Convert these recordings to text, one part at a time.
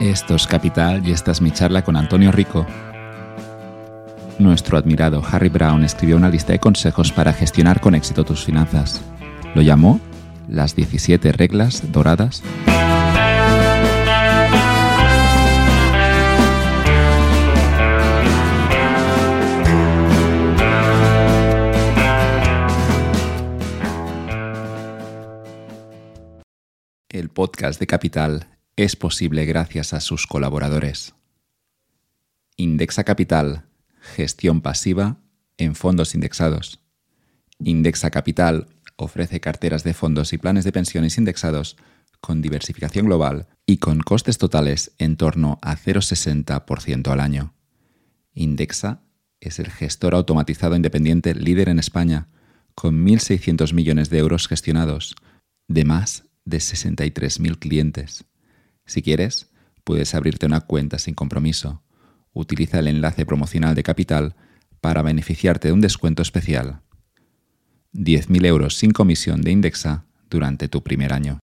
Esto es Capital y esta es mi charla con Antonio Rico. Nuestro admirado Harry Brown escribió una lista de consejos para gestionar con éxito tus finanzas. Lo llamó las 17 reglas doradas. El podcast de Capital es posible gracias a sus colaboradores. Indexa Capital, gestión pasiva en fondos indexados. Indexa Capital ofrece carteras de fondos y planes de pensiones indexados con diversificación global y con costes totales en torno a 0,60% al año. Indexa es el gestor automatizado independiente líder en España, con 1.600 millones de euros gestionados, de más de 63.000 clientes. Si quieres, puedes abrirte una cuenta sin compromiso. Utiliza el enlace promocional de Capital para beneficiarte de un descuento especial. 10.000 euros sin comisión de Indexa durante tu primer año.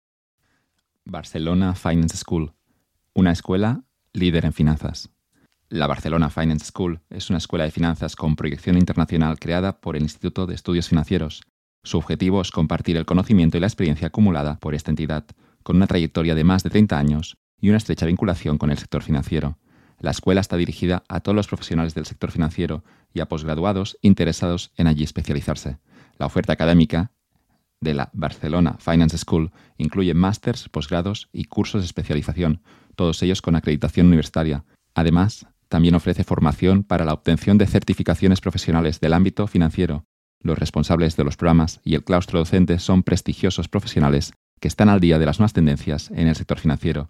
Barcelona Finance School, una escuela líder en finanzas. La Barcelona Finance School es una escuela de finanzas con proyección internacional creada por el Instituto de Estudios Financieros. Su objetivo es compartir el conocimiento y la experiencia acumulada por esta entidad con una trayectoria de más de 30 años y una estrecha vinculación con el sector financiero. La escuela está dirigida a todos los profesionales del sector financiero y a posgraduados interesados en allí especializarse. La oferta académica de la Barcelona Finance School incluye másters, posgrados y cursos de especialización, todos ellos con acreditación universitaria. Además, también ofrece formación para la obtención de certificaciones profesionales del ámbito financiero. Los responsables de los programas y el claustro docente son prestigiosos profesionales que están al día de las nuevas tendencias en el sector financiero.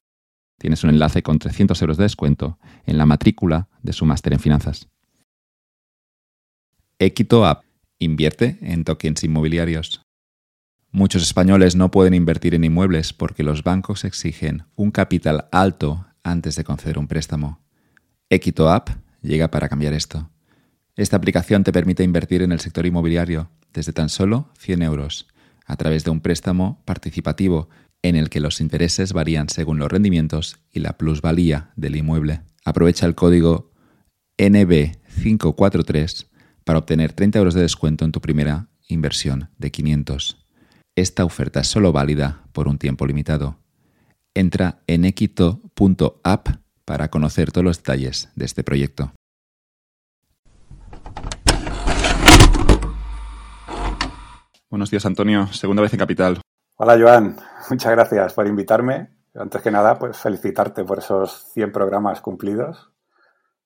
Tienes un enlace con 300 euros de descuento en la matrícula de su máster en finanzas. Equito App. Invierte en tokens inmobiliarios. Muchos españoles no pueden invertir en inmuebles porque los bancos exigen un capital alto antes de conceder un préstamo. Equito App llega para cambiar esto. Esta aplicación te permite invertir en el sector inmobiliario desde tan solo 100 euros a través de un préstamo participativo en el que los intereses varían según los rendimientos y la plusvalía del inmueble. Aprovecha el código NB543 para obtener 30 euros de descuento en tu primera inversión de 500. Esta oferta es solo válida por un tiempo limitado. Entra en equito.app para conocer todos los detalles de este proyecto. Buenos días, Antonio. Segunda vez en Capital. Hola, Joan. Muchas gracias por invitarme. Antes que nada, pues felicitarte por esos 100 programas cumplidos.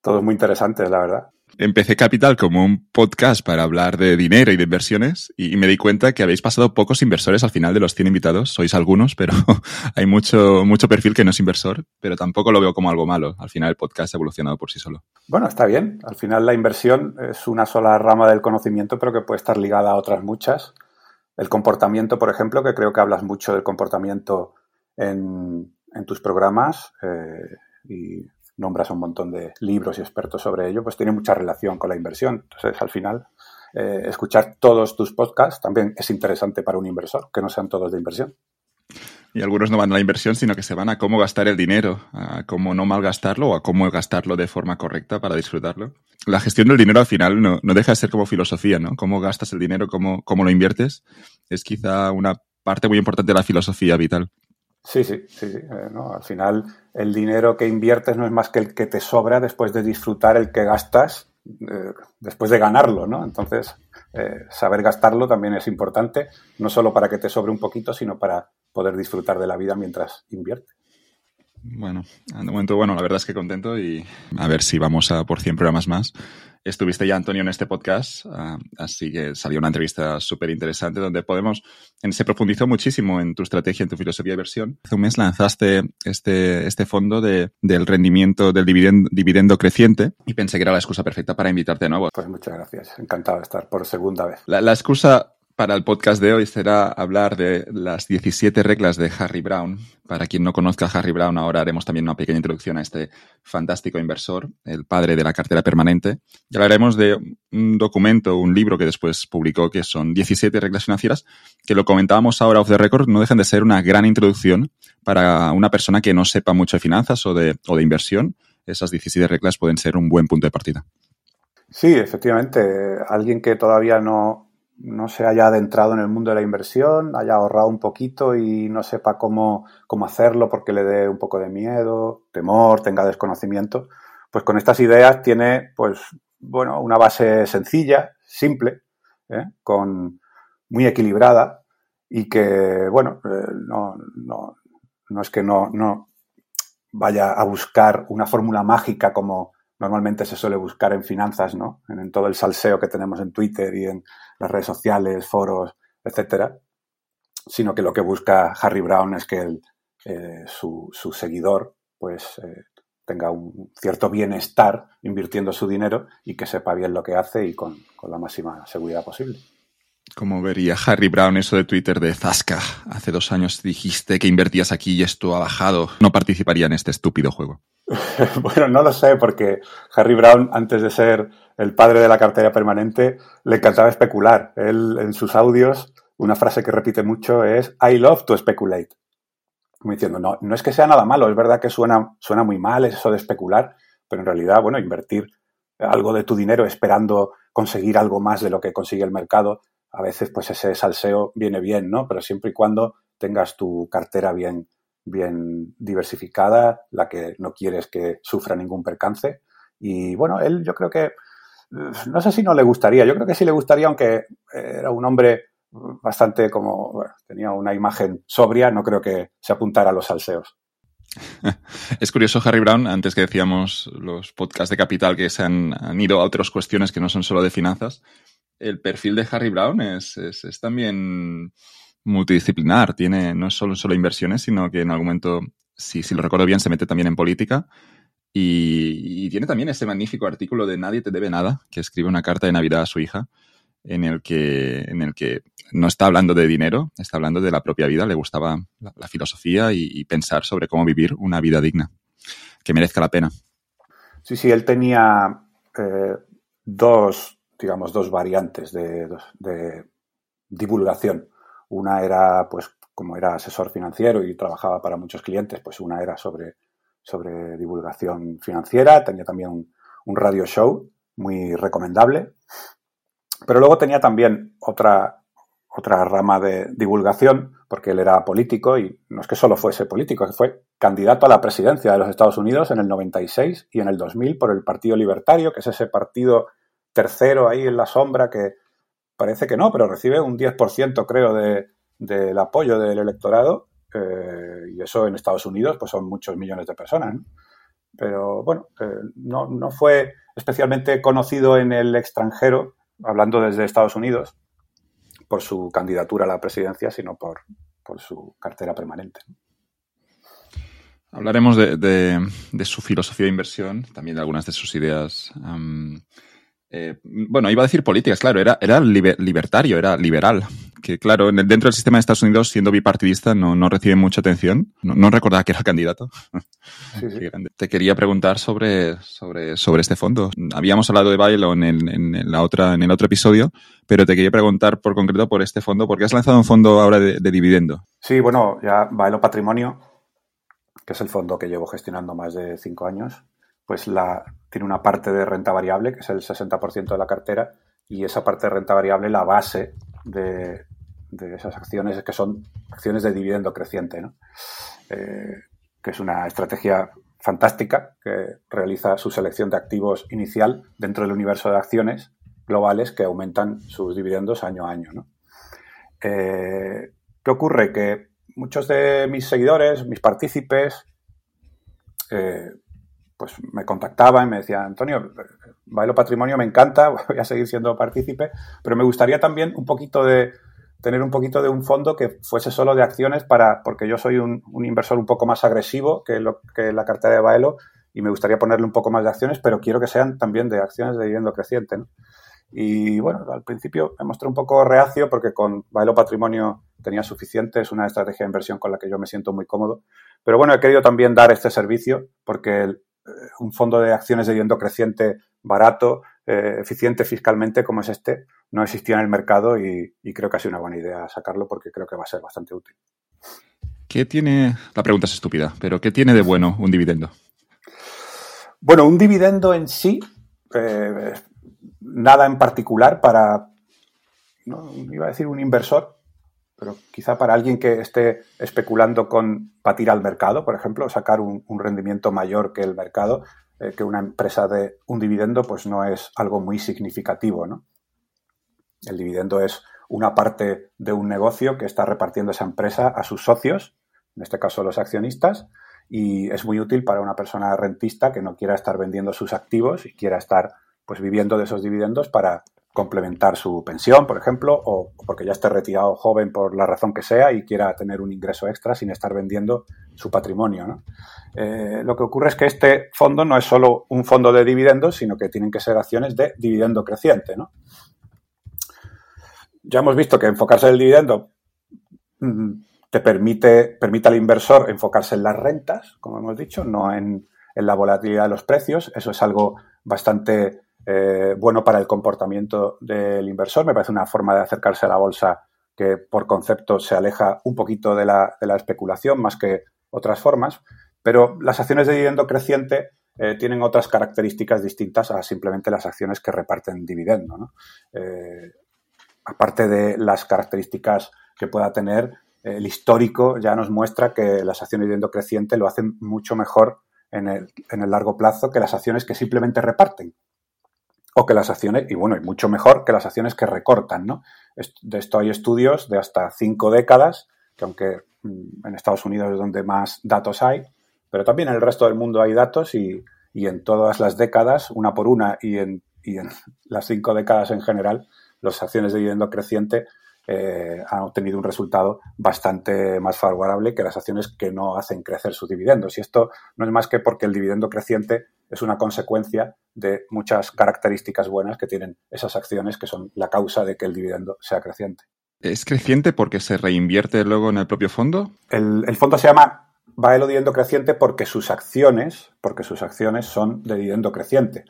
Todos muy interesantes, la verdad. Empecé Capital como un podcast para hablar de dinero y de inversiones y me di cuenta que habéis pasado pocos inversores al final de los 100 invitados. Sois algunos, pero hay mucho, mucho perfil que no es inversor, pero tampoco lo veo como algo malo. Al final el podcast ha evolucionado por sí solo. Bueno, está bien. Al final la inversión es una sola rama del conocimiento, pero que puede estar ligada a otras muchas el comportamiento, por ejemplo, que creo que hablas mucho del comportamiento en, tus programas eh, y nombras un montón de libros y expertos sobre ello, pues tiene mucha relación con la inversión. Entonces, al final, eh, escuchar todos tus podcasts también es interesante para un inversor, que no sean todos de inversión. Y algunos no van a la inversión, sino que se van a cómo gastar el dinero, a cómo no malgastarlo o a cómo gastarlo de forma correcta para disfrutarlo. La gestión del dinero al final no, deja de ser como filosofía, ¿no? Cómo gastas el dinero, cómo, cómo lo inviertes, es quizá una parte muy importante de la filosofía vital. Sí, sí, sí. sí. Eh, al final, el dinero que inviertes no es más que el que te sobra después de disfrutar el que gastas, eh, después de ganarlo, ¿no? Entonces, eh, saber gastarlo también es importante, no solo para que te sobre un poquito, sino para poder disfrutar de la vida mientras invierte. Bueno, de momento, bueno, la verdad es que contento y a ver si vamos a por 100 programas más. Estuviste ya, Antonio, en este podcast, ah, así que salió una entrevista súper interesante donde podemos, en, se profundizó muchísimo en tu estrategia, en tu filosofía de inversión. Hace un mes lanzaste este, este fondo de, del rendimiento del dividendo, dividendo creciente y pensé que era la excusa perfecta para invitarte de nuevo. Pues muchas gracias, encantado de estar por segunda vez. La, la excusa para el podcast de hoy será hablar de las 17 reglas de Harry Brown. Para quien no conozca a Harry Brown, ahora haremos también una pequeña introducción a este fantástico inversor, el padre de la cartera permanente. Y hablaremos de un documento, un libro que después publicó, que son 17 reglas financieras, que lo comentábamos ahora off the record, no dejan de ser una gran introducción para una persona que no sepa mucho de finanzas o de, o de inversión. Esas 17 reglas pueden ser un buen punto de partida. Sí, efectivamente. Alguien que todavía no, no se haya adentrado en el mundo de la inversión, haya ahorrado un poquito y no sepa cómo, cómo hacerlo porque le dé un poco de miedo, temor, tenga desconocimiento, pues con estas ideas tiene, pues, bueno, una base sencilla, simple, ¿eh? con muy equilibrada y que, bueno, eh, no, no, no es que no, no vaya a buscar una fórmula mágica como normalmente se suele buscar en finanzas, ¿no? En, todo el salseo que tenemos en Twitter y en las redes sociales, foros, etcétera, sino que lo que busca Harry Brown es que eh, su, seguidor, pues, eh, tenga un cierto bienestar invirtiendo su dinero y que sepa bien lo que hace y con, con la máxima seguridad posible. ¿Cómo vería Harry Brown eso de Twitter de Zasca? Hace dos años dijiste que invertías aquí y esto ha bajado. No participaría en este estúpido juego. bueno, no lo sé, porque Harry Brown, antes de ser el padre de la cartera permanente, le encantaba especular. Él, en sus audios, una frase que repite mucho es I love to speculate. Como diciendo, no, no es que sea nada malo, es verdad que suena, suena muy mal eso de especular, pero en realidad, bueno, invertir algo de tu dinero esperando conseguir algo más de lo que consigue el mercado, a veces pues ese salseo viene bien, ¿no? Pero siempre y cuando tengas tu cartera bien, bien diversificada, la que no quieres que sufra ningún percance. Y bueno, él yo creo que, no sé si no le gustaría, yo creo que sí le gustaría, aunque era un hombre bastante como, tenía una imagen sobria, no creo que se apuntara a los salseos. Es curioso, Harry Brown, antes que decíamos los podcasts de Capital que se han, han, ido a otras cuestiones que no son solo de finanzas, el perfil de Harry Brown es, es también multidisciplinar, tiene no es solo, solo inversiones, sino que en algún momento, si, si lo recuerdo bien, se mete también en política. Y, tiene también ese magnífico artículo de Nadie te debe nada, que escribe una carta de Navidad a su hija, en el que, en el que no está hablando de dinero, está hablando de la propia vida, le gustaba la, filosofía y, pensar sobre cómo vivir una vida digna, que merezca la pena. Sí, sí, él tenía eh, dos, digamos, dos variantes de, de divulgación. Una era, pues, como era asesor financiero y trabajaba para muchos clientes, pues una era sobre, sobre divulgación financiera, tenía también un, radio show muy recomendable. Pero luego tenía también otra, otra rama de divulgación, porque él era político y no es que solo fuese político, fue candidato a la presidencia de los Estados Unidos en el 96 y en el 2000 por el Partido Libertario, que es ese partido tercero ahí en la sombra que parece que no, pero recibe un 10% creo de, del apoyo del electorado eh, y eso en Estados Unidos pues son muchos millones de personas. Pero bueno, eh, no, no, fue especialmente conocido en el extranjero, hablando desde Estados Unidos, por su candidatura a la presidencia, sino por, por su cartera permanente. Hablaremos de, de, su filosofía de inversión, también de algunas de sus ideas eh, bueno, iba a decir políticas, claro, era, era libertario, era liberal. Que claro, dentro del sistema de Estados Unidos, siendo bipartidista, no, no recibe mucha atención. No, recordaba que era candidato. Te quería preguntar sobre, sobre, sobre este fondo. Habíamos hablado de Bailo en el, en, la otra, en el otro episodio, pero te quería preguntar por concreto por este fondo, porque has lanzado un fondo ahora de, de dividendo. Sí, bueno, ya Bailo Patrimonio, que es el fondo que llevo gestionando más de cinco años, pues la, tiene una parte de renta variable, que es el 60% de la cartera, y esa parte de renta variable, la base de, esas acciones, que son acciones de dividendo creciente, ¿no? Eh, que es una estrategia fantástica que realiza su selección de activos inicial dentro del universo de acciones globales que aumentan sus dividendos año a año. ¿no? Eh, ¿Qué ocurre? Que muchos de mis seguidores, mis partícipes, eh, pues me contactaba y me decía, Antonio, Bailo Patrimonio me encanta, voy a seguir siendo partícipe, pero me gustaría también un poquito de tener un poquito de un fondo que fuese solo de acciones para, porque yo soy un, inversor un poco más agresivo que, lo, que la cartera de Baelo y me gustaría ponerle un poco más de acciones, pero quiero que sean también de acciones de dividendo creciente. Y bueno, al principio me mostré un poco reacio porque con Bailo Patrimonio tenía suficiente, es una estrategia de inversión con la que yo me siento muy cómodo. Pero bueno, he querido también dar este servicio porque un fondo de acciones de dividendo creciente barato, eh, eficiente fiscalmente como es este, no existía en el mercado y, y creo que ha sido una buena idea sacarlo porque creo que va a ser bastante útil. ¿Qué tiene, la pregunta es estúpida, pero ¿qué tiene de bueno un dividendo? Bueno, un dividendo en sí, eh, nada en particular para, no, iba a decir un inversor, pero quizá para alguien que esté especulando con batir al mercado, por ejemplo, sacar un, rendimiento mayor que el mercado, eh, que una empresa de un dividendo, pues no es algo muy significativo, ¿no? El dividendo es una parte de un negocio que está repartiendo esa empresa a sus socios, en este caso los accionistas, y es muy útil para una persona rentista que no quiera estar vendiendo sus activos y quiera estar pues viviendo de esos dividendos para complementar su pensión, por ejemplo, o porque ya esté retirado joven por la razón que sea y quiera tener un ingreso extra sin estar vendiendo su patrimonio. Eh, lo que ocurre es que este fondo no es solo un fondo de dividendos, sino que tienen que ser acciones de dividendo creciente. Ya hemos visto que enfocarse en el dividendo mm, te permite, permite al inversor enfocarse en las rentas, como hemos dicho, no en, la volatilidad de los precios. Eso es algo bastante eh, bueno para el comportamiento del inversor. Me parece una forma de acercarse a la bolsa que por concepto se aleja un poquito de la, especulación más que otras formas. Pero las acciones de dividendo creciente eh, tienen otras características distintas a simplemente las acciones que reparten dividendo. Eh, aparte de las características que pueda tener, el histórico ya nos muestra que las acciones de dividendo creciente lo hacen mucho mejor en el, en el largo plazo que las acciones que simplemente reparten. O que las acciones, y bueno, y mucho mejor que las acciones que recortan, ¿no? De esto hay estudios de hasta cinco décadas, que aunque mm, en Estados Unidos es donde más datos hay, pero también en el resto del mundo hay datos y, y en todas las décadas, una por una, y en, y en las cinco décadas en general, las acciones de dividendo creciente eh, han obtenido un resultado bastante más favorable que las acciones que no hacen crecer sus dividendos. Y esto no es más que porque el dividendo creciente es una consecuencia de muchas características buenas que tienen esas acciones que son la causa de que el dividendo sea creciente. ¿Es creciente porque se reinvierte luego en el propio fondo? El, el fondo se llama Baelo Dividendo Creciente porque sus acciones, porque sus acciones son de dividendo creciente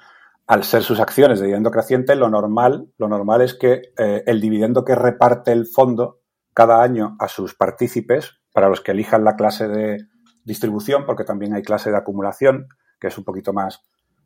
al ser sus acciones de dividendo creciente, lo normal, lo normal es que eh, el dividendo que reparte el fondo cada año a sus partícipes, para los que elijan la clase de distribución, porque también hay clase de acumulación, que es un poquito más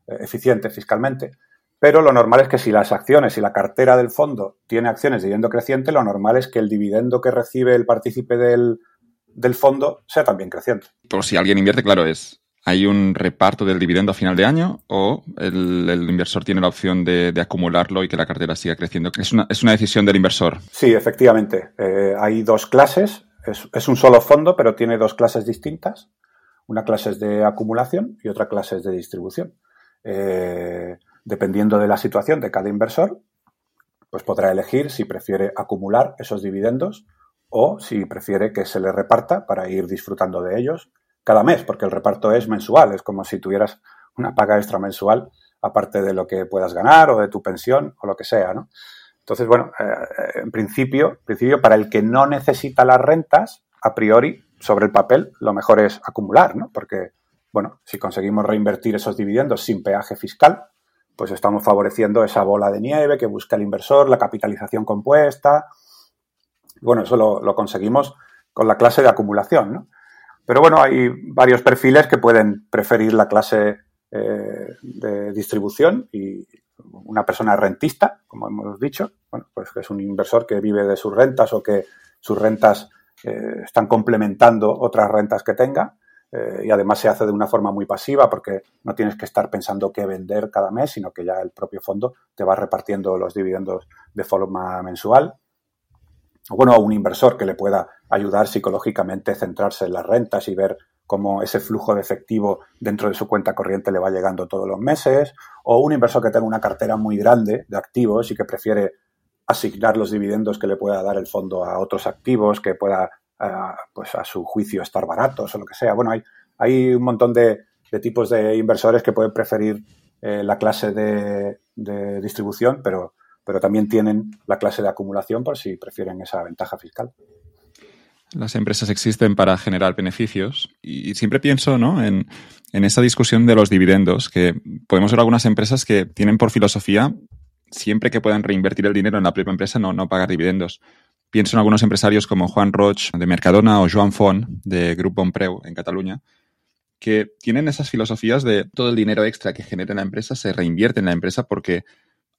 eh, eficiente fiscalmente, pero lo normal es que si las acciones y la cartera del fondo tiene acciones de dividendo creciente, lo normal es que el dividendo que recibe el partícipe del, del fondo sea también creciente. Por si alguien invierte, claro, es ¿Hay un reparto del dividendo a final de año o el, inversor tiene la opción de, acumularlo y que la cartera siga creciendo? Es una, es una decisión del inversor. Sí, efectivamente. Eh, hay dos clases. Es, un solo fondo, pero tiene dos clases distintas. Una clase es de acumulación y otra clase es de distribución. Eh, dependiendo de la situación de cada inversor, pues podrá elegir si prefiere acumular esos dividendos o si prefiere que se le reparta para ir disfrutando de ellos cada mes, porque el reparto es mensual, es como si tuvieras una paga extra mensual, aparte de lo que puedas ganar o de tu pensión o lo que sea, ¿no? Entonces, bueno, eh, en principio, principio, para el que no necesita las rentas, a priori, sobre el papel, lo mejor es acumular, ¿no? Porque, bueno, si conseguimos reinvertir esos dividendos sin peaje fiscal, pues estamos favoreciendo esa bola de nieve que busca el inversor, la capitalización compuesta. Bueno, eso lo, lo conseguimos con la clase de acumulación, ¿no? Pero bueno, hay varios perfiles que pueden preferir la clase eh, de distribución y una persona rentista, como hemos dicho, bueno, pues que es un inversor que vive de sus rentas o que sus rentas eh, están complementando otras rentas que tenga eh, y además se hace de una forma muy pasiva porque no tienes que estar pensando qué vender cada mes, sino que ya el propio fondo te va repartiendo los dividendos de forma mensual bueno, a un inversor que le pueda ayudar psicológicamente a centrarse en las rentas y ver cómo ese flujo de efectivo dentro de su cuenta corriente le va llegando todos los meses, o un inversor que tenga una cartera muy grande de activos y que prefiere asignar los dividendos que le pueda dar el fondo a otros activos que pueda, pues a su juicio, estar baratos o lo que sea. Bueno, hay, hay un montón de, tipos de inversores que pueden preferir eh, la clase de distribución, pero pero también tienen la clase de acumulación por si prefieren esa ventaja fiscal. Las empresas existen para generar beneficios y siempre pienso ¿no? en, esa discusión de los dividendos, que podemos ver algunas empresas que tienen por filosofía siempre que puedan reinvertir el dinero en la propia empresa no, no pagar dividendos. Pienso en algunos empresarios como Juan Roch de Mercadona o Joan Font de Grupo Ompreu en Cataluña, que tienen esas filosofías de todo el dinero extra que genera la empresa se reinvierte en la empresa porque,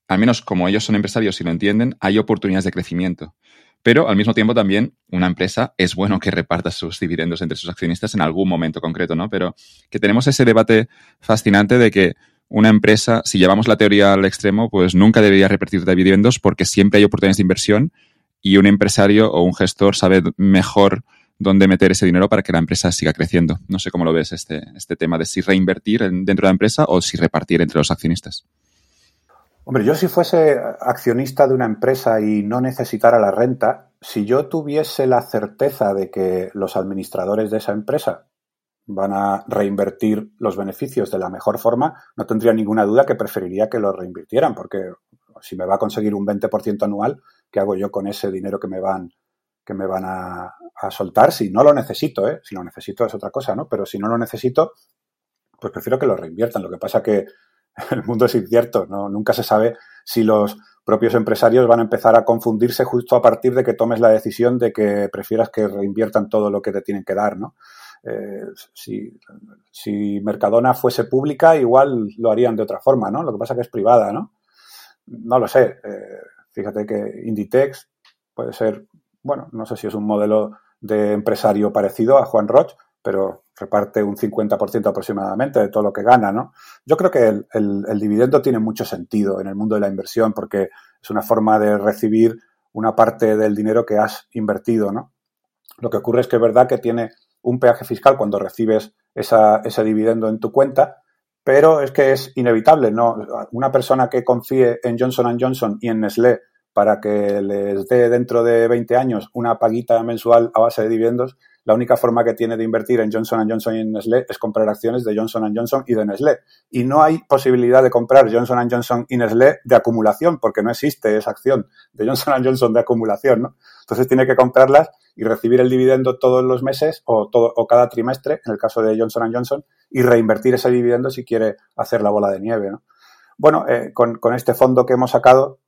al menos como ellos son empresarios y lo entienden, hay oportunidades de crecimiento. Pero al mismo tiempo también una empresa es bueno que reparta sus dividendos entre sus accionistas en algún momento concreto, ¿no? Pero que tenemos ese debate fascinante de que una empresa, si llevamos la teoría al extremo, pues nunca debería repartir dividendos porque siempre hay oportunidades de inversión y un empresario o un gestor sabe mejor dónde meter ese dinero para que la empresa siga creciendo. No sé cómo lo ves este, este tema de si reinvertir dentro de la empresa o si repartir entre los accionistas. Hombre, yo si fuese accionista de una empresa y no necesitara la renta, si yo tuviese la certeza de que los administradores de esa empresa van a reinvertir los beneficios de la mejor forma, no tendría ninguna duda que preferiría que los reinvirtieran, porque si me va a conseguir un 20% anual, ¿qué hago yo con ese dinero que me van, que me van a, a soltar? Si no lo necesito, ¿eh? si lo necesito es otra cosa, ¿no? Pero si no lo necesito, pues prefiero que lo reinviertan. Lo que pasa que el mundo es incierto, ¿no? nunca se sabe si los propios empresarios van a empezar a confundirse justo a partir de que tomes la decisión de que prefieras que reinviertan todo lo que te tienen que dar, ¿no? Eh, si, Mercadona fuese pública, igual lo harían de otra forma, ¿no? Lo que pasa que es privada, ¿no? No lo sé. Eh, fíjate que Inditex puede ser, bueno, no sé si es un modelo de empresario parecido a Juan Roch, pero reparte un 50% aproximadamente de todo lo que gana, ¿no? Yo creo que el, dividendo tiene mucho sentido en el mundo de la inversión porque es una forma de recibir una parte del dinero que has invertido, ¿no? Lo que ocurre es que es verdad que tiene un peaje fiscal cuando recibes ese dividendo en tu cuenta, pero es que es inevitable, ¿no? Una persona que confíe en Johnson Johnson y en Nestlé para que les dé dentro de 20 años una paguita mensual a base de dividendos, la única forma que tiene de invertir en Johnson Johnson y Nestlé es comprar acciones de Johnson Johnson y de Nestlé. Y no hay posibilidad de comprar Johnson Johnson y Nestlé de acumulación, porque no existe esa acción de Johnson Johnson de acumulación, ¿no? Entonces tiene que comprarlas y recibir el dividendo todos los meses o, todo, o cada trimestre, en el caso de Johnson Johnson, y reinvertir ese dividendo si quiere hacer la bola de nieve, ¿no? Bueno, eh, con, este fondo que hemos sacado,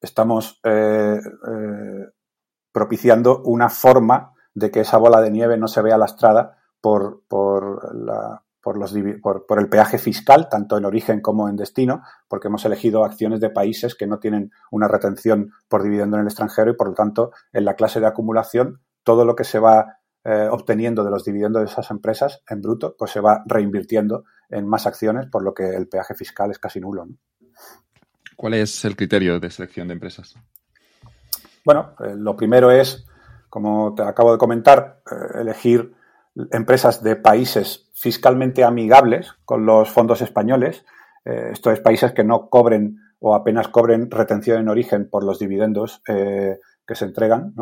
estamos eh, eh, propiciando una forma de que esa bola de nieve no se vea lastrada por, por, la, por, los, por, el peaje fiscal, tanto en origen como en destino, porque hemos elegido acciones de países que no tienen una retención por dividendo en el extranjero y, por lo tanto, en la clase de acumulación, todo lo que se va eh, obteniendo de los dividendos de esas empresas en bruto, pues se va reinvirtiendo en más acciones, por lo que el peaje fiscal es casi nulo. ¿Cuál es el criterio de selección de empresas? Bueno, eh, lo primero es como te acabo de comentar, eh, elegir empresas de países fiscalmente amigables con los fondos españoles. Eh, esto es países que no cobren o apenas cobren retención en origen por los dividendos eh, que se entregan.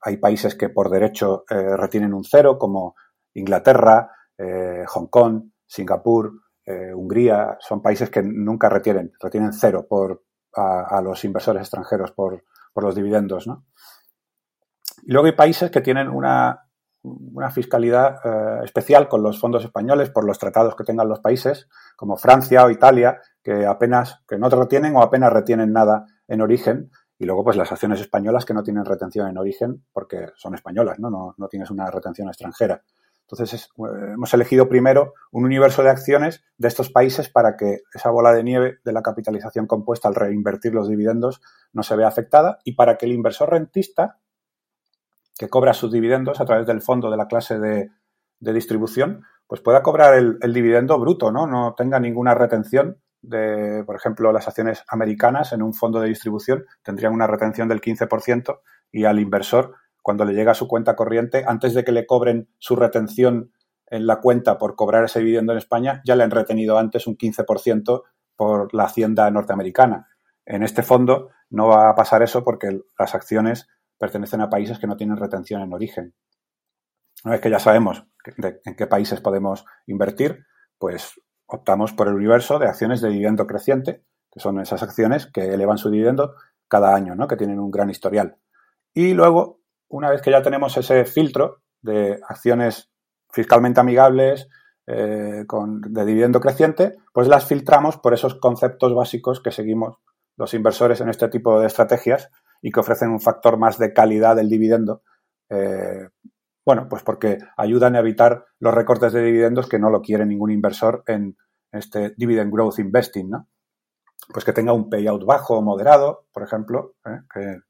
hay países que por derecho retienen un cero, como Inglaterra, Hong Kong, Singapur, Hungría. Son países que nunca retienen, retienen cero por, a, los inversores extranjeros por, por los dividendos. ¿no? Y luego hay países que tienen una, fiscalidad eh, especial con los fondos españoles por los tratados que tengan los países, como Francia o Italia, que apenas, que no retienen o apenas retienen nada en origen. Y luego, pues las acciones españolas que no tienen retención en origen porque son españolas, ¿no? No, no tienes una retención extranjera. Entonces, eh, hemos elegido primero un universo de acciones de estos países para que esa bola de nieve de la capitalización compuesta al reinvertir los dividendos no se vea afectada y para que el inversor rentista que cobra sus dividendos a través del fondo de la clase de, distribución, pues pueda cobrar el, dividendo bruto, ¿no? No tenga ninguna retención de, por ejemplo, las acciones americanas en un fondo de distribución tendrían una retención del 15% y al inversor, cuando le llega a su cuenta corriente, antes de que le cobren su retención en la cuenta por cobrar ese dividendo en España, ya le han retenido antes un 15% por la hacienda norteamericana. En este fondo no va a pasar eso porque las acciones pertenecen a países que no tienen retención en origen. Una vez que ya sabemos en qué países podemos invertir, pues optamos por el universo de acciones de dividendo creciente, que son esas acciones que elevan su dividendo cada año, ¿no? que tienen un gran historial. Y luego, una vez que ya tenemos ese filtro de acciones fiscalmente amigables, eh, con, de dividendo creciente, pues las filtramos por esos conceptos básicos que seguimos los inversores en este tipo de estrategias y que ofrecen un factor más de calidad del dividendo. Eh, bueno, pues porque ayudan a evitar los recortes de dividendos que no lo quiere ningún inversor en este dividend growth investing, ¿no? Pues que tenga un payout bajo o moderado, por ejemplo, ¿eh? que,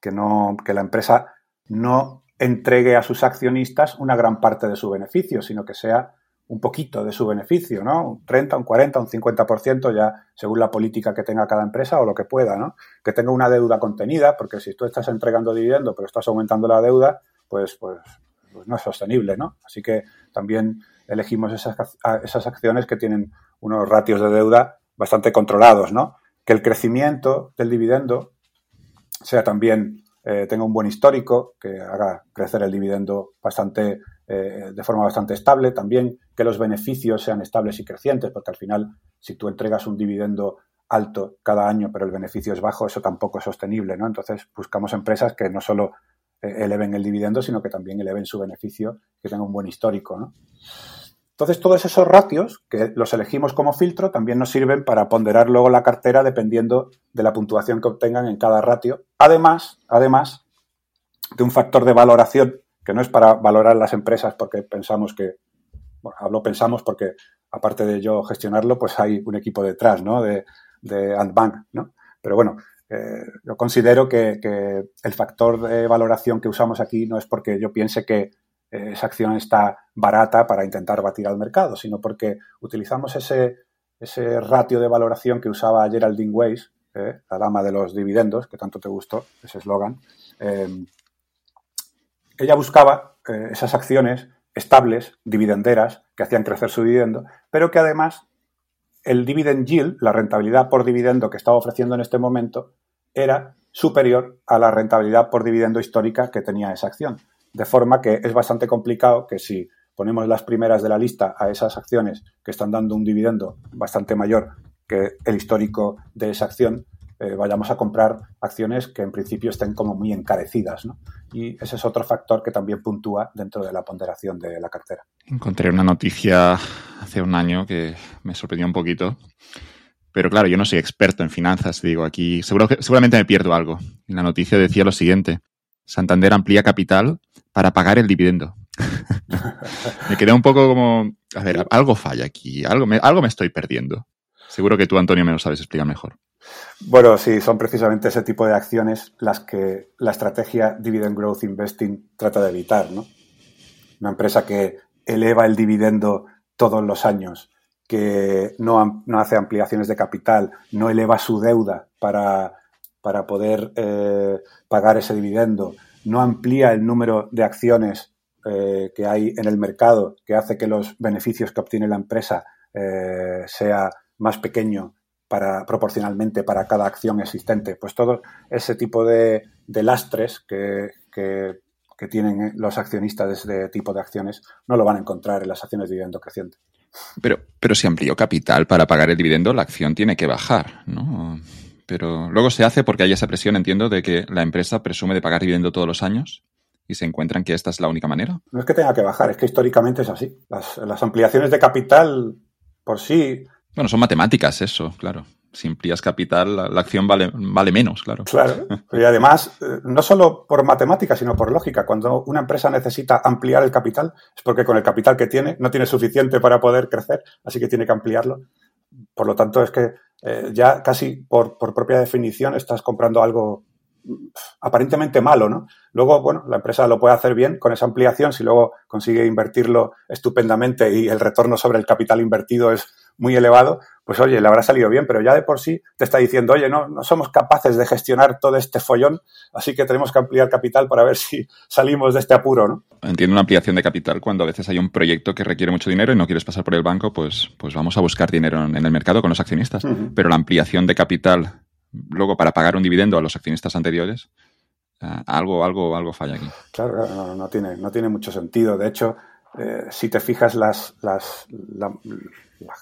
que, no, que la empresa no entregue a sus accionistas una gran parte de su beneficio, sino que sea un poquito de su beneficio, ¿no? Un 30, un 40, un 50% ya según la política que tenga cada empresa o lo que pueda, ¿no? Que tenga una deuda contenida, porque si tú estás entregando dividendo pero estás aumentando la deuda, pues, pues, pues no es sostenible, ¿no? Así que también elegimos esas, esas acciones que tienen unos ratios de deuda bastante controlados, ¿no? Que el crecimiento del dividendo sea también, eh, tenga un buen histórico, que haga crecer el dividendo bastante eh, de forma bastante estable. También que los beneficios sean estables y crecientes, porque al final, si tú entregas un dividendo alto cada año, pero el beneficio es bajo, eso tampoco es sostenible, ¿no? Entonces, buscamos empresas que no solo eh, eleven el dividendo, sino que también eleven su beneficio, que tengan un buen histórico, ¿no? Entonces, todos esos ratios, que los elegimos como filtro, también nos sirven para ponderar luego la cartera dependiendo de la puntuación que obtengan en cada ratio. Además, además de un factor de valoración que no es para valorar las empresas porque pensamos que, bueno, hablo pensamos porque aparte de yo gestionarlo, pues hay un equipo detrás, ¿no? De, de Antbank, ¿no? Pero bueno, eh, yo considero que, el factor de valoración que usamos aquí no es porque yo piense que esa acción está barata para intentar batir al mercado, sino porque utilizamos ese, ese ratio de valoración que usaba Geraldine Weiss, eh, la dama de los dividendos, que tanto te gustó, ese eslogan, ella buscaba eh, esas acciones estables, dividenderas, que hacían crecer su dividendo, pero que además el dividend yield, la rentabilidad por dividendo que estaba ofreciendo en este momento, era superior a la rentabilidad por dividendo histórica que tenía esa acción. De forma que es bastante complicado que si ponemos las primeras de la lista a esas acciones que están dando un dividendo bastante mayor que el histórico de esa acción, eh, vayamos a comprar acciones que en principio estén como muy encarecidas. ¿no? Y ese es otro factor que también puntúa dentro de la ponderación de la cartera. Encontré una noticia hace un año que me sorprendió un poquito. Pero claro, yo no soy experto en finanzas, digo, aquí seguro seguramente me pierdo algo. la noticia decía lo siguiente, Santander amplía capital para pagar el dividendo. me quedé un poco como, a ver, algo falla aquí, algo me, algo me estoy perdiendo. Seguro que tú, Antonio, me lo sabes explicar mejor. Bueno, sí, son precisamente ese tipo de acciones las que la estrategia Dividend Growth Investing trata de evitar, ¿no? Una empresa que eleva el dividendo todos los años, que no, hace ampliaciones de capital, no eleva su deuda para, para poder eh, pagar ese dividendo, no amplía el número de acciones eh, que hay en el mercado, que hace que los beneficios que obtiene la empresa eh, sea más pequeño para, proporcionalmente para cada acción existente. Pues todo ese tipo de, lastres que, tienen los accionistas de ese tipo de acciones no lo van a encontrar en las acciones de dividendo creciente. Pero, pero si amplió capital para pagar el dividendo, la acción tiene que bajar, ¿no? Pero luego se hace porque hay esa presión, entiendo, de que la empresa presume de pagar dividendo todos los años y se encuentran que esta es la única manera. No es que tenga que bajar, es que históricamente es así. las ampliaciones de capital por sí bueno, son matemáticas eso, claro. Si amplías capital, la, acción vale, vale menos, claro. Claro. Y además, eh, no solo por matemáticas, sino por lógica. Cuando una empresa necesita ampliar el capital, es porque con el capital que tiene no tiene suficiente para poder crecer, así que tiene que ampliarlo. Por lo tanto, es que eh, ya casi por, por propia definición estás comprando algo mm, aparentemente malo, ¿no? Luego, bueno, la empresa lo puede hacer bien con esa ampliación si luego consigue invertirlo estupendamente y el retorno sobre el capital invertido es muy elevado, pues oye, le habrá salido bien, pero ya de por sí te está diciendo, oye, no, no somos capaces de gestionar todo este follón, así que tenemos que ampliar capital para ver si salimos de este apuro, ¿no? Entiendo una ampliación de capital cuando a veces hay un proyecto que requiere mucho dinero y no quieres pasar por el banco, pues, pues vamos a buscar dinero en el mercado con los accionistas. Pero la ampliación de capital luego para pagar un dividendo a los accionistas anteriores, eh, algo, algo, algo falla aquí. Claro, no, no, tiene, no tiene mucho sentido. De hecho, eh, si te fijas, las, las, la,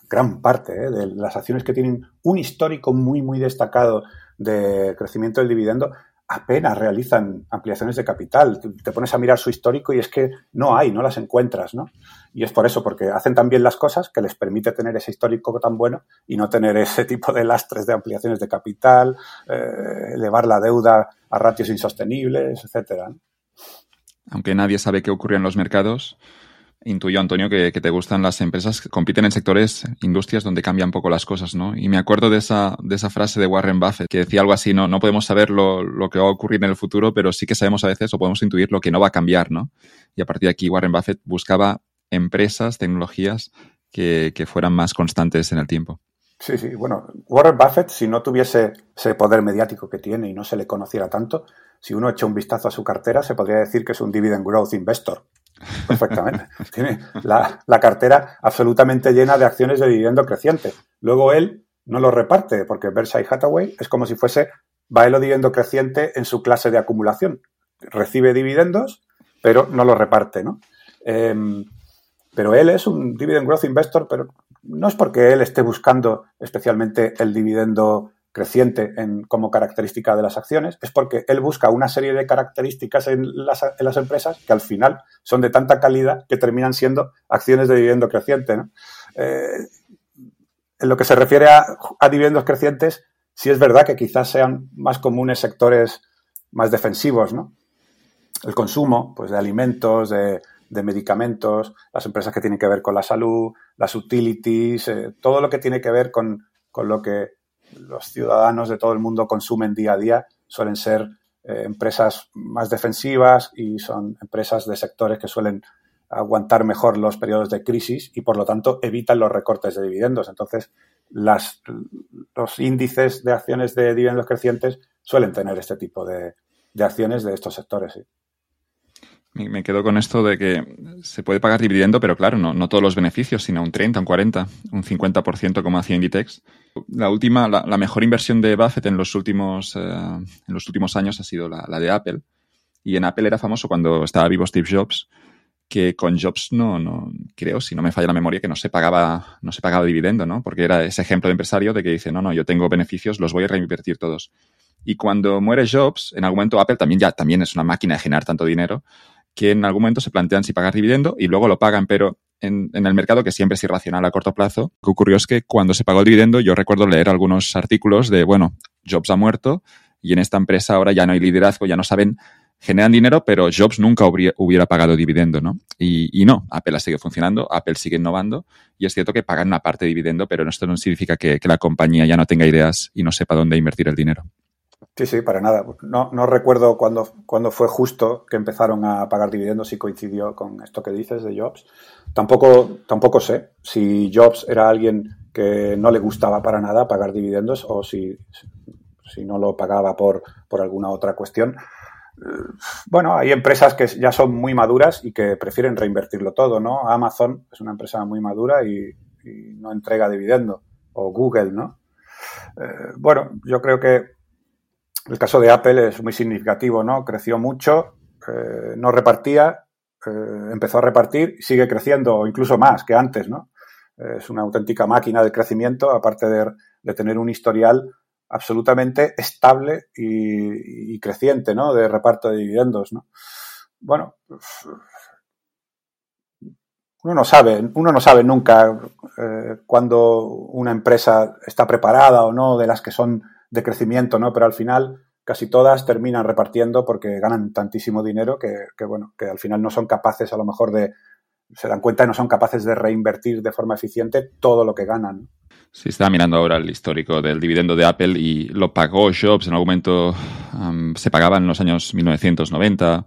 gran parte eh, de las acciones que tienen un histórico muy, muy destacado de crecimiento del dividendo, apenas realizan ampliaciones de capital. Te pones a mirar su histórico y es que no hay, no las encuentras, ¿no? Y es por eso, porque hacen tan bien las cosas que les permite tener ese histórico tan bueno y no tener ese tipo de lastres de ampliaciones de capital, eh, elevar la deuda a ratios insostenibles, etcétera. Aunque nadie sabe qué ocurre en los mercados, Intuyo, Antonio, que, te gustan las empresas que compiten en sectores, industrias donde cambian poco las cosas, ¿no? Y me acuerdo de esa, de esa frase de Warren Buffett que decía algo así, ¿no? No podemos saber lo, que va a ocurrir en el futuro, pero sí que sabemos a veces o podemos intuir lo que no va a cambiar, ¿no? Y a partir de aquí Warren Buffett buscaba empresas, tecnologías que, que fueran más constantes en el tiempo. Sí, sí. Bueno, Warren Buffett, si no tuviese ese poder mediático que tiene y no se le conociera tanto, si uno echa un vistazo a su cartera, se podría decir que es un dividend growth investor. Perfectamente. Tiene la, cartera absolutamente llena de acciones de dividendo creciente. Luego él no lo reparte, porque Berkshire Hathaway es como si fuese baelo dividendo creciente en su clase de acumulación. Recibe dividendos, pero no lo reparte, ¿no? Em, pero él es un dividend growth investor, pero no es porque él esté buscando especialmente el dividendo creciente en, como característica de las acciones, es porque él busca una serie de características en las, empresas que al final son de tanta calidad que terminan siendo acciones de dividendo creciente. Eh, en lo que se refiere a, dividendos crecientes, sí es verdad que quizás sean más comunes sectores más defensivos, ¿no? El consumo, pues de alimentos, de, medicamentos, las empresas que tienen que ver con la salud, las utilities, eh, todo lo que tiene que ver con lo que los ciudadanos de todo el mundo consumen día a día suelen ser eh, empresas más defensivas y son empresas de sectores que suelen aguantar mejor los periodos de crisis y por lo tanto evitan los recortes de dividendos. Entonces, los índices de acciones de dividendos crecientes suelen tener este tipo de, acciones de estos sectores. Me quedo con esto de que se puede pagar dividendo, pero claro, no, todos los beneficios, sino un 30, un 40, un 50% como hacía Inditex. La última, la, mejor inversión de Buffett en los últimos, eh, en los últimos años ha sido la, la, de Apple. Y en Apple era famoso cuando estaba vivo Steve Jobs, que con Jobs no, no, creo, si no me falla la memoria, que no se pagaba, no se pagaba dividendo, ¿no? Porque era ese ejemplo de empresario de que dice, no, no, yo tengo beneficios, los voy a reinvertir todos. Y cuando muere Jobs, en algún momento Apple también ya también es una máquina de generar tanto dinero que en algún momento se plantean si pagar dividendo y luego lo pagan, pero en, el mercado, que siempre es irracional a corto plazo, lo que ocurrió es que cuando se pagó el dividendo, yo recuerdo leer algunos artículos de, bueno, Jobs ha muerto y en esta empresa ahora ya no hay liderazgo, ya no saben, generan dinero, pero Jobs nunca hubiera, pagado dividendo, ¿no? Y, no, Apple sigue funcionando, Apple sigue innovando y es cierto que pagan una parte de dividendo, pero esto no significa que la compañía ya no tenga ideas y no sepa dónde invertir el dinero. Sí, sí, para nada. No, no recuerdo cuándo, fue justo que empezaron a pagar dividendos y coincidió con esto que dices de Jobs. Tampoco, tampoco sé si Jobs era alguien que no le gustaba para nada pagar dividendos o si, si no lo pagaba por, por alguna otra cuestión. Bueno, hay empresas que ya son muy maduras y que prefieren reinvertirlo todo, ¿no? Amazon es una empresa muy madura y, no entrega dividendo. O Google, ¿no? Eh, bueno, yo creo que el caso de Apple es muy significativo, ¿no? Creció mucho, eh, no repartía, eh, empezó a repartir sigue creciendo incluso más que antes, ¿no? es una auténtica máquina de crecimiento, aparte de, tener un historial absolutamente estable y, creciente, ¿no? De reparto de dividendos, ¿no? Bueno, uno no sabe, uno no sabe nunca eh, cuando una empresa está preparada o no, de las que son de crecimiento, ¿no? Pero al final casi todas terminan repartiendo porque ganan tantísimo dinero que, bueno, que al final no son capaces a lo mejor de, se dan cuenta y no son capaces de reinvertir de forma eficiente todo lo que ganan. Sí, estaba mirando ahora el histórico del dividendo de Apple y lo pagó Jobs en algún momento, se pagaba en los años 1990,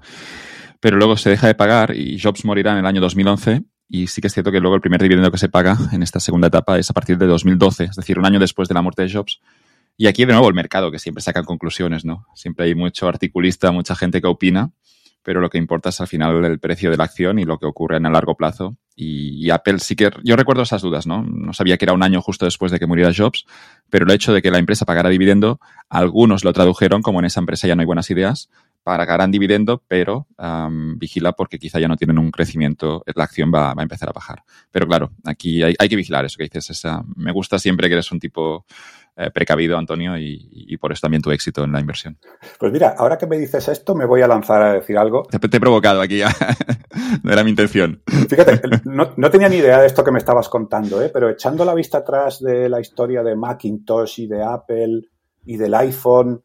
pero luego se deja de pagar y Jobs morirá en el año 2011 y sí que es cierto que luego el primer dividendo que se paga en esta segunda etapa es a partir de 2012, es decir, un año después de la muerte de Jobs. Y aquí de nuevo el mercado, que siempre saca conclusiones, ¿no? Siempre hay mucho articulista, mucha gente que opina, pero lo que importa es al final el precio de la acción y lo que ocurre en el largo plazo. Y, Apple sí que, yo recuerdo esas dudas, ¿no? No sabía que era un año justo después de que muriera Jobs, pero el hecho de que la empresa pagara dividendo, algunos lo tradujeron como en esa empresa ya no hay buenas ideas, pagarán dividendo, pero vigila porque quizá ya no tienen un crecimiento, la acción va, a empezar a bajar. Pero claro, aquí hay, que vigilar eso que dices. Esa, me gusta siempre que eres un tipo eh, precavido, Antonio, y, por eso también tu éxito en la inversión. Pues mira, ahora que me dices esto, me voy a lanzar a decir algo. Te, he provocado aquí, no era mi intención. Fíjate, no, no, tenía ni idea de esto que me estabas contando, ¿eh? pero echando la vista atrás de la historia de Macintosh y de Apple y del iPhone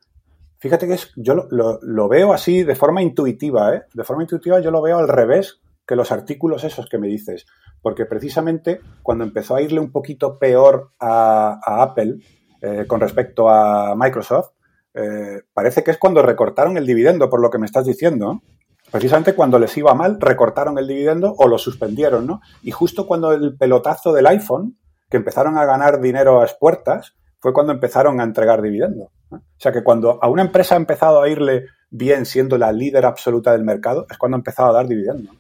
Fíjate que es, yo lo, veo así de forma intuitiva, ¿eh? De forma intuitiva yo lo veo al revés que los artículos esos que me dices. Porque precisamente cuando empezó a irle un poquito peor a, Apple eh, con respecto a Microsoft, eh, parece que es cuando recortaron el dividendo, por lo que me estás diciendo. Precisamente cuando les iba mal, recortaron el dividendo o lo suspendieron, ¿no? Y justo cuando el pelotazo del iPhone, que empezaron a ganar dinero a puertas, fue cuando empezaron a entregar dividendo. O sea que cuando a una empresa ha empezado a irle bien siendo la líder absoluta del mercado, es cuando ha empezado a dar dividendo.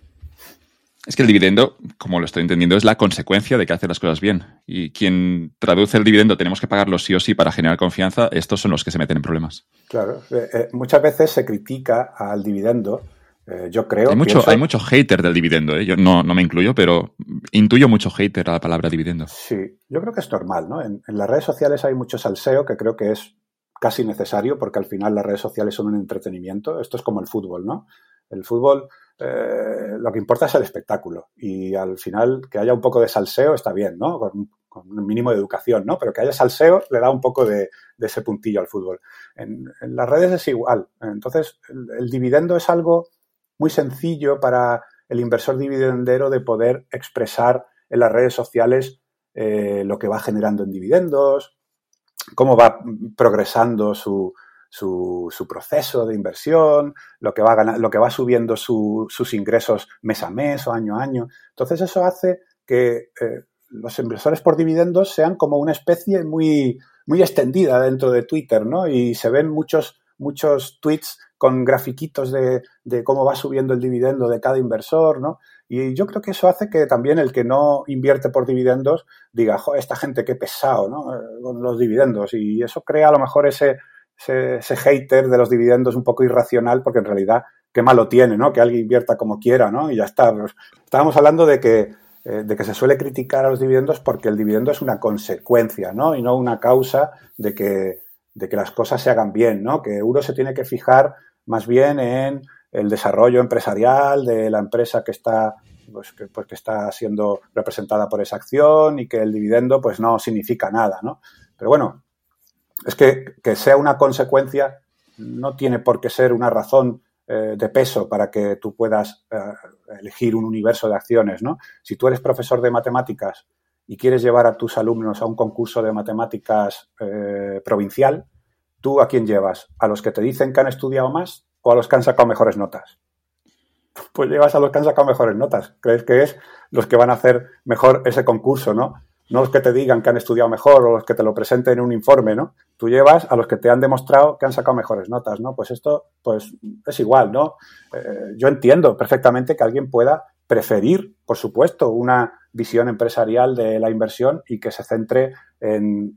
Es que el dividendo, como lo estoy entendiendo, es la consecuencia de que hace las cosas bien. Y quien traduce el dividendo, tenemos que pagarlo sí o sí para generar confianza, estos son los que se meten en problemas. Claro, eh, eh, muchas veces se critica al dividendo eh, yo creo. Hay mucho, hay mucho hater del dividendo, ¿eh? yo no, no, me incluyo, pero intuyo mucho hater a la palabra dividendo. Sí, yo creo que es normal, ¿no? En, las redes sociales hay mucho salseo que creo que es casi necesario porque al final las redes sociales son un entretenimiento. Esto es como el fútbol, ¿no? El fútbol, eh, lo que importa es el espectáculo y al final que haya un poco de salseo está bien, ¿no? Con, un mínimo de educación, ¿no? Pero que haya salseo le da un poco de, ese puntillo al fútbol. En, las redes es igual. Entonces, el dividendo es algo muy sencillo para el inversor dividendero de poder expresar en las redes sociales eh, lo que va generando en dividendos, cómo va progresando su, su, proceso de inversión, lo que va, lo que va subiendo sus ingresos mes a mes o año a año. Entonces eso hace que eh, los inversores por dividendos sean como una especie muy, muy extendida dentro de Twitter, ¿no? Y se ven muchos, muchos tweets con grafiquitos de, cómo va subiendo el dividendo de cada inversor, ¿no? Y yo creo que eso hace que también el que no invierte por dividendos diga, joder, esta gente qué pesado, ¿no? Con los dividendos. Y eso crea a lo mejor ese, ese, hater de los dividendos un poco irracional, porque en realidad qué malo tiene, ¿no? Que alguien invierta como quiera, ¿no? Y ya está. Estábamos hablando de que, eh, de que se suele criticar a los dividendos porque el dividendo es una consecuencia, ¿no? Y no una causa de que, de que las cosas se hagan bien, ¿no? Que uno se tiene que fijar más bien en el desarrollo empresarial de la empresa que está pues pues que, está siendo representada por esa acción y que el dividendo pues no significa nada, ¿no? Pero bueno, es que, que sea una consecuencia no tiene por qué ser una razón eh, de peso para que tú puedas eh, elegir un universo de acciones, ¿no? Si tú eres profesor de matemáticas y quieres llevar a tus alumnos a un concurso de matemáticas eh, provincial, ¿Tú a quién llevas? ¿A los que te dicen que han estudiado más o a los que han sacado mejores notas? Pues llevas a los que han sacado mejores notas. ¿Crees que es los que van a hacer mejor ese concurso, no? No los que te digan que han estudiado mejor o los que te lo presenten en un informe, ¿no? Tú llevas a los que te han demostrado que han sacado mejores notas, ¿no? Pues esto, pues es igual, ¿no? Eh, yo entiendo perfectamente que alguien pueda preferir, por supuesto, una visión empresarial de la inversión y que se centre en,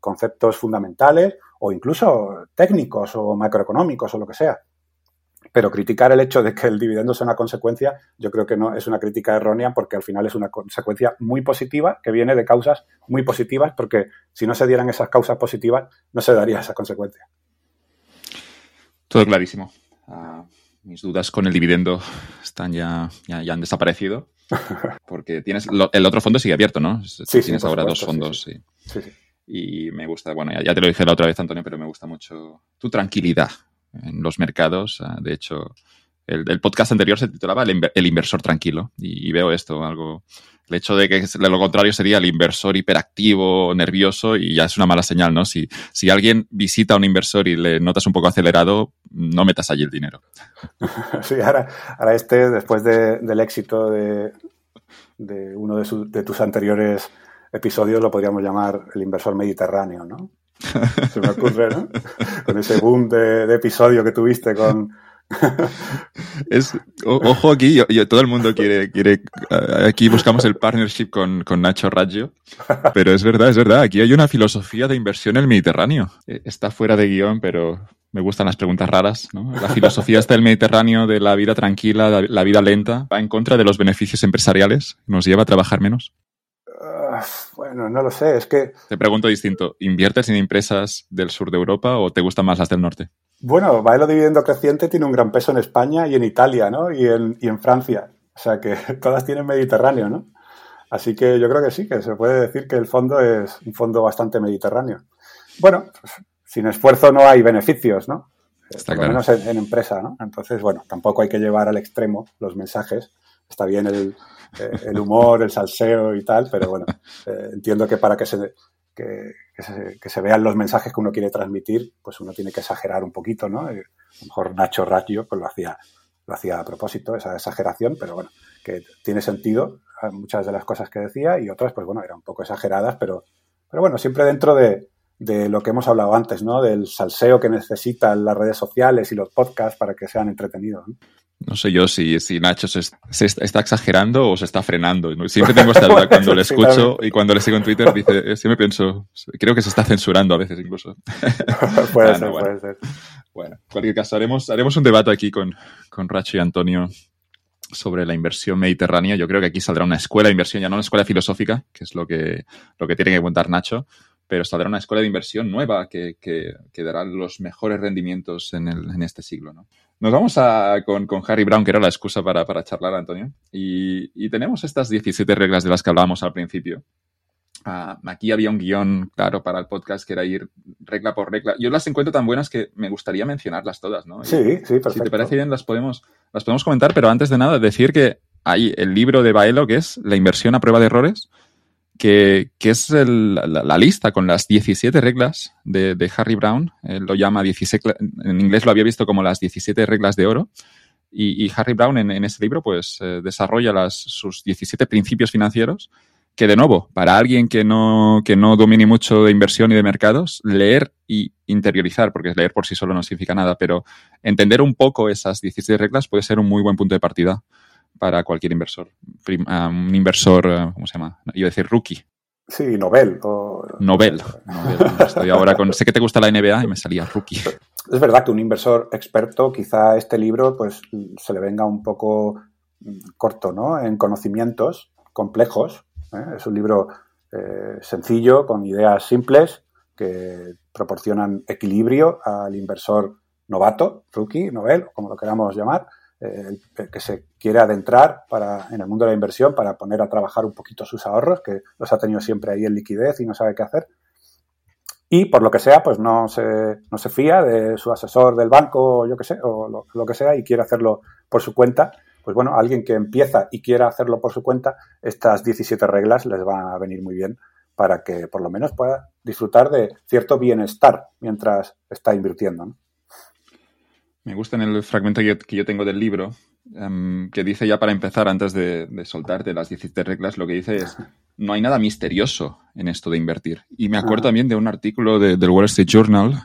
conceptos fundamentales o incluso técnicos o macroeconómicos o lo que sea. Pero criticar el hecho de que el dividendo sea una consecuencia, yo creo que no es una crítica errónea porque al final es una consecuencia muy positiva que viene de causas muy positivas porque si no se dieran esas causas positivas no se daría esa consecuencia. Todo clarísimo. Ah, mis dudas con el dividendo están ya, ya, han desaparecido. Porque tienes el otro fondo sigue abierto, ¿no? Sí, tienes ahora dos fondos. Sí, Y me gusta, bueno, ya, te lo dije la otra vez, Antonio, pero me gusta mucho tu tranquilidad en los mercados. Ah, de hecho, el, podcast anterior se titulaba El, inversor tranquilo. Y, veo esto, algo el hecho de que lo contrario sería el inversor hiperactivo, nervioso, y ya es una mala señal, ¿no? Si, si alguien visita a un inversor y le notas un poco acelerado, no metas allí el dinero. Sí, ahora, ahora este, después del éxito de, de uno de, tus anteriores episodios, lo podríamos llamar el inversor mediterráneo, ¿no? Se me ocurre, ¿no? Con ese boom de, episodio que tuviste con, es, ojo aquí, todo el mundo quiere, quiere, aquí buscamos el partnership con, con, Nacho Raggio, pero es verdad, es verdad, aquí hay una filosofía de inversión en el Mediterráneo. Eh, está fuera de guion, pero me gustan las preguntas raras, ¿no? La filosofía está del Mediterráneo, de la vida tranquila, la vida lenta, va en contra de los beneficios empresariales, nos lleva a trabajar menos. Ah, bueno, no lo sé, es que... Te pregunto distinto, ¿inviertes en empresas del sur de Europa o te gustan más las del norte? Bueno, Baelo Dividendo Creciente tiene un gran peso en España y en Italia, ¿no? Y en, y en Francia. O sea que todas tienen Mediterráneo, ¿no? Así que yo creo que sí, que se puede decir que el fondo es un fondo bastante mediterráneo. Bueno, pues, sin esfuerzo no hay beneficios, ¿no? Está Por lo menos en, empresa, ¿no? Entonces, bueno, tampoco hay que llevar al extremo los mensajes. Está bien el, eh, humor, el salseo y tal, pero bueno, eh, entiendo que para que se, que, se, vean los mensajes que uno quiere transmitir, pues uno tiene que exagerar un poquito, ¿no? a lo mejor Nacho Raggio pues lo hacía, lo hacía a propósito, esa exageración, pero bueno, que tiene sentido muchas de las cosas que decía y otras, pues bueno, eran un poco exageradas, pero, pero bueno, siempre dentro de, de lo que hemos hablado antes, ¿no? Del salseo que necesitan las redes sociales y los podcasts para que sean entretenidos. ¿no? No sé yo si, si Nacho se, está exagerando o se está frenando. Siempre tengo esta duda cuando le escucho y cuando le sigo en Twitter, dice, eh, siempre pienso, creo que se está censurando a veces incluso. puede ah, ser, puede ser. Bueno, en cualquier caso, haremos, haremos un debate aquí con, con Racho y Antonio sobre la inversión mediterránea. Yo creo que aquí saldrá una escuela de inversión, ya no una escuela filosófica, que es lo que, lo que tiene que contar Nacho, pero saldrá una escuela de inversión nueva que, que, que dará los mejores rendimientos en, el, en este siglo. ¿no? Nos vamos a, con, con, Harry Brown, que era la excusa para, para charlar, Antonio, y, y, tenemos estas 17 reglas de las que hablábamos al principio. Uh, aquí había un guion claro para el podcast que era ir regla por regla. Yo las encuentro tan buenas que me gustaría mencionarlas todas, ¿no? Sí, sí, perfecto. Si te parece bien, las podemos, las podemos comentar, pero antes de nada, decir que hay el libro de Baelo, que es La inversión a prueba de errores, que, es la, lista con las 17 reglas de, Harry Brown. Lo llama 17, en inglés lo había visto como las 17 reglas de oro. Y, Harry Brown en, en, ese libro pues eh, desarrolla las, sus 17 principios financieros que de nuevo, para alguien que no, que no domine mucho de inversión y de mercados, leer y interiorizar, porque leer por sí solo no significa nada, pero entender un poco esas 17 reglas puede ser un muy buen punto de partida para cualquier inversor. Ah, un inversor, ah, ¿cómo se llama? Iba a decir rookie. Sí, Nobel. Nobel. Estoy ahora con. Sé que te gusta la NBA y me salía rookie. Es verdad que un inversor experto, quizá este libro, pues se le venga un poco mm, corto, ¿no? En conocimientos complejos. ¿eh? Es un libro eh, sencillo, con ideas simples, que proporcionan equilibrio al inversor novato, rookie, Nobel, como lo queramos llamar, eh, que se quiere adentrar para, en el mundo de la inversión para poner a trabajar un poquito sus ahorros, que los ha tenido siempre ahí en liquidez y no sabe qué hacer. Y por lo que sea, pues no se, no se fía de su asesor del banco o yo qué sé, o lo, que sea, y quiere hacerlo por su cuenta. Pues bueno, alguien que empieza y quiera hacerlo por su cuenta, estas 17 reglas les van a venir muy bien para que por lo menos pueda disfrutar de cierto bienestar mientras está invirtiendo. Me gusta en el fragmento que yo, tengo del libro, em, que dice ya para empezar, antes de, soltarte las 17 reglas, lo que dice es, no hay nada misterioso en esto de invertir. Y me acuerdo también de un artículo del Wall Street Journal,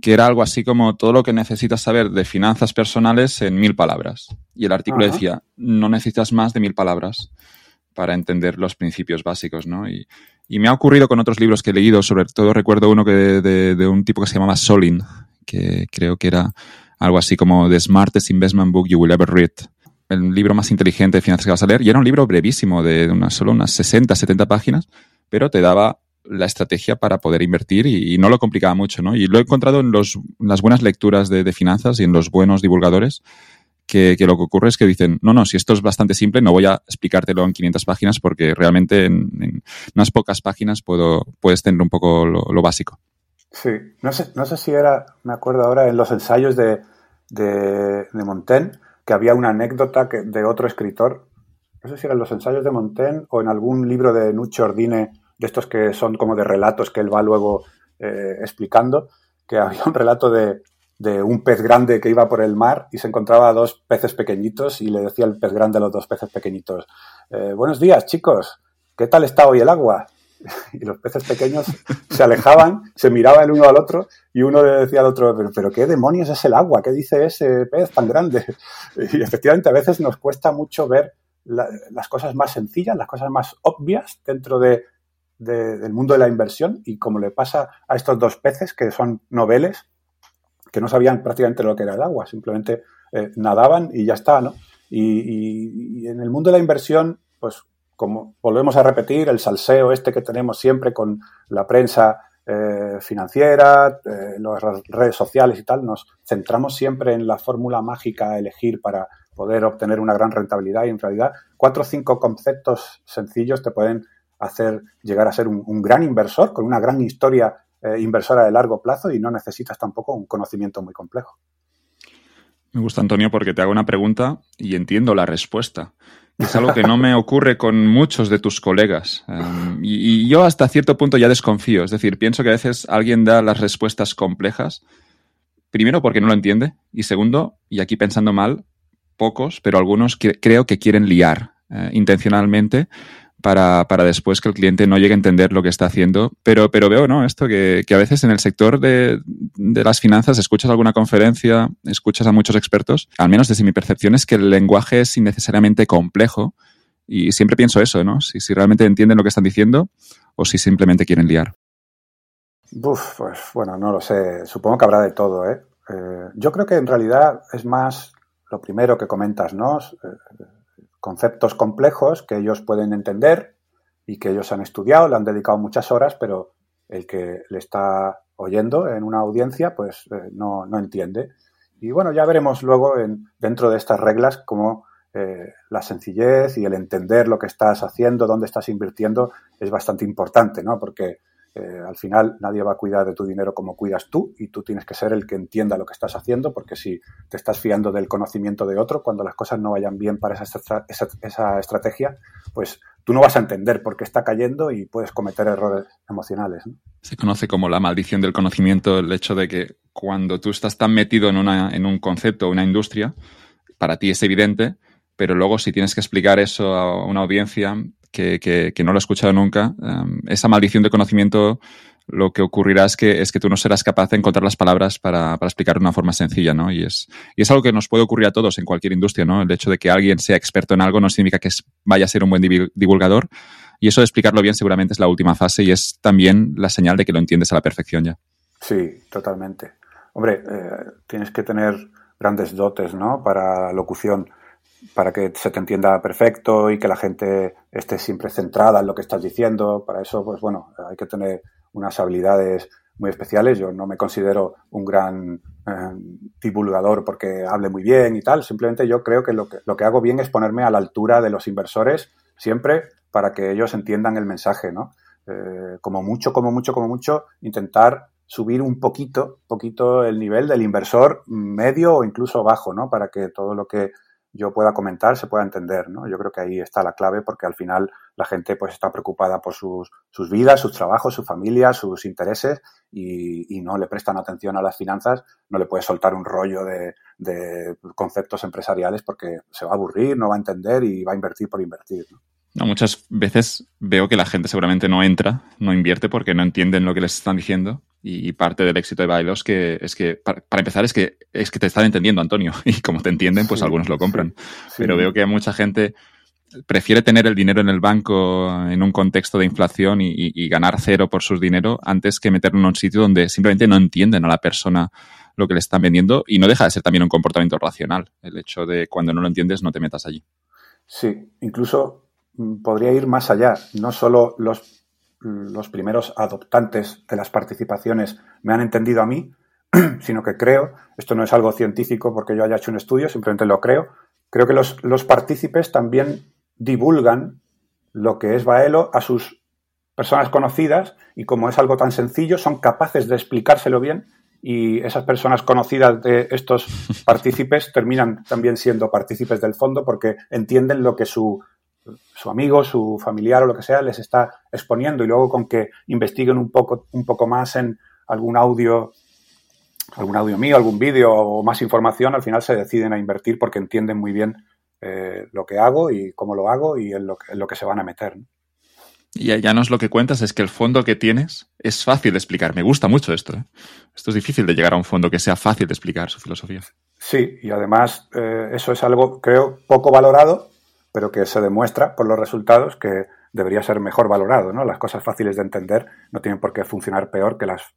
que era algo así como todo lo que necesitas saber de finanzas personales en mil palabras. Y el artículo decía, no necesitas más de mil palabras para entender los principios básicos, ¿no? Y, me ha ocurrido con otros libros que he leído, sobre todo recuerdo uno que de, de un tipo que se llamaba Solin, que creo que era algo así como The Smartest Investment Book You Will Ever Read. El libro más inteligente de finanzas que vas a leer. Y era un libro brevísimo, de unas, solo unas 60, 70 páginas, pero te daba la estrategia para poder invertir y, no lo complicaba mucho, ¿no? Y lo he encontrado en, los, las buenas lecturas de, finanzas y en los buenos divulgadores, que, lo que ocurre es que dicen, no, no, si esto es bastante simple, no voy a explicártelo en 500 páginas porque realmente en, unas pocas páginas puedo, puedes tener un poco lo básico. Sí, no sé, no sé si era, me acuerdo ahora, en los ensayos de, de, Montaigne, que había una anécdota que, de otro escritor, no sé si eran los ensayos de Montaigne o en algún libro de Nuccio Ordine, de estos que son como de relatos que él va luego eh, explicando, que había un relato de, de un pez grande que iba por el mar y se encontraba a dos peces pequeñitos y le decía el pez grande a los dos peces pequeñitos, eh, buenos días chicos, ¿qué tal está hoy el agua? y los peces pequeños se alejaban, se miraban el uno al otro y uno le decía al otro, pero, ¿qué demonios es el agua? ¿Qué dice ese pez tan grande? Y efectivamente a veces nos cuesta mucho ver las cosas más sencillas, las cosas más obvias dentro de, del mundo de la inversión y como le pasa a estos dos peces que son noveles, que no sabían prácticamente lo que era el agua, simplemente eh, nadaban y ya está, ¿no? y en el mundo de la inversión, pues como volvemos a repetir, el salseo este que tenemos siempre con la prensa eh, financiera, eh, las redes sociales y tal, nos centramos siempre en la fórmula mágica a elegir para poder obtener una gran rentabilidad y en realidad cuatro o cinco conceptos sencillos te pueden hacer llegar a ser un, gran inversor con una gran historia eh, inversora de largo plazo y no necesitas tampoco un conocimiento muy complejo. Me gusta, Antonio, porque te hago una pregunta y entiendo la respuesta. Es algo que no me ocurre con muchos de tus colegas. Em, y, yo hasta cierto punto ya desconfío. Es decir, pienso que a veces alguien da las respuestas complejas, primero porque no lo entiende, y segundo, y aquí pensando mal, pocos, pero algunos creo que quieren liar eh, intencionalmente para, para, después que el cliente no llegue a entender lo que está haciendo. Pero, pero veo, ¿no? Esto que, que a veces en el sector de, de, las finanzas escuchas alguna conferencia, escuchas a muchos expertos, al menos desde mi percepción es que el lenguaje es innecesariamente complejo y siempre pienso eso, ¿no? Si, si realmente entienden lo que están diciendo o si simplemente quieren liar. Uf, pues bueno, no lo sé. Supongo que habrá de todo, ¿eh? eh yo creo que en realidad es más lo primero que comentas, ¿no? Eh, conceptos complejos que ellos pueden entender y que ellos han estudiado, le han dedicado muchas horas, pero el que le está oyendo en una audiencia, pues eh, no, no, entiende. Y bueno, ya veremos luego en, dentro de estas reglas cómo eh, la sencillez y el entender lo que estás haciendo, dónde estás invirtiendo, es bastante importante, ¿no? Porque eh, al final nadie va a cuidar de tu dinero como cuidas tú y tú tienes que ser el que entienda lo que estás haciendo porque si te estás fiando del conocimiento de otro, cuando las cosas no vayan bien para esa, esa, estrategia, pues tú no vas a entender por qué está cayendo y puedes cometer errores emocionales. Se conoce como la maldición del conocimiento el hecho de que cuando tú estás tan metido en, una, en un concepto una industria, para ti es evidente, pero luego si tienes que explicar eso a una audiencia, que, no lo he escuchado nunca, em, esa maldición de conocimiento lo que ocurrirá es que, es que tú no serás capaz de encontrar las palabras para, para explicar de una forma sencilla, ¿no? Y es, y es algo que nos puede ocurrir a todos en cualquier industria, ¿no? El hecho de que alguien sea experto en algo no significa que vaya a ser un buen divulgador. Y eso de explicarlo bien seguramente es la última fase y es también la señal de que lo entiendes a la perfección ya. Sí, totalmente. Hombre, eh, tienes que tener grandes dotes, ¿no? Para locución para que se te entienda perfecto y que la gente esté siempre centrada en lo que estás diciendo. Para eso, pues bueno, hay que tener unas habilidades muy especiales. Yo no me considero un gran eh, divulgador porque hable muy bien y tal. Simplemente yo creo que lo, que lo que hago bien es ponerme a la altura de los inversores siempre para que ellos entiendan el mensaje, ¿no? Eh, como mucho, como mucho, como mucho, intentar subir un poquito, poquito el nivel del inversor medio o incluso bajo, ¿no? Para que todo lo que yo pueda comentar, se pueda entender, ¿no? Yo creo que ahí está la clave porque al final la gente pues está preocupada por sus, sus vidas, sus trabajos, su familia, sus intereses y, no le prestan atención a las finanzas, no le puedes soltar un rollo de, de, conceptos empresariales porque se va a aburrir, no va a entender y va a invertir por invertir. No, muchas veces veo que la gente seguramente no entra, no invierte porque no entienden lo que les están diciendo. Y parte del éxito de Bailos que es que, para, empezar, es que, es que te están entendiendo, Antonio. Y como te entienden, pues algunos lo compran. Pero veo que mucha gente prefiere tener el dinero en el banco en un contexto de inflación y, ganar cero por su dinero antes que meterlo en un sitio donde simplemente no entienden a la persona lo que le están vendiendo y no deja de ser también un comportamiento racional el hecho de cuando no lo entiendes no te metas allí. Sí, incluso podría ir más allá. No solo los, los primeros adoptantes de las participaciones me han entendido a mí, sino que creo, esto no es algo científico porque yo haya hecho un estudio, simplemente lo creo, creo que los, los partícipes también divulgan lo que es Baelo a sus personas conocidas y como es algo tan sencillo, son capaces de explicárselo bien y esas personas conocidas de estos partícipes terminan también siendo partícipes del fondo porque entienden lo que su su amigo, su familiar o lo que sea les está exponiendo y luego con que investiguen un poco, un poco más en algún audio, algún audio mío, algún vídeo o más información, al final se deciden a invertir porque entienden muy bien eh, lo que hago y cómo lo hago y en lo que, en lo que se van a meter. Y ya no es lo que cuentas, es que el fondo que tienes es fácil de explicar. Me gusta mucho esto. ¿eh? Esto es difícil de llegar a un fondo que sea fácil de explicar su filosofía. Sí, y además eh, eso es algo, creo, poco valorado, pero que se demuestra por los resultados que debería ser mejor valorado. ¿no? Las cosas fáciles de entender no tienen por qué funcionar peor que las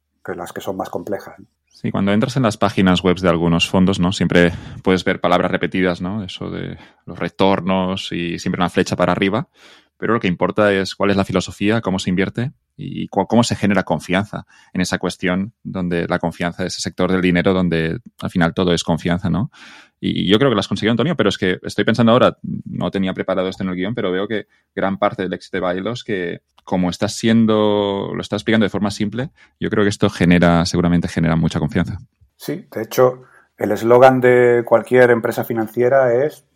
que, son más complejas. Sí, cuando entras en las páginas web de algunos fondos, ¿no? Siempre puedes ver palabras repetidas, ¿no? Eso de los retornos y siempre una flecha para arriba pero lo que importa es cuál es la filosofía, cómo se invierte y cómo se genera confianza en esa cuestión donde la confianza es ese sector del dinero donde al final todo es confianza, ¿no? Y yo creo que lo has conseguido, Antonio, pero es que estoy pensando ahora, no tenía preparado esto en el guion, pero veo que gran parte del éxito de Bailos que como estás siendo, lo estás explicando de forma simple, yo creo que esto genera, seguramente genera mucha confianza. Sí, de hecho, el eslogan de cualquier empresa financiera es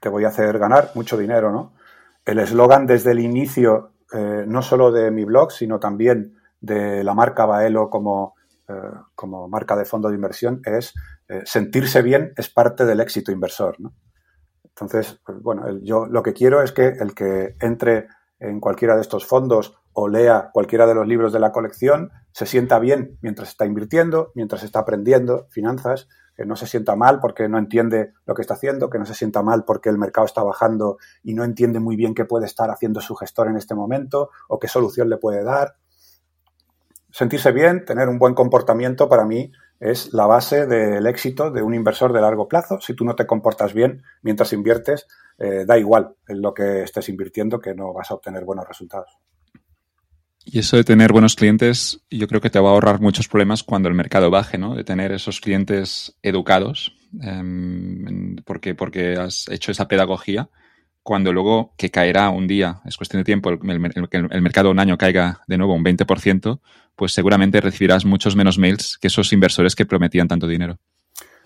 te voy a hacer ganar mucho dinero, ¿no? el eslogan desde el inicio, eh, no solo de mi blog, sino también de la marca Baelo como, eh, como marca de fondo de inversión, es eh, sentirse bien es parte del éxito inversor. Entonces, pues, bueno, yo lo que quiero es que el que entre en cualquiera de estos fondos o lea cualquiera de los libros de la colección se sienta bien mientras está invirtiendo, mientras está aprendiendo finanzas, que no se sienta mal porque no entiende lo que está haciendo, que no se sienta mal porque el mercado está bajando y no entiende muy bien qué puede estar haciendo su gestor en este momento o qué solución le puede dar. Sentirse bien, tener un buen comportamiento para mí es la base del éxito de un inversor de largo plazo. Si tú no te comportas bien mientras inviertes, eh, da igual en lo que estés invirtiendo que no vas a obtener buenos resultados. Y eso de tener buenos clientes, yo creo que te va a ahorrar muchos problemas cuando el mercado baje, ¿no? De tener esos clientes educados, em, porque, porque has hecho esa pedagogía, cuando luego que caerá un día, es cuestión de tiempo, el, el, el mercado un año caiga de nuevo un 20%, pues seguramente recibirás muchos menos mails que esos inversores que prometían tanto dinero.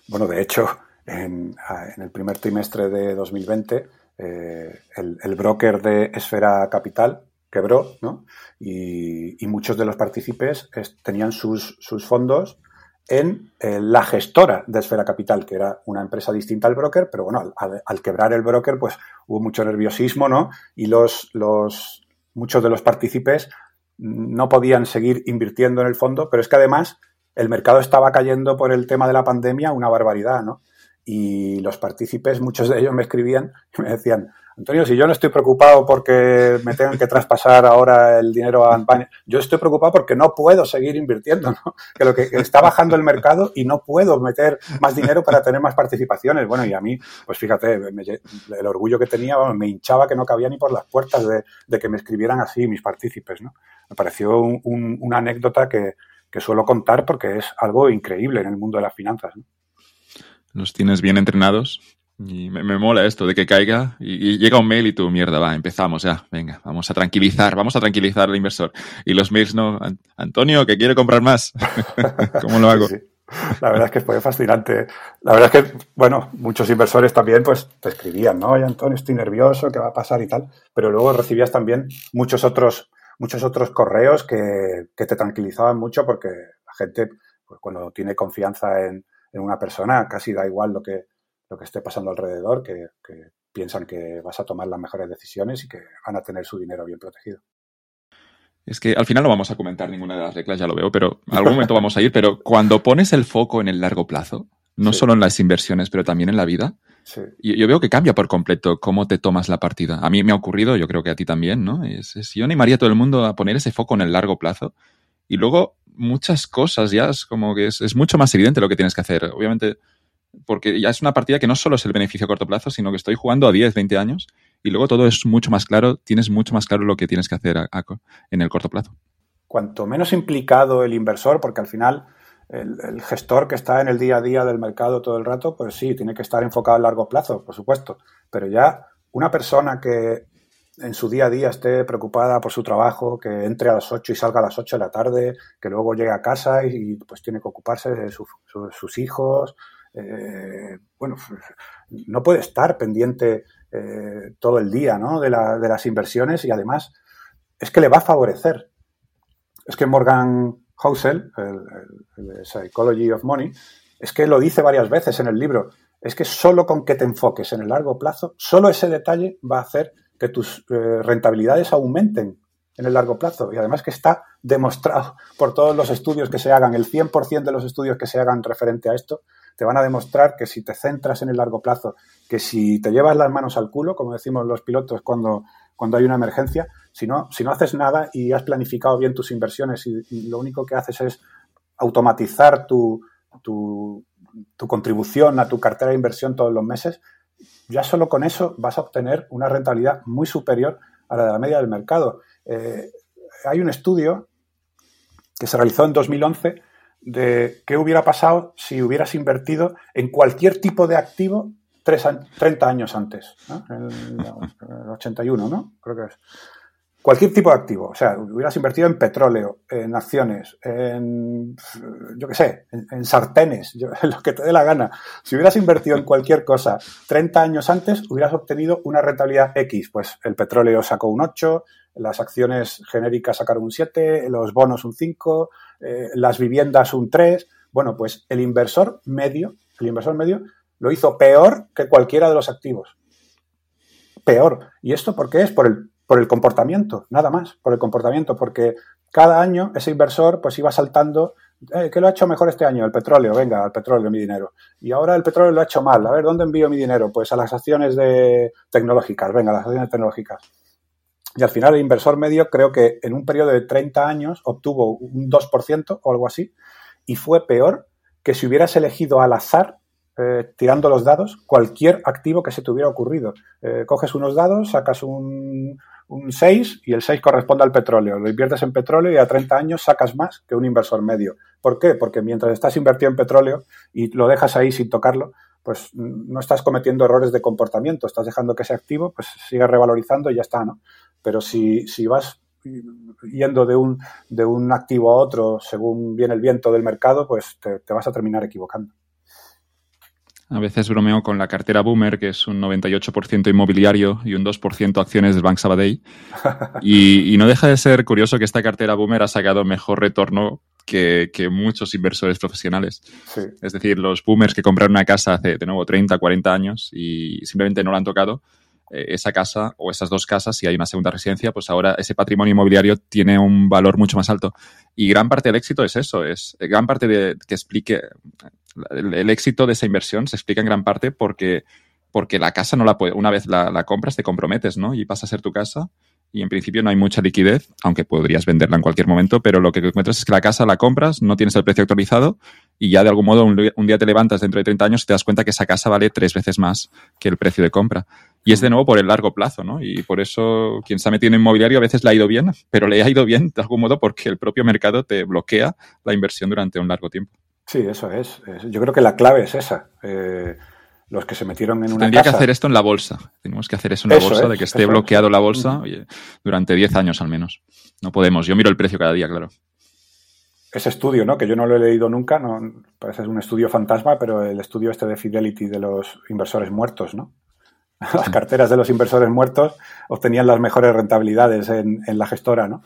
Bueno, de hecho, en, el primer trimestre de 2020, eh, el broker de Esfera Capital, quebró, ¿no? Y, muchos de los partícipes tenían sus, fondos en eh, la gestora de Esfera Capital, que era una empresa distinta al broker, pero bueno, al, quebrar el broker, pues hubo mucho nerviosismo, ¿no? Y los, los, muchos de los partícipes no podían seguir invirtiendo en el fondo, pero es que además el mercado estaba cayendo por el tema de la pandemia una barbaridad, ¿no? Y los partícipes, muchos de ellos me escribían y me decían, Antonio, si yo no estoy preocupado porque me tengan que traspasar ahora el dinero a España, yo estoy preocupado porque no puedo seguir invirtiendo, ¿no? Que lo que está bajando el mercado y no puedo meter más dinero para tener más participaciones. Bueno, y a mí, pues fíjate, el orgullo que tenía me hinchaba que no cabía ni por las puertas de, que me escribieran así mis partícipes, ¿no? Me pareció una anécdota que, suelo contar porque es algo increíble en el mundo de las finanzas. Los tienes bien entrenados y me, mola esto de que caiga y, llega un mail y tú, mierda, va, empezamos ya, venga, vamos a tranquilizar, vamos a tranquilizar al inversor. Y los mails no, Antonio, que quiere comprar más. ¿Cómo lo hago? La verdad es que fue fascinante. La verdad es que, bueno, muchos inversores también pues te escribían, ¿no? Oye, Antonio, estoy nervioso, ¿qué va a pasar y tal? Pero luego recibías también muchos otros, muchos otros correos que, que te tranquilizaban mucho porque la gente, pues cuando tiene confianza en, en una persona, casi da igual lo que, lo que esté pasando alrededor, que, piensan que vas a tomar las mejores decisiones y que van a tener su dinero bien protegido. Es que al final no vamos a comentar ninguna de las reglas, ya lo veo, pero en algún momento vamos a ir. Pero cuando pones el foco en el largo plazo, no solo en las inversiones, pero también en la vida, yo, veo que cambia por completo cómo te tomas la partida. A mí me ha ocurrido, yo creo que a ti también, ¿no? Es, es, yo animaría a todo el mundo a poner ese foco en el largo plazo y luego muchas cosas ya es como que es, es mucho más evidente lo que tienes que hacer. Obviamente porque ya es una partida que no solo es el beneficio a corto plazo, sino que estoy jugando a 10, 20 años y luego todo es mucho más claro, tienes mucho más claro lo que tienes que hacer en el corto plazo. Cuanto menos implicado el inversor, porque al final el, gestor que está en el día a día del mercado todo el rato, pues sí, tiene que estar enfocado a largo plazo, por supuesto, pero ya una persona que en su día a día esté preocupada por su trabajo, que entre a las 8 y salga a las 8 de la tarde, que luego llegue a casa y, pues tiene que ocuparse de sus hijos, eh, bueno, no puede estar pendiente eh, todo el día ¿no? de, las inversiones y además es que le va a favorecer. Es que Morgan Housel, el, Psychology of Money, es que lo dice varias veces en el libro, es que solo con que te enfoques en el largo plazo, solo ese detalle va a hacer que tus eh, rentabilidades aumenten en el largo plazo y además que está demostrado por todos los estudios que se hagan, el 100% de los estudios que se hagan referente a esto, te van a demostrar que si te centras en el largo plazo, que si te llevas las manos al culo, como decimos los pilotos cuando, cuando hay una emergencia, si no, si no haces nada y has planificado bien tus inversiones y, lo único que haces es automatizar tu, tu, tu contribución a tu cartera de inversión todos los meses, ya solo con eso vas a obtener una rentabilidad muy superior a la de la media del mercado. Eh, hay un estudio que se realizó en 2011 de qué hubiera pasado si hubieras invertido en cualquier tipo de activo 30 años antes, en el 81, ¿no? Creo que es. Cualquier tipo de activo, o sea, hubieras invertido en petróleo, en acciones, en, yo qué sé, en, sartenes, en lo que te dé la gana. Si hubieras invertido en cualquier cosa 30 años antes, hubieras obtenido una rentabilidad X. Pues el petróleo sacó un 8, las acciones genéricas sacaron un 7, los bonos un 5, eh, las viviendas un 3. Bueno, pues el inversor medio, el inversor medio lo hizo peor que cualquiera de los activos. Peor. ¿Y esto por qué es? Por el por el comportamiento, nada más, por el comportamiento, porque cada año ese inversor pues iba saltando, eh, ¿qué lo ha hecho mejor este año? El petróleo, venga, al petróleo mi dinero. Y ahora el petróleo lo ha hecho mal, a ver, ¿dónde envío mi dinero? Pues a las acciones de tecnológicas, venga, a las acciones tecnológicas. Y al final el inversor medio creo que en un periodo de 30 años obtuvo un 2% o algo así, y fue peor que si hubieras elegido al azar eh, tirando los dados cualquier activo que se te hubiera ocurrido. Eh, coges unos dados, sacas un, un 6 y el 6 corresponde al petróleo. Lo inviertes en petróleo y a 30 años sacas más que un inversor medio. ¿Por qué? Porque mientras estás invertido en petróleo y lo dejas ahí sin tocarlo, pues no estás cometiendo errores de comportamiento, estás dejando que ese activo pues siga revalorizando y ya está, ¿no? Pero si, si vas yendo de un, de un activo a otro según viene el viento del mercado, pues te vas a terminar equivocando. A veces bromeo con la cartera Boomer, que es un 98% inmobiliario y un 2% acciones del Bank Sabadell. Y, no deja de ser curioso que esta cartera Boomer ha sacado mejor retorno que, muchos inversores profesionales. Es decir, los boomers que compraron una casa hace, de nuevo, 30, 40 años y simplemente no la han tocado, eh, esa casa o esas dos casas, si hay una segunda residencia, pues ahora ese patrimonio inmobiliario tiene un valor mucho más alto. Y gran parte del éxito es eso, es gran parte de que explique el, éxito de esa inversión se explica en gran parte porque, porque la casa no la puede, una vez la, la compras te comprometes, ¿no? Y pasa a ser tu casa y en principio no hay mucha liquidez, aunque podrías venderla en cualquier momento, pero lo que encuentras es que la casa la compras, no tienes el precio actualizado y ya de algún modo un, día te levantas dentro de 30 años y te das cuenta que esa casa vale tres veces más que el precio de compra. Y es de nuevo por el largo plazo, ¿no? Y por eso quien se ha metido en inmobiliario a veces le ha ido bien, pero le ha ido bien de algún modo porque el propio mercado te bloquea la inversión durante un largo tiempo. Sí, eso es. Yo creo que la clave es esa. Eh, los que se metieron en una Tendría que hacer esto en la bolsa. Tenemos que hacer eso en la bolsa, de que esté bloqueado la bolsa durante 10 años al menos. No podemos. Yo miro el precio cada día, claro. Ese estudio, ¿no? Que yo no lo he leído nunca, no, parece un estudio fantasma, pero el estudio este de Fidelity de los inversores muertos, ¿no? Las carteras de los inversores muertos obtenían las mejores rentabilidades en, la gestora, ¿no?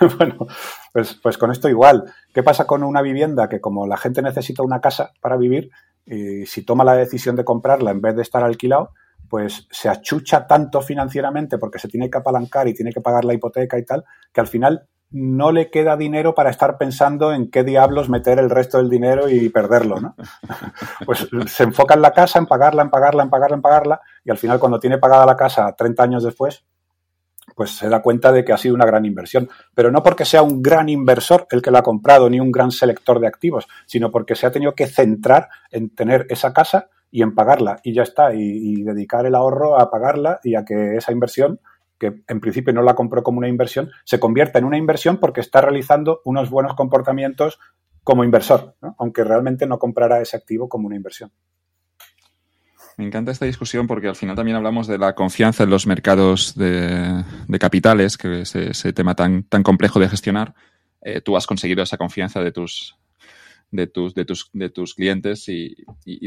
bueno, pues, pues con esto igual. ¿Qué pasa con una vivienda que como la gente necesita una casa para vivir, y si toma la decisión de comprarla en vez de estar alquilado, pues se achucha tanto financieramente porque se tiene que apalancar y tiene que pagar la hipoteca y tal, que al final no le queda dinero para estar pensando en qué diablos meter el resto del dinero y perderlo, ¿no? Pues se enfoca en la casa, en pagarla, en pagarla, en pagarla, en pagarla, y al final cuando tiene pagada la casa 30 años después, pues se da cuenta de que ha sido una gran inversión. Pero no porque sea un gran inversor el que la ha comprado, ni un gran selector de activos, sino porque se ha tenido que centrar en tener esa casa y en pagarla, y ya está, y, dedicar el ahorro a pagarla y a que esa inversión que en principio no la compró como una inversión, se convierta en una inversión porque está realizando unos buenos comportamientos como inversor, aunque realmente no comprará ese activo como una inversión. Me encanta esta discusión porque al final también hablamos de la confianza en los mercados de, capitales, que es ese tema tan, tan complejo de gestionar. Eh, tú has conseguido esa confianza de tus, de tus, de tus, de tus clientes. Y,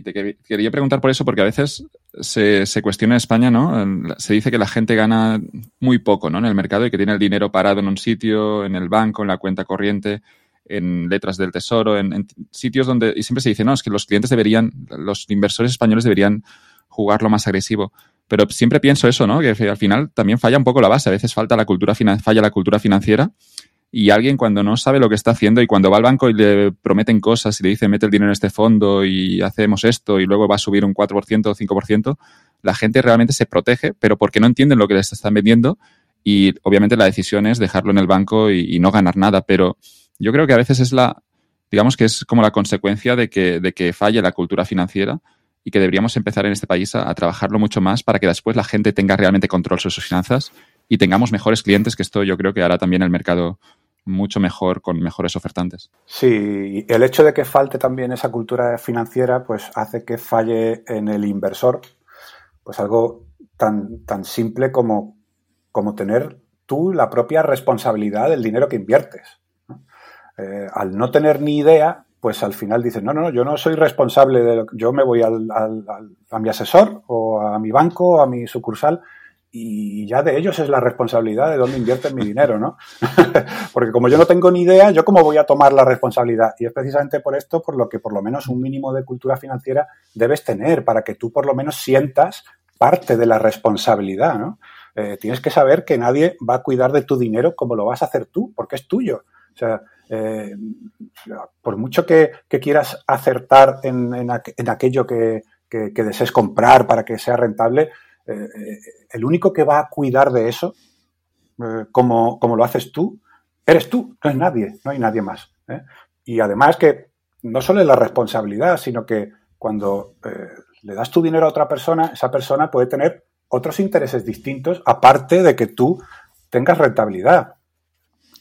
te quería preguntar por eso, porque a veces se, se, cuestiona en España, ¿no? Se dice que la gente gana muy poco, ¿no? En el mercado y que tiene el dinero parado en un sitio, en el banco, en la cuenta corriente, en letras del tesoro, en, sitios donde, y siempre se dice, no, es que los clientes deberían, los inversores españoles deberían jugar lo más agresivo. pero siempre pienso eso, ¿no? Que al final también falla un poco la base. A veces falta la cultura falla la cultura financiera y alguien cuando no sabe lo que está haciendo y cuando va al banco y le prometen cosas y le dicen mete el dinero en este fondo y hacemos esto y luego va a subir un 4% o 5%, la gente realmente se protege, pero porque no entienden lo que les están vendiendo y obviamente la decisión es dejarlo en el banco y, no ganar nada, pero yo creo que a veces es la, digamos que es como la consecuencia de que, de que falle la cultura financiera y que deberíamos empezar en este país a, trabajarlo mucho más para que después la gente tenga realmente control sobre sus finanzas y tengamos mejores clientes, que esto yo creo que hará también el mercado mucho mejor con mejores ofertantes. Sí, el hecho de que falte también esa cultura financiera, pues hace que falle en el inversor, pues algo tan, tan simple como, como tener tú la propia responsabilidad del dinero que inviertes. Eh, al no tener ni idea, pues al final dices, no, no, no, yo no soy responsable de lo que yo me voy al, a mi asesor o a mi banco o a mi sucursal y ya de ellos es la responsabilidad de dónde invierten mi dinero, ¿no? Porque como yo no tengo ni idea, ¿yo cómo voy a tomar la responsabilidad? Y es precisamente por esto por lo que por lo menos un mínimo de cultura financiera debes tener para que tú por lo menos sientas parte de la responsabilidad, ¿no? Eh, tienes que saber que nadie va a cuidar de tu dinero como lo vas a hacer tú, porque es tuyo. O sea, eh, por mucho que, quieras acertar en, aquello que, desees comprar para que sea rentable, eh, el único que va a cuidar de eso, eh, como, lo haces tú, eres tú, no es nadie, no hay nadie más. Y además que no solo es la responsabilidad, sino que cuando le das tu dinero a otra persona, esa persona puede tener otros intereses distintos, aparte de que tú tengas rentabilidad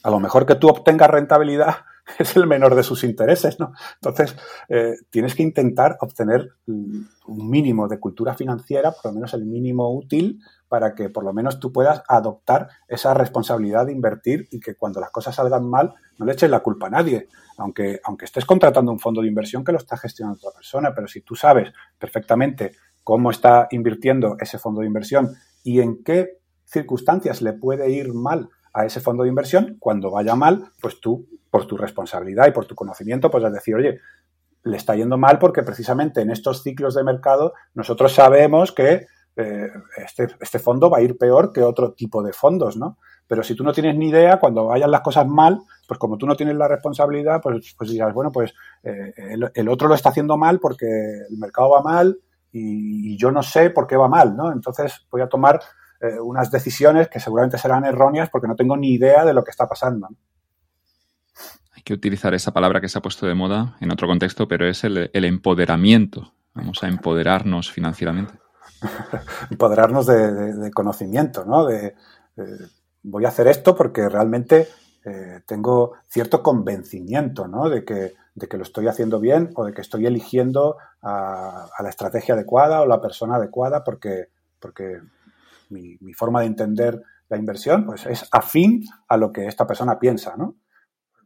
a lo mejor que tú obtengas rentabilidad es el menor de sus intereses, ¿no? Entonces, eh, tienes que intentar obtener un mínimo de cultura financiera, por lo menos el mínimo útil, para que por lo menos tú puedas adoptar esa responsabilidad de invertir y que cuando las cosas salgan mal no le eches la culpa a nadie, aunque, aunque estés contratando un fondo de inversión que lo está gestionando otra persona, pero si tú sabes perfectamente cómo está invirtiendo ese fondo de inversión y en qué circunstancias le puede ir mal a ese fondo de inversión, cuando vaya mal, pues tú, por tu responsabilidad y por tu conocimiento, pues decir, oye, le está yendo mal porque precisamente en estos ciclos de mercado nosotros sabemos que eh, este, este, fondo va a ir peor que otro tipo de fondos, ¿no? Pero si tú no tienes ni idea, cuando vayan las cosas mal, pues como tú no tienes la responsabilidad, pues, pues dirás, bueno, pues eh, el, otro lo está haciendo mal porque el mercado va mal y, y, yo no sé por qué va mal, ¿no? Entonces voy a tomar eh, unas decisiones que seguramente serán erróneas porque no tengo ni idea de lo que está pasando. Hay que utilizar esa palabra que se ha puesto de moda en otro contexto, pero es el, empoderamiento. Vamos a empoderarnos financieramente. empoderarnos de, conocimiento, ¿no? De, voy a hacer esto porque realmente eh, tengo cierto convencimiento, ¿no? De que, de que lo estoy haciendo bien o de que estoy eligiendo a, a la estrategia adecuada o la persona adecuada porque, porque mi, forma de entender la inversión pues es afín a lo que esta persona piensa, ¿no?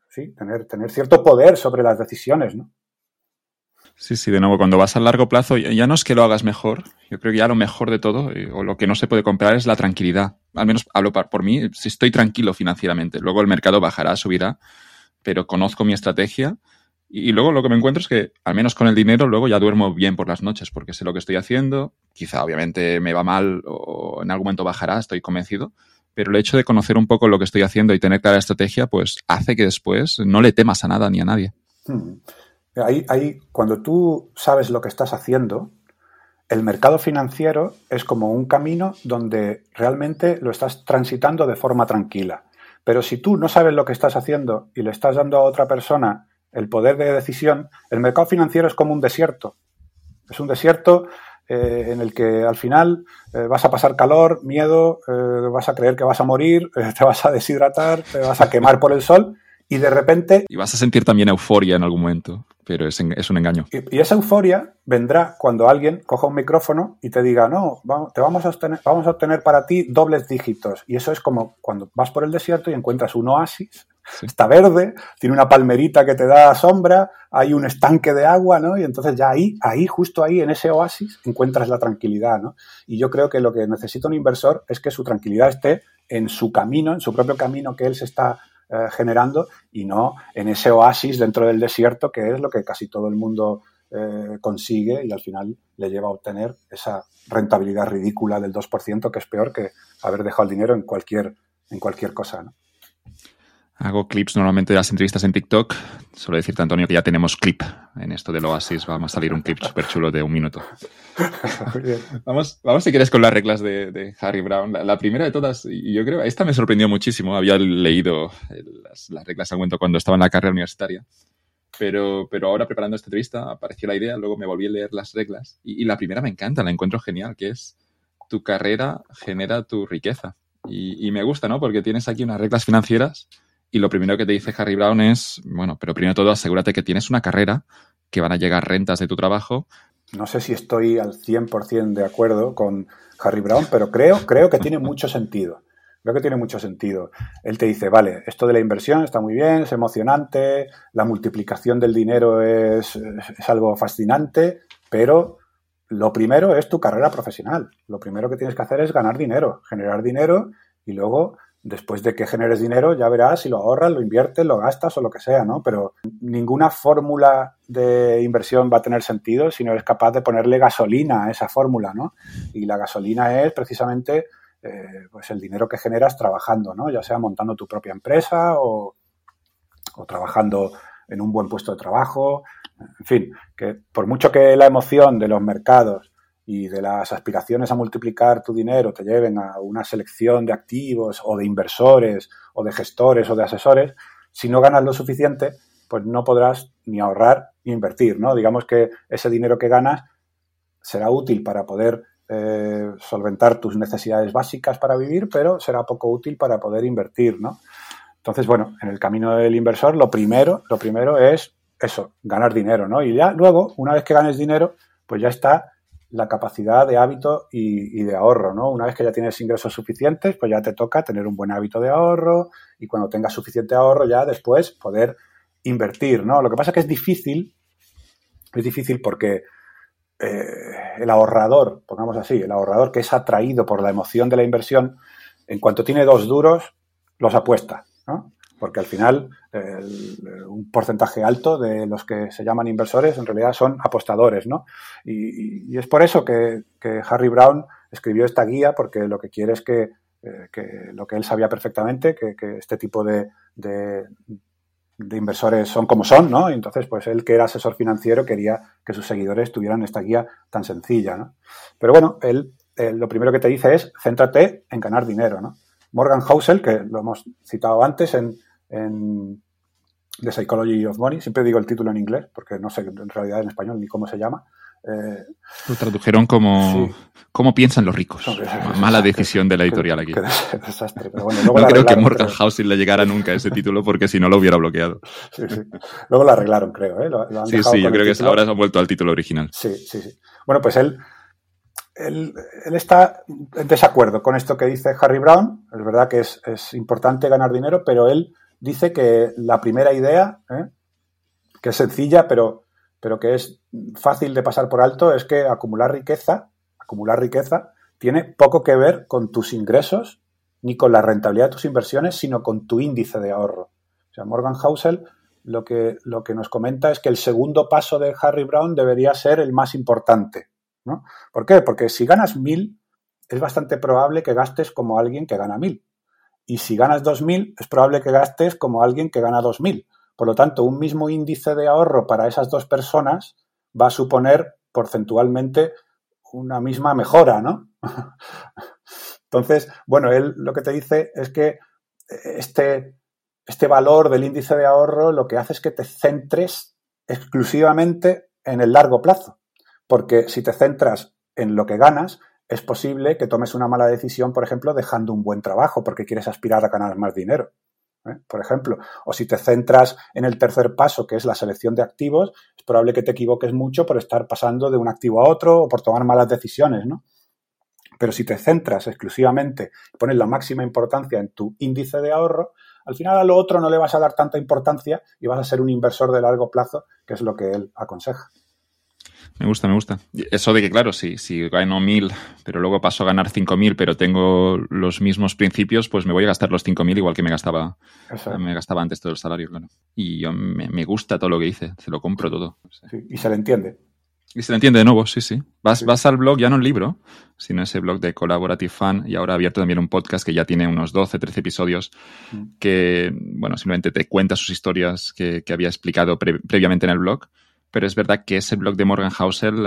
Sí, tener, tener cierto poder sobre las decisiones, ¿no? Sí, sí, de nuevo, cuando vas a largo plazo, ya no es que lo hagas mejor, yo creo que ya lo mejor de todo, eh, o lo que no se puede comprar es la tranquilidad. Al menos hablo por mí, si estoy tranquilo financieramente, luego el mercado bajará, subirá, pero conozco mi estrategia y luego lo que me encuentro es que, al menos con el dinero, luego ya duermo bien por las noches porque sé lo que estoy haciendo. Quizá, obviamente, me va mal o en algún momento bajará, estoy convencido. Pero el hecho de conocer un poco lo que estoy haciendo y tener clara estrategia, pues hace que después no le temas a nada ni a nadie. Hmm. Ahí, ahí, cuando tú sabes lo que estás haciendo, el mercado financiero es como un camino donde realmente lo estás transitando de forma tranquila. Pero si tú no sabes lo que estás haciendo y le estás dando a otra persona el poder de decisión, el mercado financiero es como un desierto. Es un desierto eh, en el que al final eh, vas a pasar calor, miedo, eh, vas a creer que vas a morir, te vas a deshidratar, te vas a quemar por el sol y de repente... Y vas a sentir también euforia en algún momento, pero es, un engaño. Y, esa euforia vendrá cuando alguien coja un micrófono y te diga, no, vamos, te vamos a, obtener, vamos a obtener para ti dobles dígitos. Y eso es como cuando vas por el desierto y encuentras un oasis Está verde, tiene una palmerita que te da sombra, hay un estanque de agua, ¿no? Y entonces ya ahí, ahí, justo ahí, en ese oasis, encuentras la tranquilidad, ¿no? Y yo creo que lo que necesita un inversor es que su tranquilidad esté en su camino, en su propio camino que él se está eh, generando y no en ese oasis dentro del desierto que es lo que casi todo el mundo eh, consigue y al final le lleva a obtener esa rentabilidad ridícula del 2%, que es peor que haber dejado el dinero en cualquier, en cualquier cosa. Hago clips normalmente de las entrevistas en TikTok. Suelo decirte, Antonio, que ya tenemos clip en esto del Oasis. Vamos a salir un clip súper chulo de un minuto. vamos, vamos, si quieres, con las reglas de, Harry Brown. La, primera de todas, y yo creo, esta me sorprendió muchísimo. Había leído las, reglas al cuento cuando estaba en la carrera universitaria. Pero, pero ahora preparando esta entrevista apareció la idea, luego me volví a leer las reglas. Y, la primera me encanta, la encuentro genial, que es tu carrera genera tu riqueza. Y, y me gusta, ¿no? Porque tienes aquí unas reglas financieras y lo primero que te dice Harry Brown es, bueno, pero primero todo asegúrate que tienes una carrera, que van a llegar rentas de tu trabajo. No sé si estoy al 100% de acuerdo con Harry Brown, pero creo, creo que tiene mucho sentido. Creo que tiene mucho sentido. Él te dice, vale, esto de la inversión está muy bien, es emocionante, la multiplicación del dinero es algo fascinante, pero lo primero es tu carrera profesional. Lo primero que tienes que hacer es ganar dinero, generar dinero y luego después de que generes dinero ya verás si lo ahorras, lo inviertes, lo gastas o lo que sea, ¿no? Pero ninguna fórmula de inversión va a tener sentido si no eres capaz de ponerle gasolina a esa fórmula, ¿no? Y la gasolina es precisamente eh, pues el dinero que generas trabajando, ¿no? Ya sea montando tu propia empresa o, o trabajando en un buen puesto de trabajo, en fin, que por mucho que la emoción de los mercados y de las aspiraciones a multiplicar tu dinero te lleven a una selección de activos o de inversores o de gestores o de asesores, si no ganas lo suficiente, pues no podrás ni ahorrar ni invertir, ¿no? Digamos que ese dinero que ganas será útil para poder eh, solventar tus necesidades básicas para vivir, pero será poco útil para poder invertir, ¿no? Entonces, bueno, en el camino del inversor, lo primero, lo primero es eso, ganar dinero, ¿no? Y ya luego, una vez que ganes dinero, pues ya está la capacidad de hábito y, de ahorro, ¿no? Una vez que ya tienes ingresos suficientes, pues ya te toca tener un buen hábito de ahorro y cuando tengas suficiente ahorro ya después poder invertir, ¿no? Lo que pasa es que es difícil, es difícil porque eh, el ahorrador, pongamos así, el ahorrador que es atraído por la emoción de la inversión, en cuanto tiene dos duros, los apuesta, ¿no? Porque al final un porcentaje alto de los que se llaman inversores en realidad son apostadores, ¿no? Y, es por eso que, Harry Brown escribió esta guía, porque lo que quiere es que, eh, lo que él sabía perfectamente, que, este tipo de, de, inversores son como son, ¿no? Y entonces, pues él que era asesor financiero quería que sus seguidores tuvieran esta guía tan sencilla, ¿no? Pero bueno, él lo primero que te dice es, céntrate en ganar dinero, ¿no? Morgan Housel, que lo hemos citado antes en, en The Psychology of Money. Siempre digo el título en inglés, porque no sé en realidad en español ni cómo se llama. Eh, Lo tradujeron como ¿Cómo piensan los ricos? Mala decisión de la editorial aquí. desastre. Pero bueno, no creo que Morgan Housing le llegara nunca ese título porque si no lo hubiera bloqueado. Sí, sí. Luego lo arreglaron, creo. ¿eh? sí, sí, yo creo que ahora se han vuelto al título original. Sí, sí, sí. Bueno, pues él, él, está en desacuerdo con esto que dice Harry Brown. Es verdad que es, es importante ganar dinero, pero él dice que la primera idea, ¿eh? que es sencilla, pero, pero que es fácil de pasar por alto, es que acumular riqueza, acumular riqueza, tiene poco que ver con tus ingresos ni con la rentabilidad de tus inversiones, sino con tu índice de ahorro. O sea, Morgan Housel lo que, lo que nos comenta es que el segundo paso de Harry Brown debería ser el más importante. ¿Por qué? Porque si ganas mil, es bastante probable que gastes como alguien que gana mil. Y si ganas 2.000, es probable que gastes como alguien que gana 2.000. Por lo tanto, un mismo índice de ahorro para esas dos personas va a suponer porcentualmente una misma mejora, ¿no? Entonces, bueno, él lo que te dice es que este, este valor del índice de ahorro lo que hace es que te centres exclusivamente en el largo plazo. Porque si te centras en lo que ganas, es posible que tomes una mala decisión, por ejemplo, dejando un buen trabajo porque quieres aspirar a ganar más dinero. ¿eh? Por ejemplo, o si te centras en el tercer paso, que es la selección de activos, es probable que te equivoques mucho por estar pasando de un activo a otro o por tomar malas decisiones, ¿no? Pero si te centras exclusivamente pones la máxima importancia en tu índice de ahorro, al final a lo otro no le vas a dar tanta importancia y vas a ser un inversor de largo plazo, que es lo que él aconseja. Me gusta, me gusta. Eso de que, claro, si, si gano mil, pero luego paso a ganar cinco mil, pero tengo los mismos principios, pues me voy a gastar los cinco mil igual que me gastaba, me gastaba antes todo el salario, claro. Y yo me, gusta todo lo que hice, se lo compro todo. y se le entiende. Y se le entiende de nuevo, sí, sí. Vas, vas al blog, ya no el libro, sino ese blog de Collaborative Fan, y ahora ha abierto también un podcast que ya tiene unos 12, 13 episodios, mm. que, bueno, simplemente te cuenta sus historias que, que había explicado previamente en el blog pero es verdad que ese blog de Morgan Housel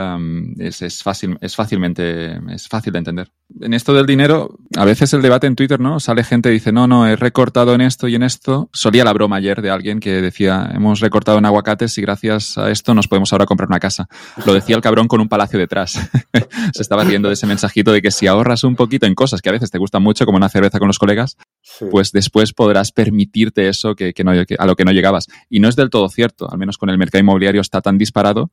es, fácil, es, fácilmente, es fácil de entender. En esto del dinero, a veces el debate en Twitter, ¿no? Sale gente y dice, no, no, he recortado en esto y en esto. Solía la broma ayer de alguien que decía, hemos recortado en aguacates y gracias a esto nos podemos ahora comprar una casa. Lo decía el cabrón con un palacio detrás. Se estaba riendo de ese mensajito de que si ahorras un poquito en cosas que a veces te gustan mucho, como una cerveza con los colegas, pues después podrás permitirte eso que, no, a lo que no llegabas. Y no es del todo cierto, al menos con el mercado inmobiliario está tan disparado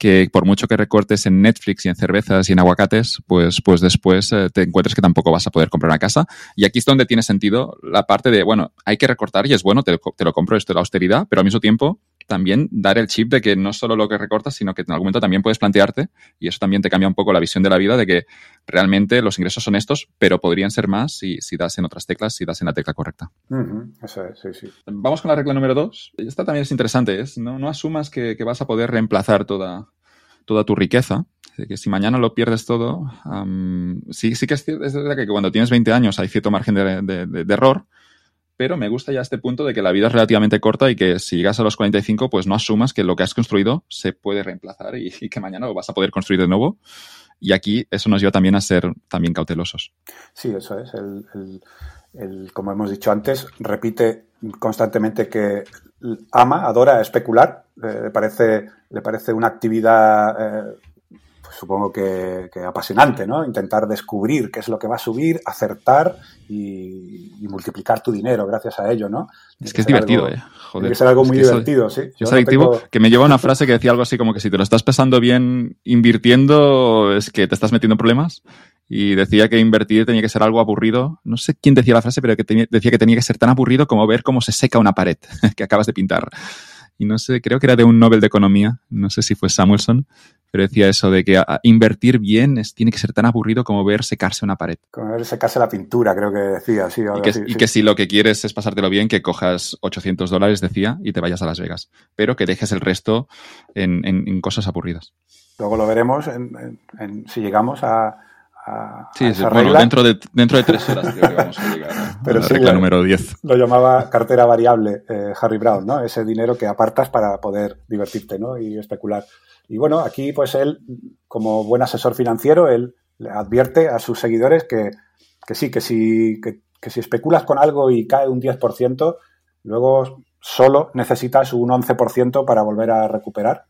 que por mucho que recortes en Netflix y en cervezas y en aguacates, pues, pues después eh, te encuentres que tampoco vas a poder comprar una casa. Y aquí es donde tiene sentido la parte de, bueno, hay que recortar y es bueno, te, te lo compro esto la austeridad, pero al mismo tiempo también dar el chip de que no solo lo que recortas, sino que en algún momento también puedes plantearte, y eso también te cambia un poco la visión de la vida, de que realmente los ingresos son estos, pero podrían ser más si, si das en otras teclas, si das en la tecla correcta. Eso es, sí, sí. Vamos con la regla número dos. Esta también es interesante, es no, no asumas que, vas a poder reemplazar toda, toda tu riqueza, que si mañana lo pierdes todo, sí, sí que es, es verdad que cuando tienes 20 años hay cierto margen de error, pero me gusta ya este punto de que la vida es relativamente corta y que si llegas a los 45, pues no asumas que lo que has construido se puede reemplazar y, que mañana lo vas a poder construir de nuevo. Y aquí eso nos lleva también a ser también cautelosos. Sí, eso es. El, como hemos dicho antes, repite constantemente que ama, adora especular. Eh, le, parece, le parece una actividad eh, supongo que, apasionante, ¿no? Intentar descubrir qué es lo que va a subir, acertar y, multiplicar tu dinero gracias a ello, ¿no? Es que es divertido, eh. Joder. Tiene que ser algo muy divertido, sí. es adictivo, que me lleva una frase que decía algo así como que si te lo estás pesando bien invirtiendo, es que te estás metiendo en problemas. Y decía que invertir tenía que ser algo aburrido. No sé quién decía la frase, pero que decía que tenía que ser tan aburrido como ver cómo se seca una pared que acabas de pintar y no sé, creo que era de un Nobel de Economía, no sé si fue Samuelson, pero decía eso de que invertir bien es, tiene que ser tan aburrido como ver secarse una pared. Como ver secarse la pintura, creo que decía, sí. Y, que, y que, si lo que quieres es pasártelo bien, que cojas 800 dólares, decía, y te vayas a Las Vegas, pero que dejes el resto en, en, cosas aburridas. Luego lo veremos en, si llegamos a, sí, bueno, dentro de, dentro de tres horas creo que vamos a llegar Pero la regla número 10. Lo llamaba cartera variable eh, Harry Brown, ¿no? Ese dinero que apartas para poder divertirte, ¿no? Y especular. Y bueno, aquí pues él, como buen asesor financiero, él le advierte a sus seguidores que, que sí, que si, que, que si especulas con algo y cae un 10%, luego solo necesitas un 11% para volver a recuperar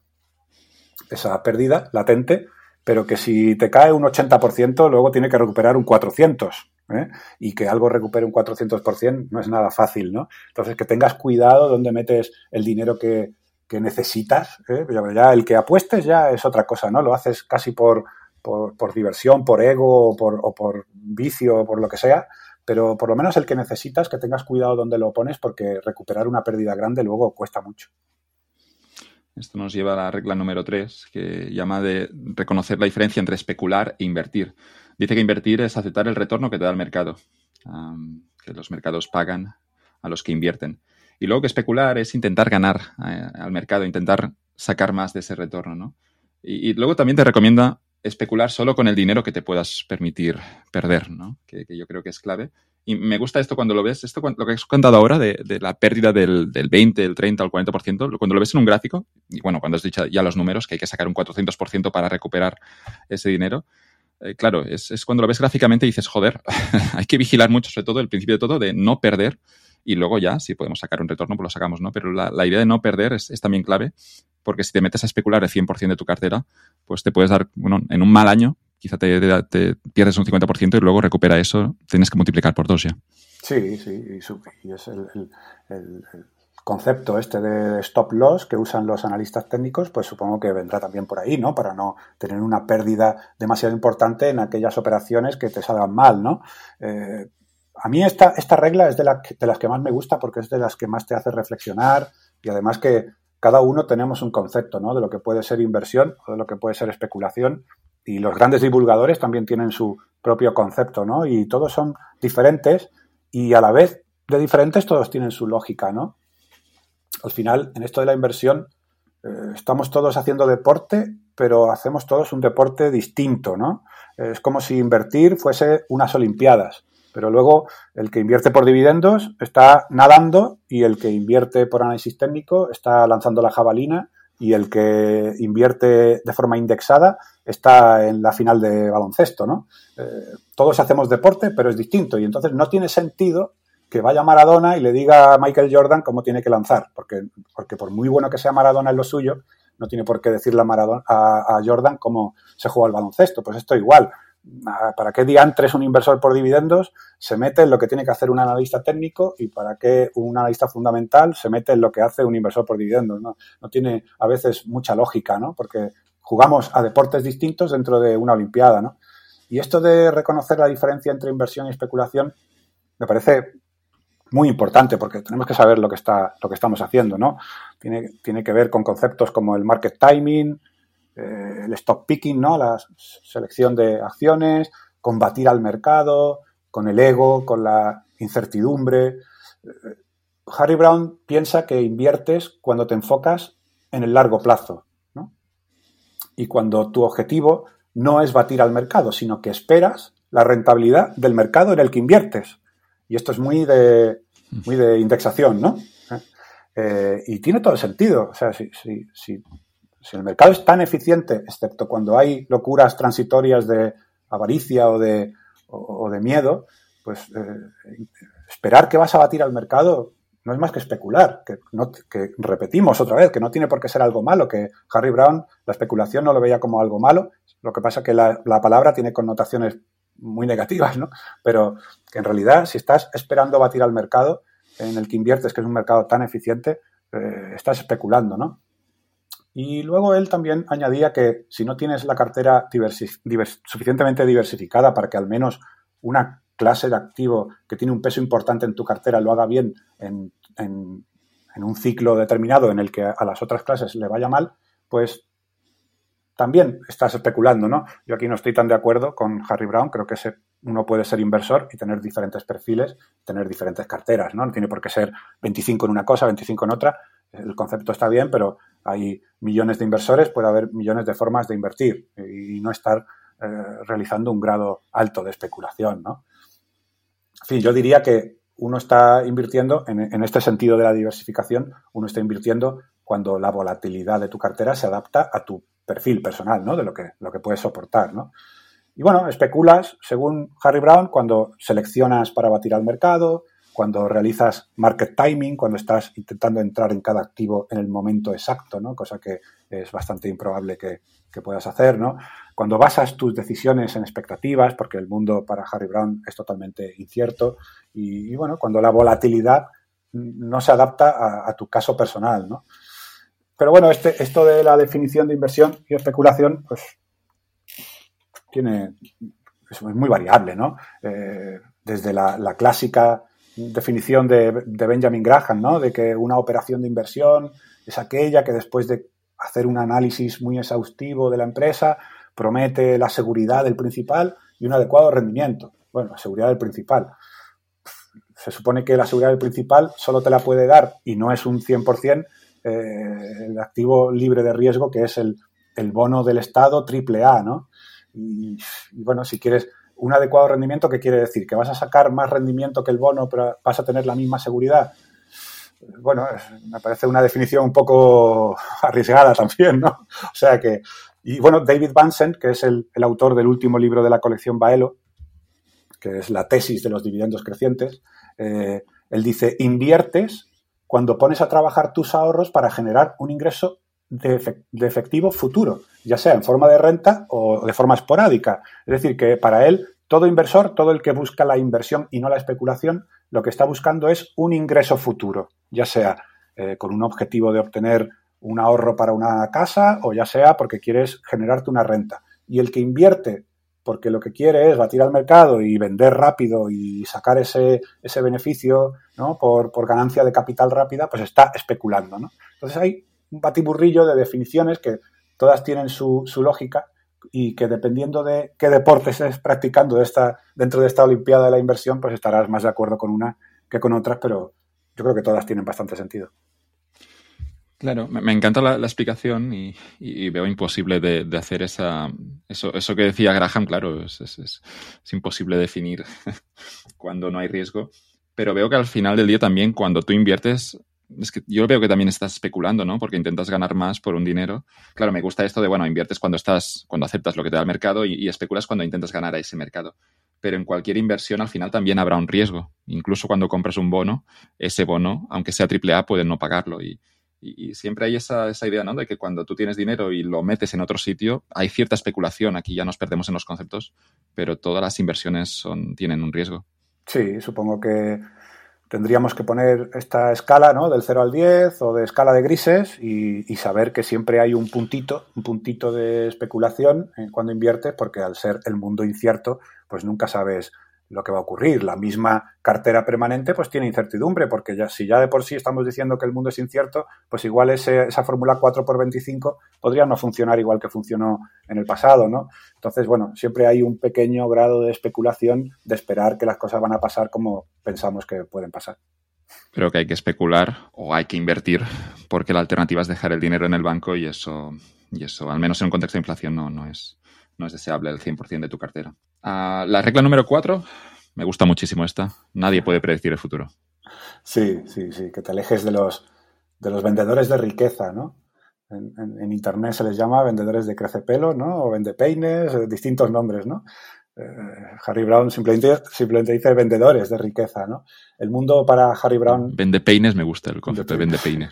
esa pérdida latente pero que si te cae un 80%, luego tiene que recuperar un 400%. ¿eh? Y que algo recupere un 400% no es nada fácil, ¿no? Entonces, que tengas cuidado donde metes el dinero que, necesitas. ¿eh? Ya el que apuestes ya es otra cosa, ¿no? Lo haces casi por, por, diversión, por ego o por, por vicio o por lo que sea, pero por lo menos el que necesitas, que tengas cuidado donde lo pones porque recuperar una pérdida grande luego cuesta mucho. Esto nos lleva a la regla número 3, que llama de reconocer la diferencia entre especular e invertir. Dice que invertir es aceptar el retorno que te da el mercado, que los mercados pagan a los que invierten. Y luego que especular es intentar ganar eh, al mercado, intentar sacar más de ese retorno. ¿no? Y, luego también te recomienda especular solo con el dinero que te puedas permitir perder, ¿no? que yo creo que es clave. Y me gusta esto cuando lo ves, esto lo que has contado ahora de, la pérdida del, del, 20, el 30 o el 40%, cuando lo ves en un gráfico, y bueno, cuando has dicho ya los números, que hay que sacar un 400% para recuperar ese dinero, eh, claro, es, es, cuando lo ves gráficamente y dices, joder, hay que vigilar mucho, sobre todo el principio de todo, de no perder y luego ya, si podemos sacar un retorno, pues lo sacamos, ¿no? Pero la, la idea de no perder es, es, también clave, porque si te metes a especular el 100% de tu cartera, pues te puedes dar, bueno, en un mal año, quizá te, pierdes un 50% y luego recupera eso, tienes que multiplicar por dos ya. Sí, sí, y, es el, concepto este de stop loss que usan los analistas técnicos, pues supongo que vendrá también por ahí, ¿no? Para no tener una pérdida demasiado importante en aquellas operaciones que te salgan mal, ¿no? Eh, a mí esta, esta regla es de, la, de las que más me gusta porque es de las que más te hace reflexionar y además que cada uno tenemos un concepto ¿no? de lo que puede ser inversión o de lo que puede ser especulación y los grandes divulgadores también tienen su propio concepto, ¿no? Y todos son diferentes y a la vez de diferentes todos tienen su lógica, ¿no? Al final, en esto de la inversión, eh, estamos todos haciendo deporte, pero hacemos todos un deporte distinto, ¿no? Es como si invertir fuese unas Olimpiadas, pero luego el que invierte por dividendos está nadando y el que invierte por análisis técnico está lanzando la jabalina y el que invierte de forma indexada está en la final de baloncesto, ¿no? Eh, todos hacemos deporte, pero es distinto y entonces no tiene sentido que vaya Maradona y le diga a Michael Jordan cómo tiene que lanzar, porque, porque por muy bueno que sea Maradona en lo suyo, no tiene por qué decirle a, Maradona, a, Jordan cómo se juega el baloncesto. Pues esto igual. ¿Para qué diantres un inversor por dividendos se mete en lo que tiene que hacer un analista técnico y para qué un analista fundamental se mete en lo que hace un inversor por dividendos? No, no tiene a veces mucha lógica, ¿no? Porque jugamos a deportes distintos dentro de una Olimpiada, ¿no? Y esto de reconocer la diferencia entre inversión y especulación me parece muy importante porque tenemos que saber lo que, está, lo que estamos haciendo, ¿no? Tiene, tiene que ver con conceptos como el market timing, eh, el stock picking, ¿no? La selección de acciones, combatir al mercado, con el ego, con la incertidumbre. Eh, Harry Brown piensa que inviertes cuando te enfocas en el largo plazo, ¿no? Y cuando tu objetivo no es batir al mercado, sino que esperas la rentabilidad del mercado en el que inviertes. Y esto es muy de, muy de indexación, ¿no? Eh, y tiene todo el sentido. O sea, si, si, si, el mercado es tan eficiente, excepto cuando hay locuras transitorias de avaricia o de, o, de miedo, pues eh, esperar que vas a batir al mercado no es más que especular, que, no, que repetimos otra vez, que no tiene por qué ser algo malo, que Harry Brown la especulación no lo veía como algo malo, lo que pasa que la, la palabra tiene connotaciones muy negativas, ¿no? Pero que en realidad, si estás esperando batir al mercado en el que inviertes, que es un mercado tan eficiente, eh, estás especulando, ¿no? Y luego él también añadía que si no tienes la cartera suficientemente diversificada para que al menos una clase de activo que tiene un peso importante en tu cartera lo haga bien en, en un ciclo determinado en el que a las otras clases le vaya mal, pues también estás especulando, ¿no? Yo aquí no estoy tan de acuerdo con Harry Brown, creo que uno puede ser inversor y tener diferentes perfiles, tener diferentes carteras, ¿no? No tiene por qué ser 25 en una cosa, 25 en otra, el concepto está bien, pero hay millones de inversores, puede haber millones de formas de invertir y no estar eh, realizando un grado alto de especulación, ¿no? En fin, yo diría que uno está invirtiendo, en, en este sentido de la diversificación, uno está invirtiendo cuando la volatilidad de tu cartera se adapta a tu perfil personal, ¿no? De lo que, lo que puedes soportar, ¿no? Y bueno, especulas, según Harry Brown, cuando seleccionas para batir al mercado, cuando realizas market timing, cuando estás intentando entrar en cada activo en el momento exacto, ¿no? Cosa que es bastante improbable que, puedas hacer, ¿no? Cuando basas tus decisiones en expectativas, porque el mundo para Harry Brown es totalmente incierto, y, bueno, cuando la volatilidad no se adapta a, tu caso personal, ¿no? Pero bueno, este, esto de la definición de inversión y especulación, pues tiene, es muy variable, ¿no? Eh, desde la, clásica definición de, Benjamin Graham, ¿no? De que una operación de inversión es aquella que después de hacer un análisis muy exhaustivo de la empresa promete la seguridad del principal y un adecuado rendimiento. Bueno, la seguridad del principal. Se supone que la seguridad del principal solo te la puede dar y no es un 100% eh, el activo libre de riesgo, que es el, bono del Estado triple A, ¿no? Y, bueno, si quieres un adecuado rendimiento, ¿qué quiere decir? ¿Que vas a sacar más rendimiento que el bono, pero vas a tener la misma seguridad? Bueno, me parece una definición un poco arriesgada también, ¿no? O sea que, y bueno, David Bansen, que es el, autor del último libro de la colección Baelo, que es la tesis de los dividendos crecientes, eh, él dice, inviertes cuando pones a trabajar tus ahorros para generar un ingreso de, efectivo futuro, ya sea en forma de renta o de forma esporádica. Es decir, que para él, todo inversor, todo el que busca la inversión y no la especulación, lo que está buscando es un ingreso futuro, ya sea eh, con un objetivo de obtener un ahorro para una casa o ya sea porque quieres generarte una renta. Y el que invierte porque lo que quiere es batir al mercado y vender rápido y sacar ese, ese beneficio ¿no? por, por, ganancia de capital rápida, pues está especulando. ¿no? Entonces hay batiburrillo de definiciones que todas tienen su, su lógica y que dependiendo de qué deporte estés practicando dentro de esta Olimpiada de la inversión, pues estarás más de acuerdo con una que con otras, pero yo creo que todas tienen bastante sentido. Claro, me, encanta la, explicación y, veo imposible de, hacer esa, eso, eso que decía Graham, claro, es, es, imposible definir cuando no hay riesgo, pero veo que al final del día también cuando tú inviertes es que yo veo que también estás especulando, ¿no? Porque intentas ganar más por un dinero. Claro, me gusta esto de, bueno, inviertes cuando estás, cuando aceptas lo que te da el mercado y, especulas cuando intentas ganar a ese mercado. Pero en cualquier inversión al final también habrá un riesgo. Incluso cuando compras un bono, ese bono, aunque sea AAA, pueden no pagarlo. Y, siempre hay esa, esa, idea, ¿no? De que cuando tú tienes dinero y lo metes en otro sitio, hay cierta especulación. Aquí ya nos perdemos en los conceptos, pero todas las inversiones son, tienen un riesgo. Sí, supongo que tendríamos que poner esta escala ¿no? del 0 al 10 o de escala de grises y, saber que siempre hay un puntito, un puntito de especulación cuando inviertes, porque al ser el mundo incierto, pues nunca sabes lo que va a ocurrir. La misma cartera permanente pues tiene incertidumbre, porque ya, si ya de por sí estamos diciendo que el mundo es incierto, pues igual esa fórmula 4 por 25 podría no funcionar igual que funcionó en el pasado, ¿no? Entonces, bueno, siempre hay un pequeño grado de especulación de esperar que las cosas van a pasar como pensamos que pueden pasar. Creo que hay que especular o hay que invertir porque la alternativa es dejar el dinero en el banco y eso, y eso al menos en un contexto de inflación, no, no es, no es deseable el 100% de tu cartera. Ah, la regla número cuatro, me gusta muchísimo esta. Nadie puede predecir el futuro. Sí, sí, sí, que te alejes de los, de los vendedores de riqueza, ¿no? En, Internet se les llama vendedores de crecepelo, ¿no? O vendepeines, eh, distintos nombres, ¿no? Eh, Harry Brown simplemente, simplemente dice vendedores de riqueza, ¿no? El mundo para Harry Brown... Vende peines me gusta el concepto de vende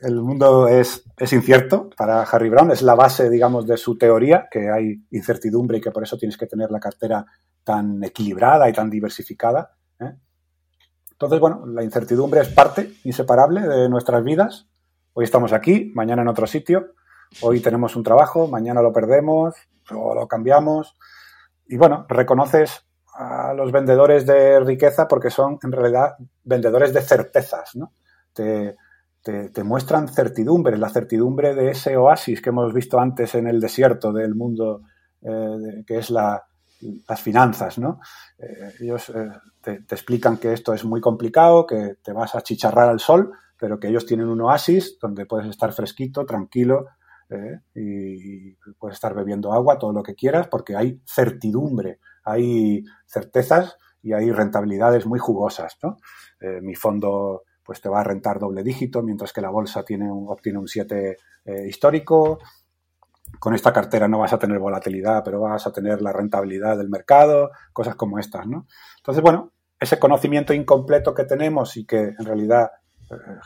el mundo es, es, incierto para Harry Brown, es la base, digamos, de su teoría, que hay incertidumbre y que por eso tienes que tener la cartera tan equilibrada y tan diversificada. ¿eh? Entonces, bueno, la incertidumbre es parte inseparable de nuestras vidas. Hoy estamos aquí, mañana en otro sitio. Hoy tenemos un trabajo, mañana lo perdemos, o lo cambiamos. Y bueno, reconoces a los vendedores de riqueza porque son en realidad vendedores de certezas, ¿no? Te, muestran certidumbre, la certidumbre de ese oasis que hemos visto antes en el desierto del mundo, eh, que es las finanzas, ¿no? Eh, ellos eh, te, te, explican que esto es muy complicado, que te vas a chicharrar al sol, pero que ellos tienen un oasis donde puedes estar fresquito, tranquilo, ¿eh? y puedes estar bebiendo agua, todo lo que quieras, porque hay certidumbre, hay certezas y hay rentabilidades muy jugosas. ¿no? Eh, mi fondo pues te va a rentar doble dígito, mientras que la bolsa tiene un, obtiene un 7 eh, histórico. Con esta cartera no vas a tener volatilidad, pero vas a tener la rentabilidad del mercado, cosas como estas, ¿no? Entonces, bueno, ese conocimiento incompleto que tenemos y que en realidad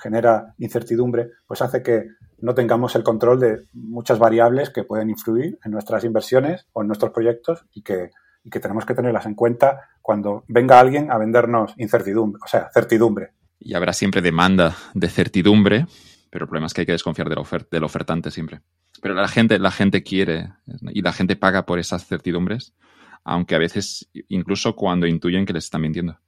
genera incertidumbre, pues hace que no tengamos el control de muchas variables que pueden influir en nuestras inversiones o en nuestros proyectos y que, que tenemos que tenerlas en cuenta cuando venga alguien a vendernos incertidumbre, o sea, certidumbre. Y habrá siempre demanda de certidumbre, pero el problema es que hay que desconfiar del, del ofertante siempre. Pero la gente, la gente quiere y la gente paga por esas certidumbres, aunque a veces incluso cuando intuyen que les están mintiendo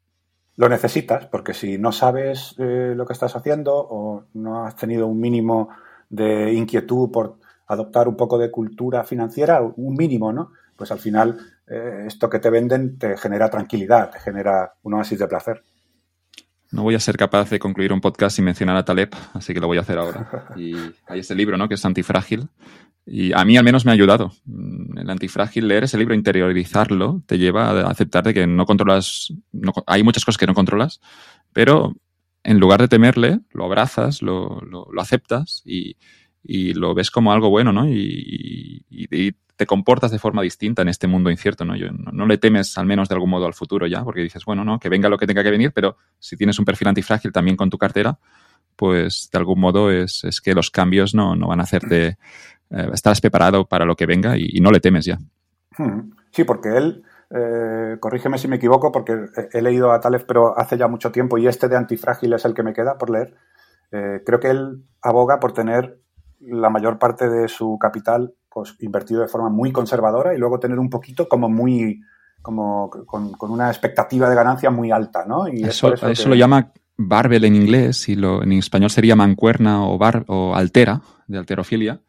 lo necesitas, porque si no sabes eh, lo que estás haciendo o no has tenido un mínimo de inquietud por adoptar un poco de cultura financiera, un mínimo, ¿no? Pues al final eh, esto que te venden te genera tranquilidad, te genera un oasis de placer. No voy a ser capaz de concluir un podcast sin mencionar a Taleb, así que lo voy a hacer ahora. Y hay este libro, ¿no? Que es Antifrágil. Y a mí al menos me ha ayudado. Mm, el Antifrágil, leer ese libro, interiorizarlo, te lleva a aceptar de que no controlas, hay muchas cosas que no controlas, pero en lugar de temerle, lo abrazas, lo, lo, aceptas y, y, lo ves como algo bueno, ¿no? Y, te comportas de forma distinta en este mundo incierto, ¿no? No, le temes al menos de algún modo al futuro ya, porque dices, bueno, no, que venga lo que tenga que venir, pero si tienes un perfil antifrágil también con tu cartera, pues de algún modo es, es que los cambios no, no van a hacerte, eh, preparado para lo que venga y, no le temes ya. Hmm. Sí, porque él eh, corrígeme si me equivoco porque he leído a Taleb, pero hace ya mucho tiempo y este de antifrágil es el que me queda por leer. Eh, creo que él aboga por tener la mayor parte de su capital pues, invertido de forma muy conservadora y luego tener un poquito como muy como con, una expectativa de ganancia muy alta, ¿no? Y eso, eso lo llama barbell en inglés y lo, en español sería mancuerna o, bar, o altera, de alterofilia.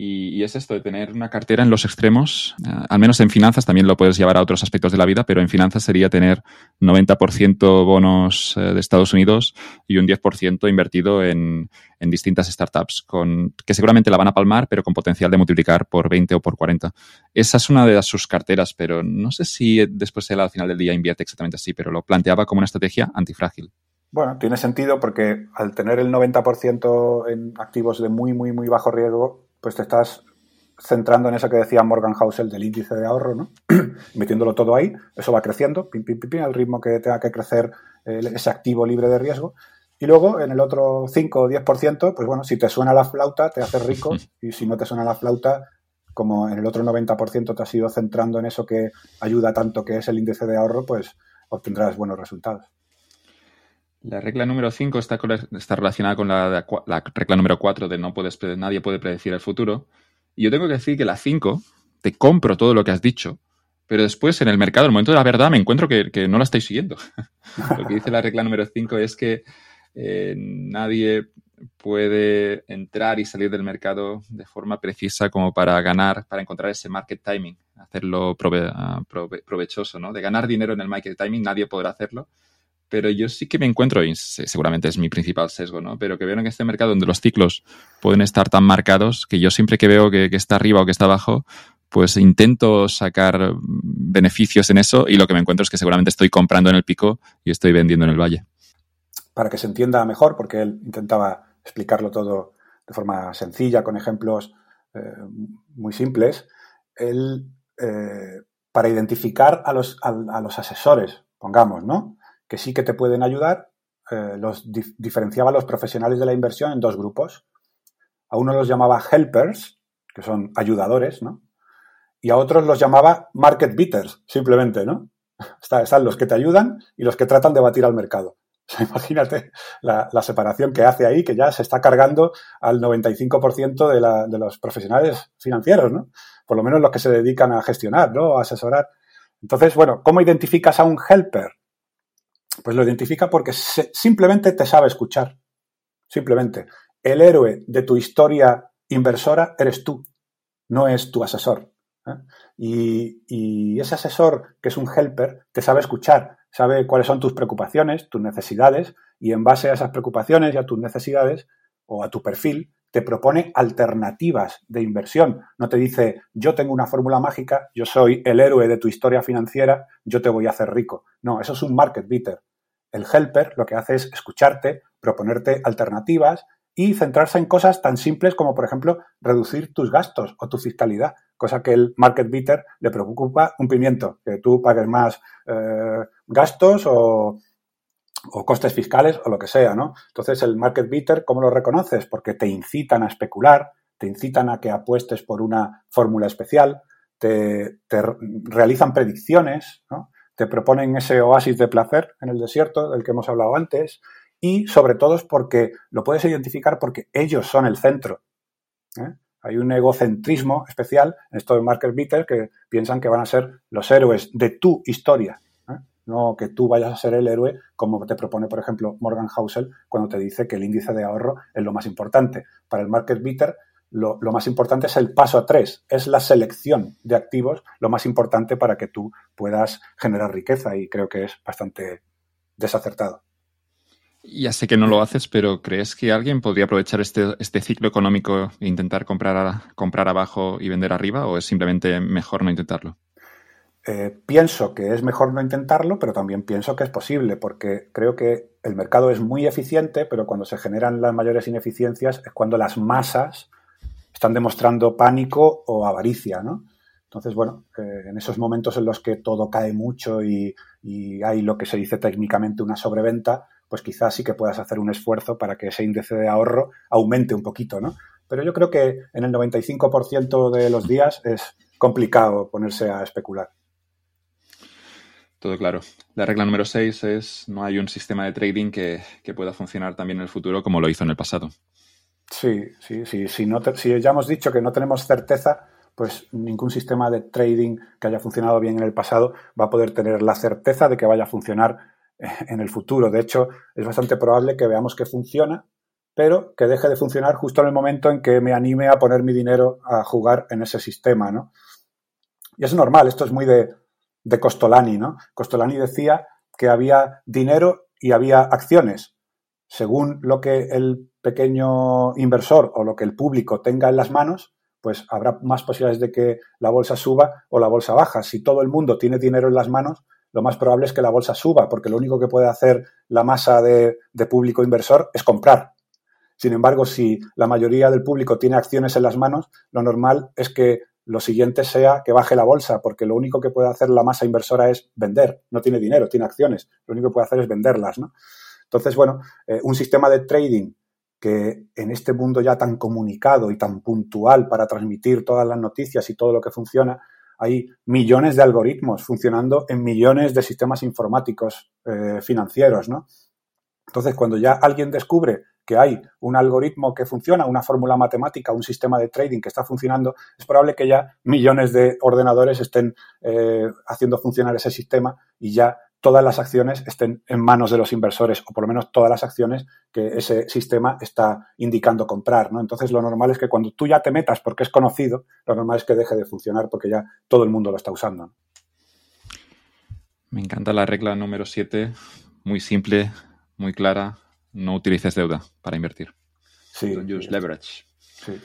Y, es esto de tener una cartera en los extremos, eh, al menos en finanzas, también lo puedes llevar a otros aspectos de la vida, pero en finanzas sería tener 90% bonos eh, de Estados Unidos y un 10% invertido en, en, distintas startups, con, que seguramente la van a palmar, pero con potencial de multiplicar por 20 o por 40. Esa es una de sus carteras, pero no sé si después él al final del día invierte exactamente así, pero lo planteaba como una estrategia antifrágil. Bueno, tiene sentido porque al tener el 90% en activos de muy, muy, muy bajo riesgo, pues te estás centrando en eso que decía Morgan Housel del índice de ahorro, ¿no? Metiéndolo todo ahí, eso va creciendo, pim, pim, pim, al ritmo que tenga que crecer eh, ese activo libre de riesgo. Y luego, en el otro 5 o 10%, pues bueno, si te suena la flauta, te haces rico, y si no te suena la flauta, como en el otro 90% te has ido centrando en eso que ayuda tanto que es el índice de ahorro, pues obtendrás buenos resultados. La regla número 5 está, está, relacionada con la, regla número 4 de no puedes, nadie puede predecir el futuro. Y yo tengo que decir que la 5, te compro todo lo que has dicho, pero después en el mercado, en el momento de la verdad, me encuentro que, no la estáis siguiendo. lo que dice la regla número 5 es que eh, nadie puede entrar y salir del mercado de forma precisa como para ganar, para encontrar ese market timing, hacerlo ah, provechoso, ¿no? De ganar dinero en el market timing, nadie podrá hacerlo pero yo sí que me encuentro, y seguramente es mi principal sesgo, ¿no? Pero que veo en este mercado donde los ciclos pueden estar tan marcados que yo siempre que veo que, está arriba o que está abajo, pues intento sacar beneficios en eso y lo que me encuentro es que seguramente estoy comprando en el pico y estoy vendiendo en el valle. Para que se entienda mejor, porque él intentaba explicarlo todo de forma sencilla, con ejemplos eh, muy simples, él, eh, para identificar a los, a los asesores, pongamos, ¿no? Que sí que te pueden ayudar, eh, los diferenciaba a los profesionales de la inversión en dos grupos. A uno los llamaba helpers, que son ayudadores, ¿no? Y a otros los llamaba market beaters, simplemente, ¿no? Están los que te ayudan y los que tratan de batir al mercado. imagínate la, separación que hace ahí, que ya se está cargando al 95% de, de los profesionales financieros, ¿no? Por lo menos los que se dedican a gestionar, ¿no? A asesorar. Entonces, bueno, ¿cómo identificas a un helper? Pues lo identifica porque simplemente te sabe escuchar. Simplemente. El héroe de tu historia inversora eres tú, no es tu asesor. ¿eh? Y, y, ese asesor, que es un helper, te sabe escuchar, sabe cuáles son tus preocupaciones, tus necesidades, y en base a esas preocupaciones y a tus necesidades o a tu perfil, te propone alternativas de inversión. No te dice, yo tengo una fórmula mágica, yo soy el héroe de tu historia financiera, yo te voy a hacer rico. No, eso es un market beater. El helper lo que hace es escucharte, proponerte alternativas y centrarse en cosas tan simples como, por ejemplo, reducir tus gastos o tu fiscalidad, cosa que el market beater le preocupa un pimiento, que tú pagues más eh, gastos o, costes fiscales o lo que sea, ¿no? Entonces, el market beater, ¿cómo lo reconoces? Porque te incitan a especular, te incitan a que apuestes por una fórmula especial, te, te realizan predicciones, ¿no? Te proponen ese oasis de placer en el desierto del que hemos hablado antes y sobre todo es porque lo puedes identificar porque ellos son el centro. ¿eh? Hay un egocentrismo especial en estos market beaters que piensan que van a ser los héroes de tu historia, ¿eh? no que tú vayas a ser el héroe como te propone, por ejemplo, Morgan Housel cuando te dice que el índice de ahorro es lo más importante. Para el market beater lo, más importante es el paso a tres, es la selección de activos lo más importante para que tú puedas generar riqueza y creo que es bastante desacertado. Ya sé que no lo haces, pero ¿crees que alguien podría aprovechar este, este ciclo económico e intentar comprar, comprar abajo y vender arriba o es simplemente mejor no intentarlo? Eh, pienso que es mejor no intentarlo, pero también pienso que es posible, porque creo que el mercado es muy eficiente, pero cuando se generan las mayores ineficiencias es cuando las masas están demostrando pánico o avaricia, ¿no? Entonces, bueno, en esos momentos en los que todo cae mucho y, hay lo que se dice técnicamente una sobreventa, pues quizás sí que puedas hacer un esfuerzo para que ese índice de ahorro aumente un poquito, ¿no? Pero yo creo que en el 95% de los días es complicado ponerse a especular. Todo claro. La regla número 6 es no hay un sistema de trading que, que pueda funcionar también en el futuro como lo hizo en el pasado. Sí, sí, sí. Si, ya hemos dicho que no tenemos certeza, pues ningún sistema de trading que haya funcionado bien en el pasado va a poder tener la certeza de que vaya a funcionar en el futuro. De hecho, es bastante probable que veamos que funciona, pero que deje de funcionar justo en el momento en que me anime a poner mi dinero a jugar en ese sistema, ¿no? Y es normal, esto es muy de, de Costolani, ¿no? Costolani decía que había dinero y había acciones. Según lo que el pequeño inversor o lo que el público tenga en las manos, pues habrá más posibilidades de que la bolsa suba o la bolsa baja. Si todo el mundo tiene dinero en las manos, lo más probable es que la bolsa suba, porque lo único que puede hacer la masa de, público inversor es comprar. Sin embargo, si la mayoría del público tiene acciones en las manos, lo normal es que lo siguiente sea que baje la bolsa, porque lo único que puede hacer la masa inversora es vender. No tiene dinero, tiene acciones. Lo único que puede hacer es venderlas. ¿no? Entonces, bueno, eh, un sistema de trading que en este mundo ya tan comunicado y tan puntual para transmitir todas las noticias y todo lo que funciona, hay millones de algoritmos funcionando en millones de sistemas informáticos eh, financieros, ¿no? Entonces, cuando ya alguien descubre que hay un algoritmo que funciona, una fórmula matemática, un sistema de trading que está funcionando, es probable que ya millones de ordenadores estén eh, haciendo funcionar ese sistema y ya todas las acciones estén en manos de los inversores, o por lo menos todas las acciones que ese sistema está indicando comprar, ¿no? Entonces, lo normal es que cuando tú ya te metas porque es conocido, lo normal es que deje de funcionar porque ya todo el mundo lo está usando. Me encanta la regla número 7, muy simple, muy clara. No utilices deuda para invertir. Sí. Don't use leverage. Sí.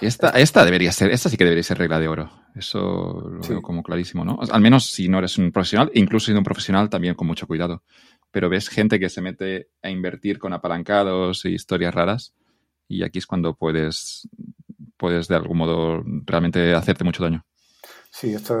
Esta, esta debería ser, esta sí que debería ser regla de oro. Eso lo veo como clarísimo, ¿no? Al menos si no eres un profesional, incluso siendo un profesional, también con mucho cuidado. Pero ves gente que se mete a invertir con apalancados e historias raras, y aquí es cuando puedes, puedes de algún modo realmente hacerte mucho daño. Sí, esto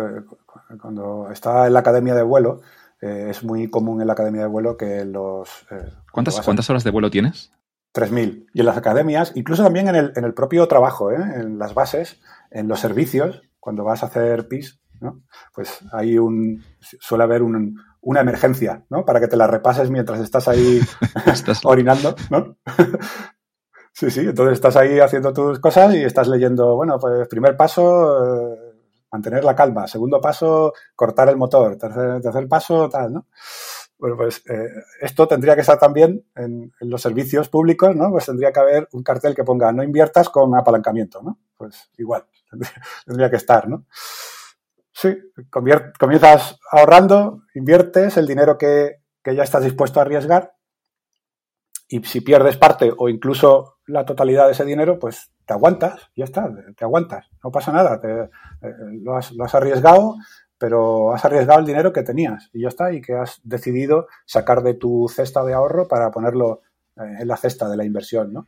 cuando está en la academia de vuelo, eh, es muy común en la academia de vuelo que los... Eh, ¿Cuántas, ¿Cuántas horas de vuelo tienes? 3.000. Y en las academias, incluso también en el, en el propio trabajo, ¿eh? en las bases, en los servicios, cuando vas a hacer PIS, ¿no? pues hay un, suele haber una emergencia, ¿no? Para que te la repases mientras estás ahí orinando, ¿no? sí, sí, entonces estás ahí haciendo tus cosas y estás leyendo, bueno, pues primer paso, eh, mantener la calma, segundo paso, cortar el motor, tercer, tercer paso, tal, ¿no? Bueno, pues eh, esto tendría que estar también en, los servicios públicos, ¿no? Pues tendría que haber un cartel que ponga no inviertas con apalancamiento, ¿no? Pues igual, tendría, que estar, ¿no? Sí, comienzas ahorrando, inviertes el dinero que, que ya estás dispuesto a arriesgar y si pierdes parte o incluso la totalidad de ese dinero, pues te aguantas, ya está, te aguantas, no pasa nada, te, eh, lo, has, lo, has, arriesgado, pero has arriesgado el dinero que tenías y ya está, y que has decidido sacar de tu cesta de ahorro para ponerlo eh, en la cesta de la inversión, ¿no?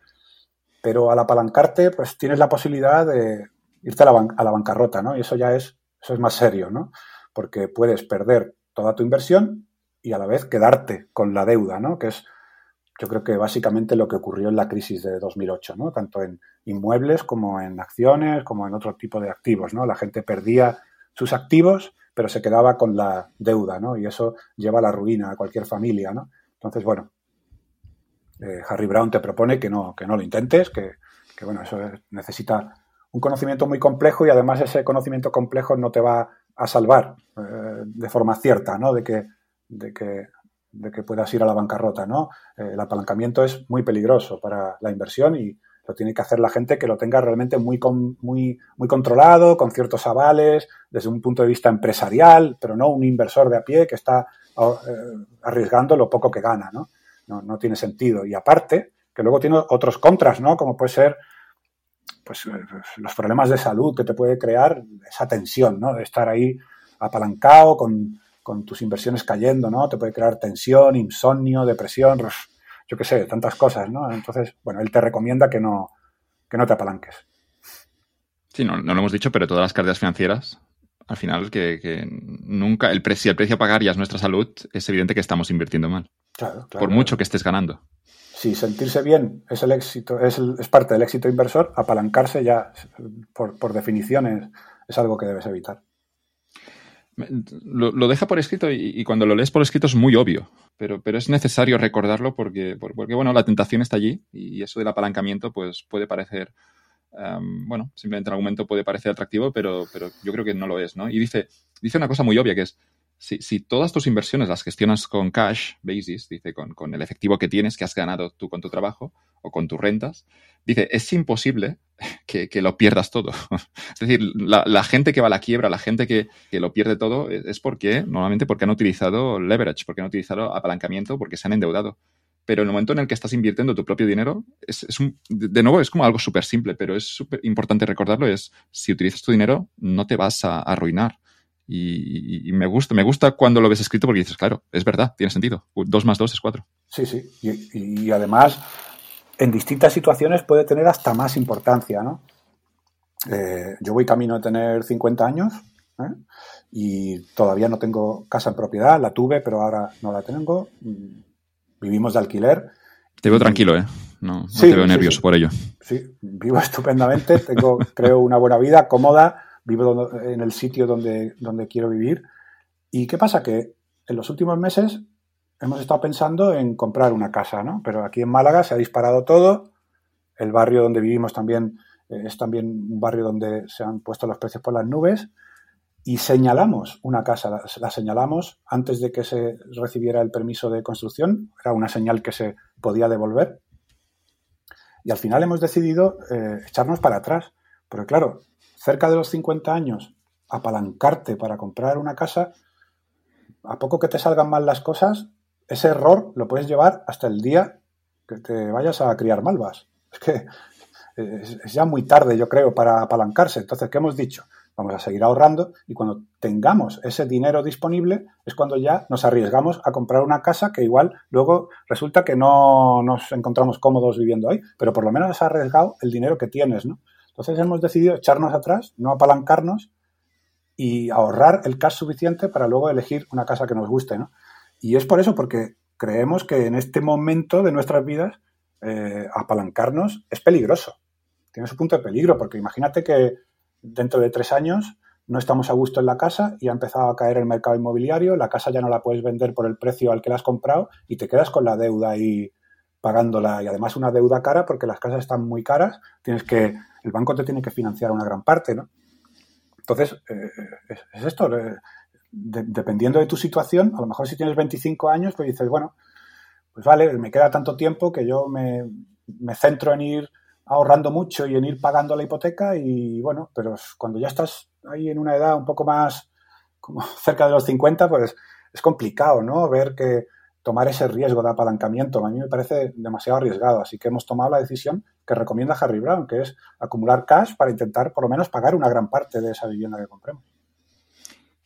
Pero al apalancarte, pues tienes la posibilidad de irte a la, a la bancarrota, ¿no? Y eso ya es, eso es más serio, ¿no? Porque puedes perder toda tu inversión y a la vez quedarte con la deuda, ¿no? Que es, yo creo que básicamente lo que ocurrió en la crisis de 2008, ¿no? Tanto en inmuebles como en acciones, como en otro tipo de activos, ¿no? La gente perdía sus activos, pero se quedaba con la deuda, ¿no? Y eso lleva a la ruina a cualquier familia, ¿no? Entonces, bueno, eh, Harry Brown te propone que no, que no lo intentes, que, bueno, eso necesita un conocimiento muy complejo y además ese conocimiento complejo no te va a salvar eh, de forma cierta, ¿no? De que, de que, de que puedas ir a la bancarrota, ¿no? Eh, el apalancamiento es muy peligroso para la inversión y lo tiene que hacer la gente que lo tenga realmente muy, muy, muy controlado, con ciertos avales, desde un punto de vista empresarial, pero no un inversor de a pie que está eh, arriesgando lo poco que gana, ¿no? ¿no? tiene sentido. Y aparte, que luego tiene otros contras, ¿no? Como puede ser pues, eh, los problemas de salud que te puede crear esa tensión, ¿no? De estar ahí apalancado con, con tus inversiones cayendo, ¿no? Te puede crear tensión, insomnio, depresión, yo qué sé, tantas cosas, ¿no? Entonces, bueno, él te recomienda que no, que no te apalanques. Sí, no, no lo hemos dicho, pero todas las cargas financieras, al final, que, nunca, el precio, el precio a pagar ya es nuestra salud, es evidente que estamos invirtiendo mal. Claro, claro. Por mucho que estés ganando. Si sentirse bien es el éxito, es, es parte del éxito inversor, apalancarse ya, por, por definición, es algo que debes evitar. Lo, deja por escrito y, cuando lo lees por escrito es muy obvio, pero, pero es necesario recordarlo porque, porque, bueno, la tentación está allí y eso del apalancamiento pues puede parecer, bueno, simplemente en algún momento puede parecer atractivo, pero, pero yo creo que no lo es, ¿no? Y dice, dice una cosa muy obvia que es, si, todas tus inversiones las gestionas con cash basis, dice, con, el efectivo que tienes, que has ganado tú con tu trabajo o con tus rentas, dice, es imposible que, lo pierdas todo. es decir, la, gente que va a la quiebra, la gente que, lo pierde todo, es porque, normalmente porque han utilizado leverage, porque han utilizado apalancamiento, porque se han endeudado. Pero el momento en el que estás invirtiendo tu propio dinero, de nuevo, es como algo súper simple, pero es súper importante recordarlo, es si utilizas tu dinero, no te vas a arruinar y, me gusta, me gusta cuando lo ves escrito porque dices, claro, es verdad, tiene sentido. Dos más dos es cuatro. Sí, sí. Y, además, en distintas situaciones puede tener hasta más importancia, ¿no? Eh, yo voy camino de tener 50 años ¿eh? y todavía no tengo casa en propiedad, la tuve, pero ahora no la tengo. Vivimos de alquiler. Te veo tranquilo, ¿eh? No, te veo nervioso por ello. Sí, vivo estupendamente, tengo, creo, una buena vida, cómoda vivo en el sitio donde, donde quiero vivir. ¿Y qué pasa? Que en los últimos meses hemos estado pensando en comprar una casa, ¿no? Pero aquí en Málaga se ha disparado todo. El barrio donde vivimos también eh, es también un barrio donde se han puesto los precios por las nubes. Y señalamos una casa, la, señalamos antes de que se recibiera el permiso de construcción. Era una señal que se podía devolver. Y al final hemos decidido eh, echarnos para atrás. Pero claro, cerca de los 50 años, apalancarte para comprar una casa, a poco que te salgan mal las cosas, ese error lo puedes llevar hasta el día que te vayas a criar malvas. Es que es ya muy tarde, yo creo, para apalancarse. Entonces, ¿qué hemos dicho? Vamos a seguir ahorrando y cuando tengamos ese dinero disponible es cuando ya nos arriesgamos a comprar una casa que igual luego resulta que no nos encontramos cómodos viviendo ahí, pero por lo menos has arriesgado el dinero que tienes, ¿no? Entonces hemos decidido echarnos atrás, no apalancarnos y ahorrar el cash suficiente para luego elegir una casa que nos guste. ¿no? Y es por eso, porque creemos que en este momento de nuestras vidas eh, apalancarnos es peligroso. Tiene su punto de peligro, porque imagínate que dentro de tres años no estamos a gusto en la casa y ha empezado a caer el mercado inmobiliario, la casa ya no la puedes vender por el precio al que la has comprado y te quedas con la deuda ahí pagándola y además una deuda cara porque las casas están muy caras, tienes que el banco te tiene que financiar una gran parte, ¿no? Entonces, eh, es, esto, eh, dependiendo de tu situación, a lo mejor si tienes 25 años, pues dices, bueno, pues vale, me queda tanto tiempo que yo me, centro en ir ahorrando mucho y en ir pagando la hipoteca y bueno, pero cuando ya estás ahí en una edad un poco más como cerca de los 50, pues es complicado, ¿no? Ver que tomar ese riesgo de apalancamiento a mí me parece demasiado arriesgado, así que hemos tomado la decisión que recomienda Harry Brown, que es acumular cash para intentar por lo menos pagar una gran parte de esa vivienda que compremos.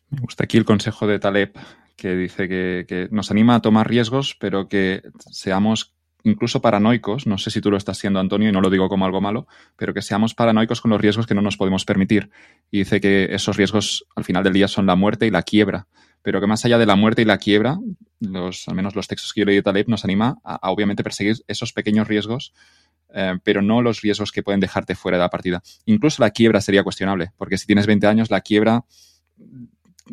Me gusta aquí el consejo de Taleb, que dice que, nos anima a tomar riesgos, pero que seamos incluso paranoicos, no sé si tú lo estás siendo, Antonio, y no lo digo como algo malo, pero que seamos paranoicos con los riesgos que no nos podemos permitir. Y dice que esos riesgos al final del día son la muerte y la quiebra, pero que más allá de la muerte y la quiebra, los, al menos los textos que yo leí de Taleb nos anima a obviamente perseguir esos pequeños riesgos eh, pero no los riesgos que pueden dejarte fuera de la partida. Incluso la quiebra sería cuestionable, porque si tienes 20 años, la quiebra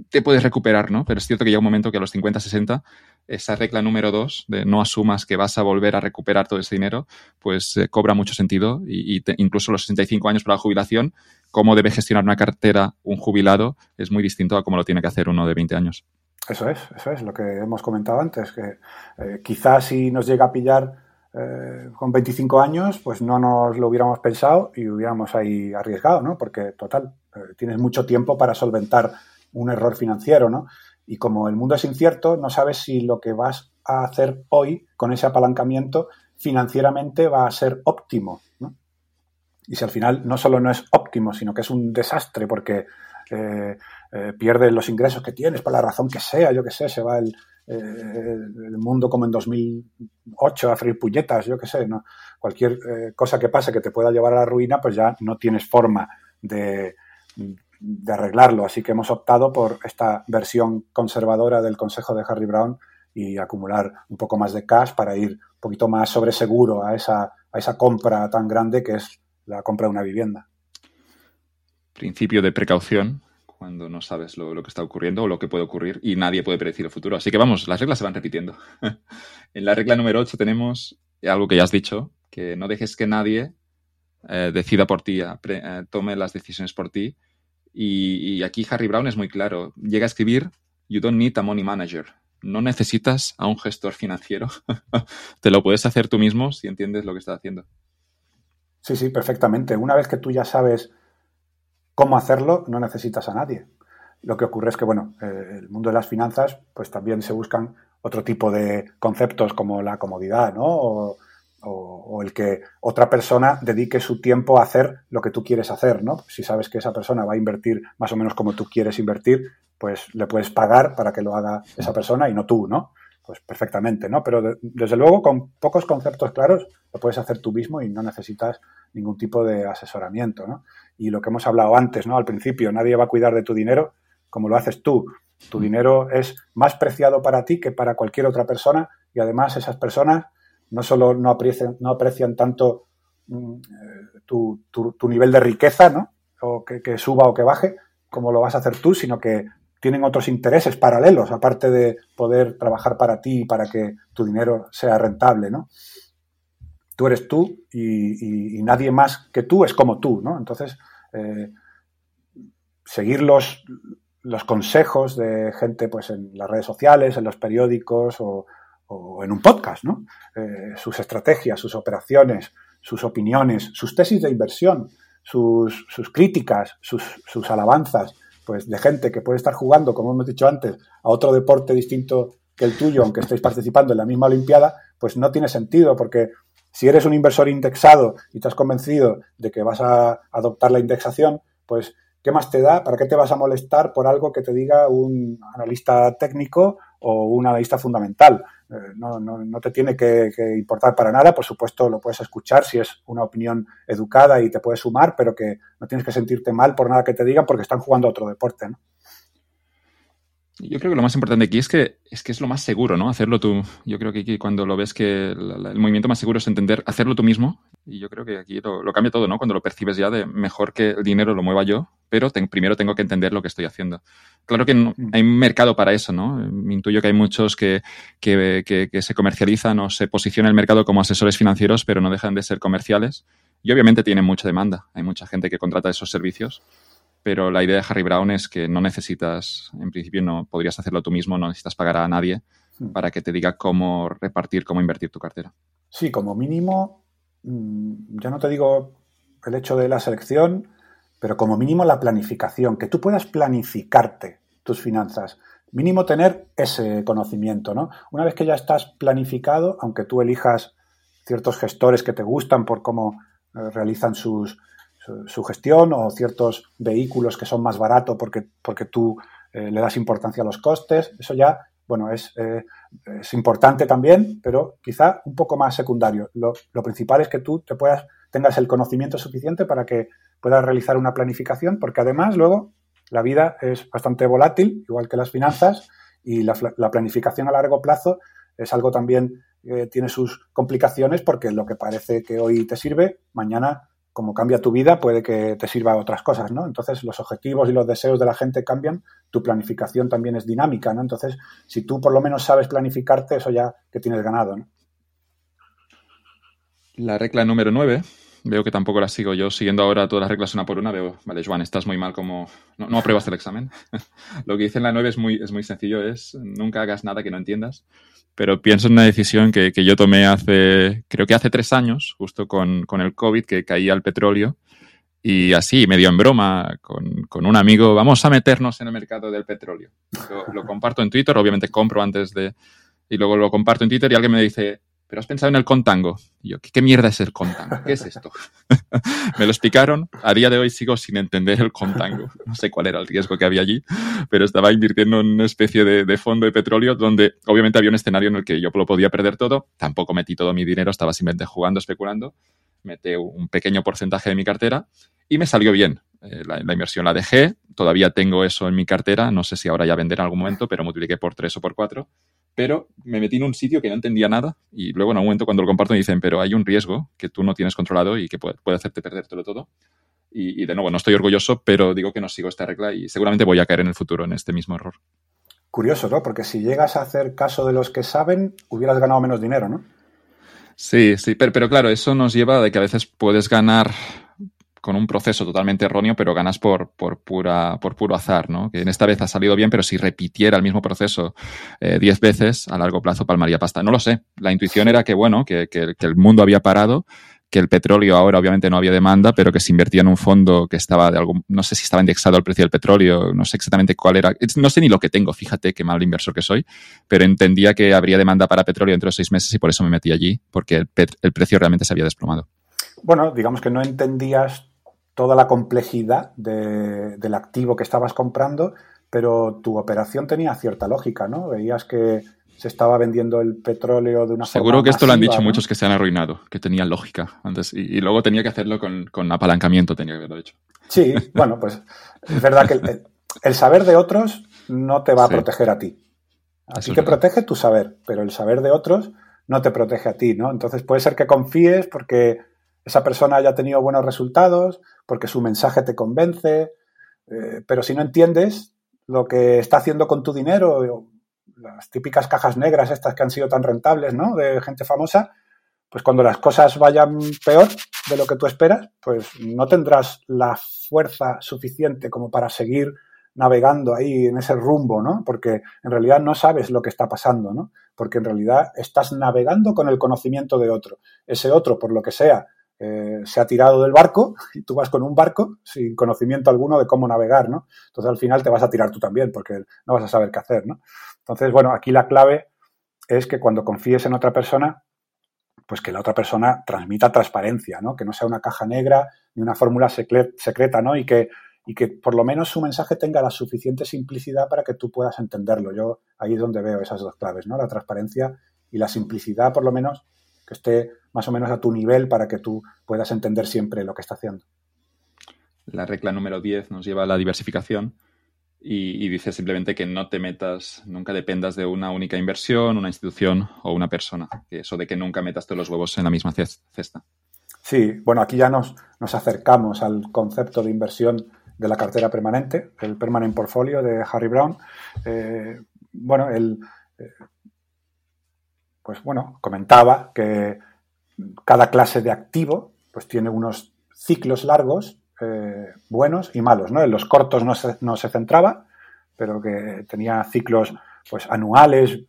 te puedes recuperar, ¿no? Pero es cierto que llega un momento que a los 50, 60, esa regla número dos de no asumas que vas a volver a recuperar todo ese dinero, pues eh, cobra mucho sentido y, incluso los 65 años para la jubilación, cómo debe gestionar una cartera un jubilado es muy distinto a cómo lo tiene que hacer uno de 20 años. Eso es, eso es lo que hemos comentado antes, que eh, quizás si nos llega a pillar eh, con 25 años, pues no nos lo hubiéramos pensado y hubiéramos ahí arriesgado, ¿no? Porque, total, eh, tienes mucho tiempo para solventar un error financiero, ¿no? Y como el mundo es incierto, no sabes si lo que vas a hacer hoy con ese apalancamiento financieramente va a ser óptimo, ¿no? Y si al final no solo no es óptimo, sino que es un desastre porque eh, pierdes los ingresos que tienes por la razón que sea, yo que sé, se va el, eh, mundo como en 2008 a freír puñetas, yo qué sé, ¿no? cualquier eh, cosa que pase que te pueda llevar a la ruina, pues ya no tienes forma de, arreglarlo. Así que hemos optado por esta versión conservadora del consejo de Harry Brown y acumular un poco más de cash para ir un poquito más sobre seguro a esa, a esa compra tan grande que es la compra de una vivienda. Principio de precaución, cuando no sabes lo, que está ocurriendo o lo que puede ocurrir y nadie puede predecir el futuro. Así que vamos, las reglas se van repitiendo. en la regla número 8 tenemos algo que ya has dicho, que no dejes que nadie eh, decida por ti, eh, tome las decisiones por ti. Y, aquí Harry Brown es muy claro. Llega a escribir You don't need a money manager. No necesitas a un gestor financiero. Te lo puedes hacer tú mismo si entiendes lo que estás haciendo. Sí, sí, perfectamente. Una vez que tú ya sabes cómo hacerlo, no necesitas a nadie. Lo que ocurre es que, bueno, eh, el mundo de las finanzas, pues también se buscan otro tipo de conceptos como la comodidad, ¿no? O, el que otra persona dedique su tiempo a hacer lo que tú quieres hacer, ¿no? Si sabes que esa persona va a invertir más o menos como tú quieres invertir, pues le puedes pagar para que lo haga esa persona y no tú, ¿no? Pues perfectamente, ¿no? Pero desde luego con pocos conceptos claros lo puedes hacer tú mismo y no necesitas ningún tipo de asesoramiento, ¿no? Y lo que hemos hablado antes, ¿no? Al principio, nadie va a cuidar de tu dinero como lo haces tú. Tu dinero es más preciado para ti que para cualquier otra persona y además esas personas no solo no aprecian, no aprecian tanto mm, eh, tu, nivel de riqueza, ¿no? O que, que, suba o que baje, como lo vas a hacer tú, sino que tienen otros intereses paralelos, aparte de poder trabajar para ti y para que tu dinero sea rentable, ¿no? Tú eres tú y, nadie más que tú es como tú, ¿no? Entonces, eh, seguir los, los consejos de gente pues en las redes sociales, en los periódicos o, en un podcast, ¿no? Eh, sus estrategias, sus operaciones, sus opiniones, sus tesis de inversión, sus, críticas, sus, sus, alabanzas, pues de gente que puede estar jugando, como hemos dicho antes, a otro deporte distinto que el tuyo, aunque estéis participando en la misma Olimpiada, pues no tiene sentido, porque si eres un inversor indexado y has convencido de que vas a adoptar la indexación, pues ¿qué más te da? ¿Para qué te vas a molestar por algo que te diga un analista técnico o un analista fundamental? Eh, no, no, no, te tiene que, importar para nada, por supuesto lo puedes escuchar si es una opinión educada y te puedes sumar, pero que no tienes que sentirte mal por nada que te digan porque están jugando a otro deporte. ¿no? Yo creo que lo más importante aquí es que es que es lo más seguro, ¿no? Hacerlo tú. Yo creo que aquí cuando lo ves que el, movimiento más seguro es entender hacerlo tú mismo. Y yo creo que aquí lo, cambia todo, ¿no? Cuando lo percibes ya de mejor que el dinero lo mueva yo, pero primero tengo que entender lo que estoy haciendo. Claro que mm. hay un mercado para eso, ¿no? Me intuyo que hay muchos que, que, que, se comercializan o se posicionan en el mercado como asesores financieros, pero no dejan de ser comerciales. Y obviamente tienen mucha demanda. Hay mucha gente que contrata esos servicios pero la idea de Harry Brown es que no necesitas, en principio no podrías hacerlo tú mismo, no necesitas pagar a nadie para que te diga cómo repartir, cómo invertir tu cartera. Sí, como mínimo, mm, ya no te digo el hecho de la selección, pero como mínimo la planificación, que tú puedas planificarte tus finanzas, mínimo tener ese conocimiento, ¿no? Una vez que ya estás planificado, aunque tú elijas ciertos gestores que te gustan por cómo eh, realizan sus, su, gestión o ciertos vehículos que son más baratos porque, porque tú eh, le das importancia a los costes. Eso ya, bueno, es, eh, es importante también, pero quizá un poco más secundario. Lo, principal es que tú te puedas, tengas el conocimiento suficiente para que puedas realizar una planificación, porque además luego la vida es bastante volátil, igual que las finanzas, y la, la planificación a largo plazo es algo también que tiene sus complicaciones porque lo que parece que hoy te sirve, mañana como cambia tu vida, puede que te sirva a otras cosas, ¿no? Entonces, los objetivos y los deseos de la gente cambian, tu planificación también es dinámica, ¿no? Entonces, si tú por lo menos sabes planificarte, eso ya que tienes ganado, ¿no? La regla número 9, veo que tampoco la sigo yo, siguiendo ahora todas las reglas una por una, veo, vale, Juan, estás muy mal como... No, apruebas el examen. Lo que dice en la 9 es muy, es muy sencillo, es nunca hagas nada que no entiendas pero pienso en una decisión que, que, yo tomé hace, creo que hace tres años, justo con, con el COVID, que caía el petróleo. Y así, medio en broma, con, con, un amigo, vamos a meternos en el mercado del petróleo. Lo, lo, comparto en Twitter, obviamente compro antes de... Y luego lo comparto en Twitter y alguien me dice, ¿pero has pensado en el contango? Y yo, ¿qué, mierda es el contango? ¿Qué es esto? me lo explicaron. A día de hoy sigo sin entender el contango. No sé cuál era el riesgo que había allí, pero estaba invirtiendo en una especie de, fondo de petróleo donde obviamente había un escenario en el que yo lo podía perder todo. Tampoco metí todo mi dinero, estaba simplemente jugando, especulando. Metí un pequeño porcentaje de mi cartera y me salió bien. Eh, la, inversión la dejé, todavía tengo eso en mi cartera, no sé si ahora ya vender en algún momento, pero multipliqué por tres o por cuatro pero me metí en un sitio que no entendía nada y luego en algún momento cuando lo comparto me dicen, pero hay un riesgo que tú no tienes controlado y que puede, puede hacerte perdértelo todo. Y, de nuevo, no estoy orgulloso, pero digo que no sigo esta regla y seguramente voy a caer en el futuro en este mismo error. Curioso, ¿no? Porque si llegas a hacer caso de los que saben, hubieras ganado menos dinero, ¿no? Sí, sí, pero, pero claro, eso nos lleva a que a veces puedes ganar con un proceso totalmente erróneo, pero ganas por, por, pura, por puro azar, ¿no? Que en esta vez ha salido bien, pero si repitiera el mismo proceso eh, diez veces, a largo plazo palmaría pasta. No lo sé. La intuición era que, bueno, que, que, el mundo había parado que el petróleo ahora obviamente no había demanda, pero que se invertía en un fondo que estaba de algo, no sé si estaba indexado al precio del petróleo, no sé exactamente cuál era, no sé ni lo que tengo, fíjate qué mal inversor que soy, pero entendía que habría demanda para petróleo dentro de seis meses y por eso me metí allí, porque el, el precio realmente se había desplomado. Bueno, digamos que no entendías toda la complejidad de, del activo que estabas comprando, pero tu operación tenía cierta lógica, ¿no? Veías que se estaba vendiendo el petróleo de una Seguro que esto lo han dicho muchos que se han arruinado, que tenían lógica antes. Y, luego tenía que hacerlo con, con, apalancamiento, tenía que haberlo hecho. Sí, bueno, pues es verdad que el, el saber de otros no te va a proteger a ti. Así que protege tu saber, pero el saber de otros no te protege a ti, ¿no? Entonces puede ser que confíes porque esa persona haya tenido buenos resultados, porque su mensaje te convence, eh, pero si no entiendes lo que está haciendo con tu dinero, las típicas cajas negras estas que han sido tan rentables, ¿no? De gente famosa, pues cuando las cosas vayan peor de lo que tú esperas, pues no tendrás la fuerza suficiente como para seguir navegando ahí en ese rumbo, ¿no? Porque en realidad no sabes lo que está pasando, ¿no? Porque en realidad estás navegando con el conocimiento de otro. Ese otro, por lo que sea, eh, se ha tirado del barco y tú vas con un barco sin conocimiento alguno de cómo navegar, ¿no? Entonces al final te vas a tirar tú también porque no vas a saber qué hacer, ¿no? Entonces, bueno, aquí la clave es que cuando confíes en otra persona, pues que la otra persona transmita transparencia, ¿no? Que no sea una caja negra ni una fórmula secreta, ¿no? Y que, y que por lo menos su mensaje tenga la suficiente simplicidad para que tú puedas entenderlo. Yo ahí es donde veo esas dos claves, ¿no? La transparencia y la simplicidad, por lo menos, que esté más o menos a tu nivel para que tú puedas entender siempre lo que está haciendo. La regla número 10 nos lleva a la diversificación y, dice simplemente que no te metas, nunca dependas de una única inversión, una institución o una persona. eso de que nunca metas todos los huevos en la misma cesta. Sí, bueno, aquí ya nos, nos acercamos al concepto de inversión de la cartera permanente, el Permanent Portfolio de Harry Brown. Eh, bueno, él eh, pues bueno, comentaba que cada clase de activo pues tiene unos ciclos largos, eh, buenos y malos, ¿no? En los cortos no se, no se, centraba, pero que tenía ciclos pues anuales,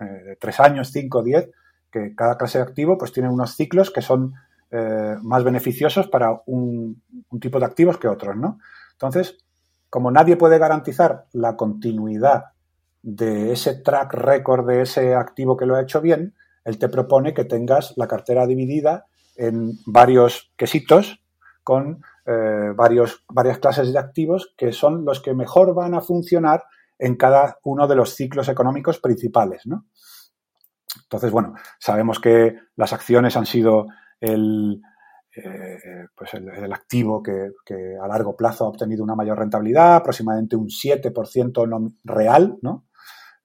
eh, de tres años, cinco, diez, que cada clase de activo pues tiene unos ciclos que son eh, más beneficiosos para un, un, tipo de activos que otros, ¿no? Entonces, como nadie puede garantizar la continuidad de ese track record de ese activo que lo ha hecho bien, él te propone que tengas la cartera dividida en varios quesitos con eh, varios, varias clases de activos que son los que mejor van a funcionar en cada uno de los ciclos económicos principales. ¿no? Entonces, bueno, sabemos que las acciones han sido el, eh, pues el, activo que, que, a largo plazo ha obtenido una mayor rentabilidad, aproximadamente un 7% real, ¿no?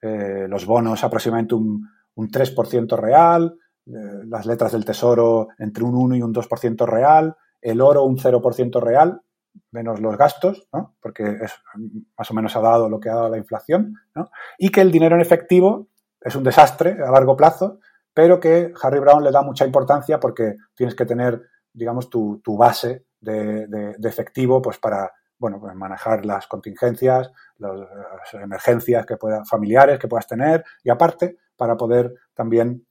Eh, los bonos aproximadamente un, un 3% real, eh, las letras del tesoro entre un 1 y un 2% real, el oro un 0% real, menos los gastos, ¿no? porque más o menos ha dado lo que ha dado la inflación, ¿no? y que el dinero en efectivo es un desastre a largo plazo, pero que Harry Brown le da mucha importancia porque tienes que tener, digamos, tu, tu base de, de, de, efectivo pues para bueno, pues manejar las contingencias, las emergencias que familiares que puedas tener y aparte para poder también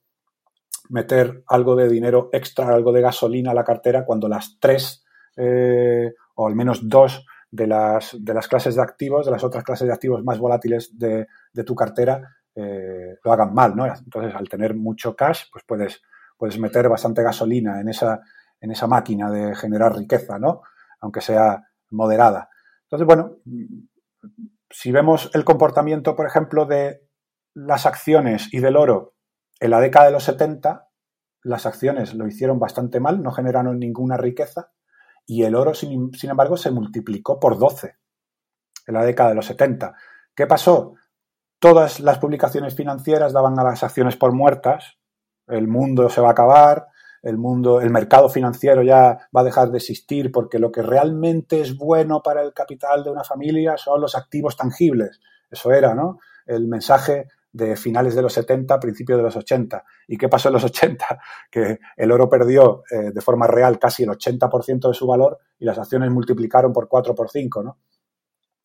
meter algo de dinero extra, algo de gasolina a la cartera cuando las tres eh, o al menos dos de las, de las clases de activos, de las otras clases de activos más volátiles de, de tu cartera, eh, lo hagan mal, ¿no? Entonces, al tener mucho cash, pues puedes, puedes meter bastante gasolina en esa, en esa máquina de generar riqueza, ¿no? Aunque sea moderada. Entonces, bueno, si vemos el comportamiento, por ejemplo, de las acciones y del oro en la década de los 70, las acciones lo hicieron bastante mal, no generaron ninguna riqueza y el oro, sin, sin, embargo, se multiplicó por 12 en la década de los 70. ¿Qué pasó? Todas las publicaciones financieras daban a las acciones por muertas, el mundo se va a acabar, el mundo, el mercado financiero ya va a dejar de existir porque lo que realmente es bueno para el capital de una familia son los activos tangibles. Eso era, ¿no? El mensaje de finales de los 70, principios de los 80. ¿Y qué pasó en los 80? Que el oro perdió eh, de forma real casi el 80% de su valor y las acciones multiplicaron por 4 por 5, ¿no?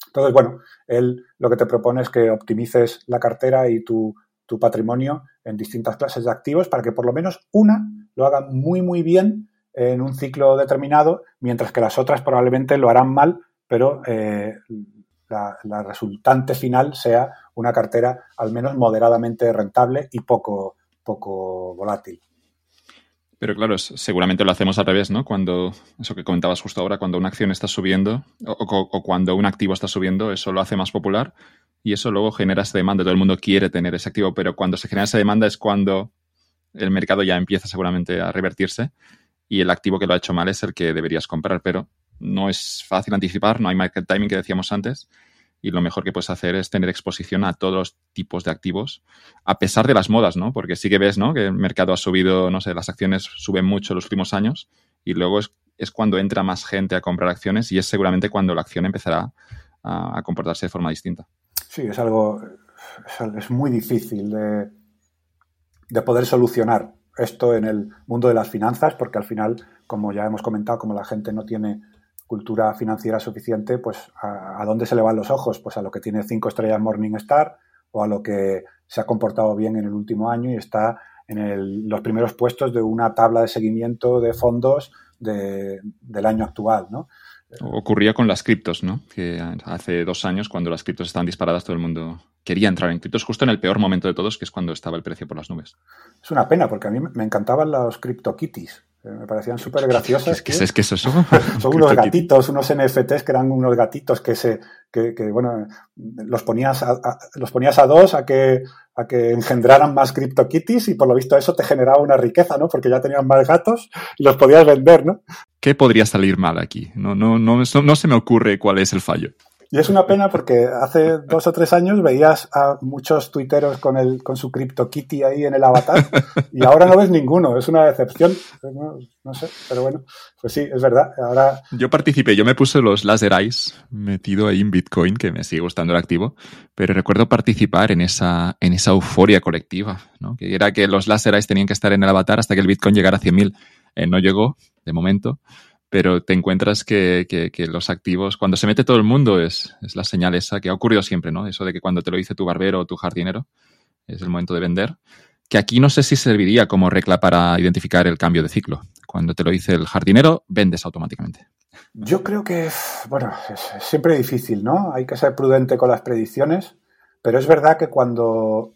Entonces, bueno, él lo que te propone es que optimices la cartera y tu, tu patrimonio en distintas clases de activos para que por lo menos una lo haga muy, muy bien en un ciclo determinado, mientras que las otras probablemente lo harán mal, pero eh, la, resultante final sea una cartera al menos moderadamente rentable y poco, poco volátil. Pero claro, seguramente lo hacemos al revés, ¿no? Cuando, eso que comentabas justo ahora, cuando una acción está subiendo o, cuando un activo está subiendo, eso lo hace más popular y eso luego genera esa demanda. Todo el mundo quiere tener ese activo, pero cuando se genera esa demanda es cuando el mercado ya empieza seguramente a revertirse y el activo que lo ha hecho mal es el que deberías comprar, pero no es fácil anticipar, no hay market timing que decíamos antes y lo mejor que puedes hacer es tener exposición a todos los tipos de activos, a pesar de las modas, ¿no? Porque sí que ves, ¿no? Que el mercado ha subido, no sé, las acciones suben mucho los últimos años y luego es, es cuando entra más gente a comprar acciones y es seguramente cuando la acción empezará a, comportarse de forma distinta. Sí, es algo, es, muy difícil de, de poder solucionar esto en el mundo de las finanzas, porque al final, como ya hemos comentado, como la gente no tiene cultura financiera suficiente, pues a, dónde se le van los ojos? Pues a lo que tiene cinco estrellas Morningstar o a lo que se ha comportado bien en el último año y está en los primeros puestos de una tabla de seguimiento de fondos del año actual, ¿no? Ocurría con las criptos, ¿no? Que hace dos años, cuando las criptos estaban disparadas, todo el mundo quería entrar en criptos justo en el peor momento de todos, que es cuando estaba el precio por las nubes. Es una pena, porque a mí me encantaban los CryptoKitties. Me parecían súper graciosas. ¿Qué, es, que eso? Son unos gatitos, unos NFTs que eran unos gatitos que se, que, bueno, los ponías a, los ponías a dos a que, a que engendraran más CryptoKitties y por lo visto eso te generaba una riqueza, ¿no? Porque ya tenían más gatos y los podías vender, ¿no? ¿Qué podría salir mal aquí? No, no, no, no se me ocurre cuál es el fallo. Y es una pena porque hace dos o tres años veías a muchos tuiteros con, el, con su CryptoKitty ahí en el avatar y ahora no ves ninguno. Es una decepción. No, sé, pero bueno, pues sí, es verdad. Ahora... Yo participé, yo me puse los Laser Eyes metido ahí en Bitcoin, que me sigue gustando el activo, pero recuerdo participar en esa, en esa euforia colectiva, ¿no? que era que los Laser Eyes tenían que estar en el avatar hasta que el Bitcoin llegara a 100.000. Eh, no llegó, de momento pero te encuentras que, los activos, cuando se mete todo el mundo, es, la señal esa que ha ocurrido siempre, ¿no? Eso de que cuando te lo dice tu barbero o tu jardinero, es el momento de vender. Que aquí no sé si serviría como regla para identificar el cambio de ciclo. Cuando te lo dice el jardinero, vendes automáticamente. Yo creo que, bueno, es siempre difícil, ¿no? Hay que ser prudente con las predicciones, pero es verdad que cuando,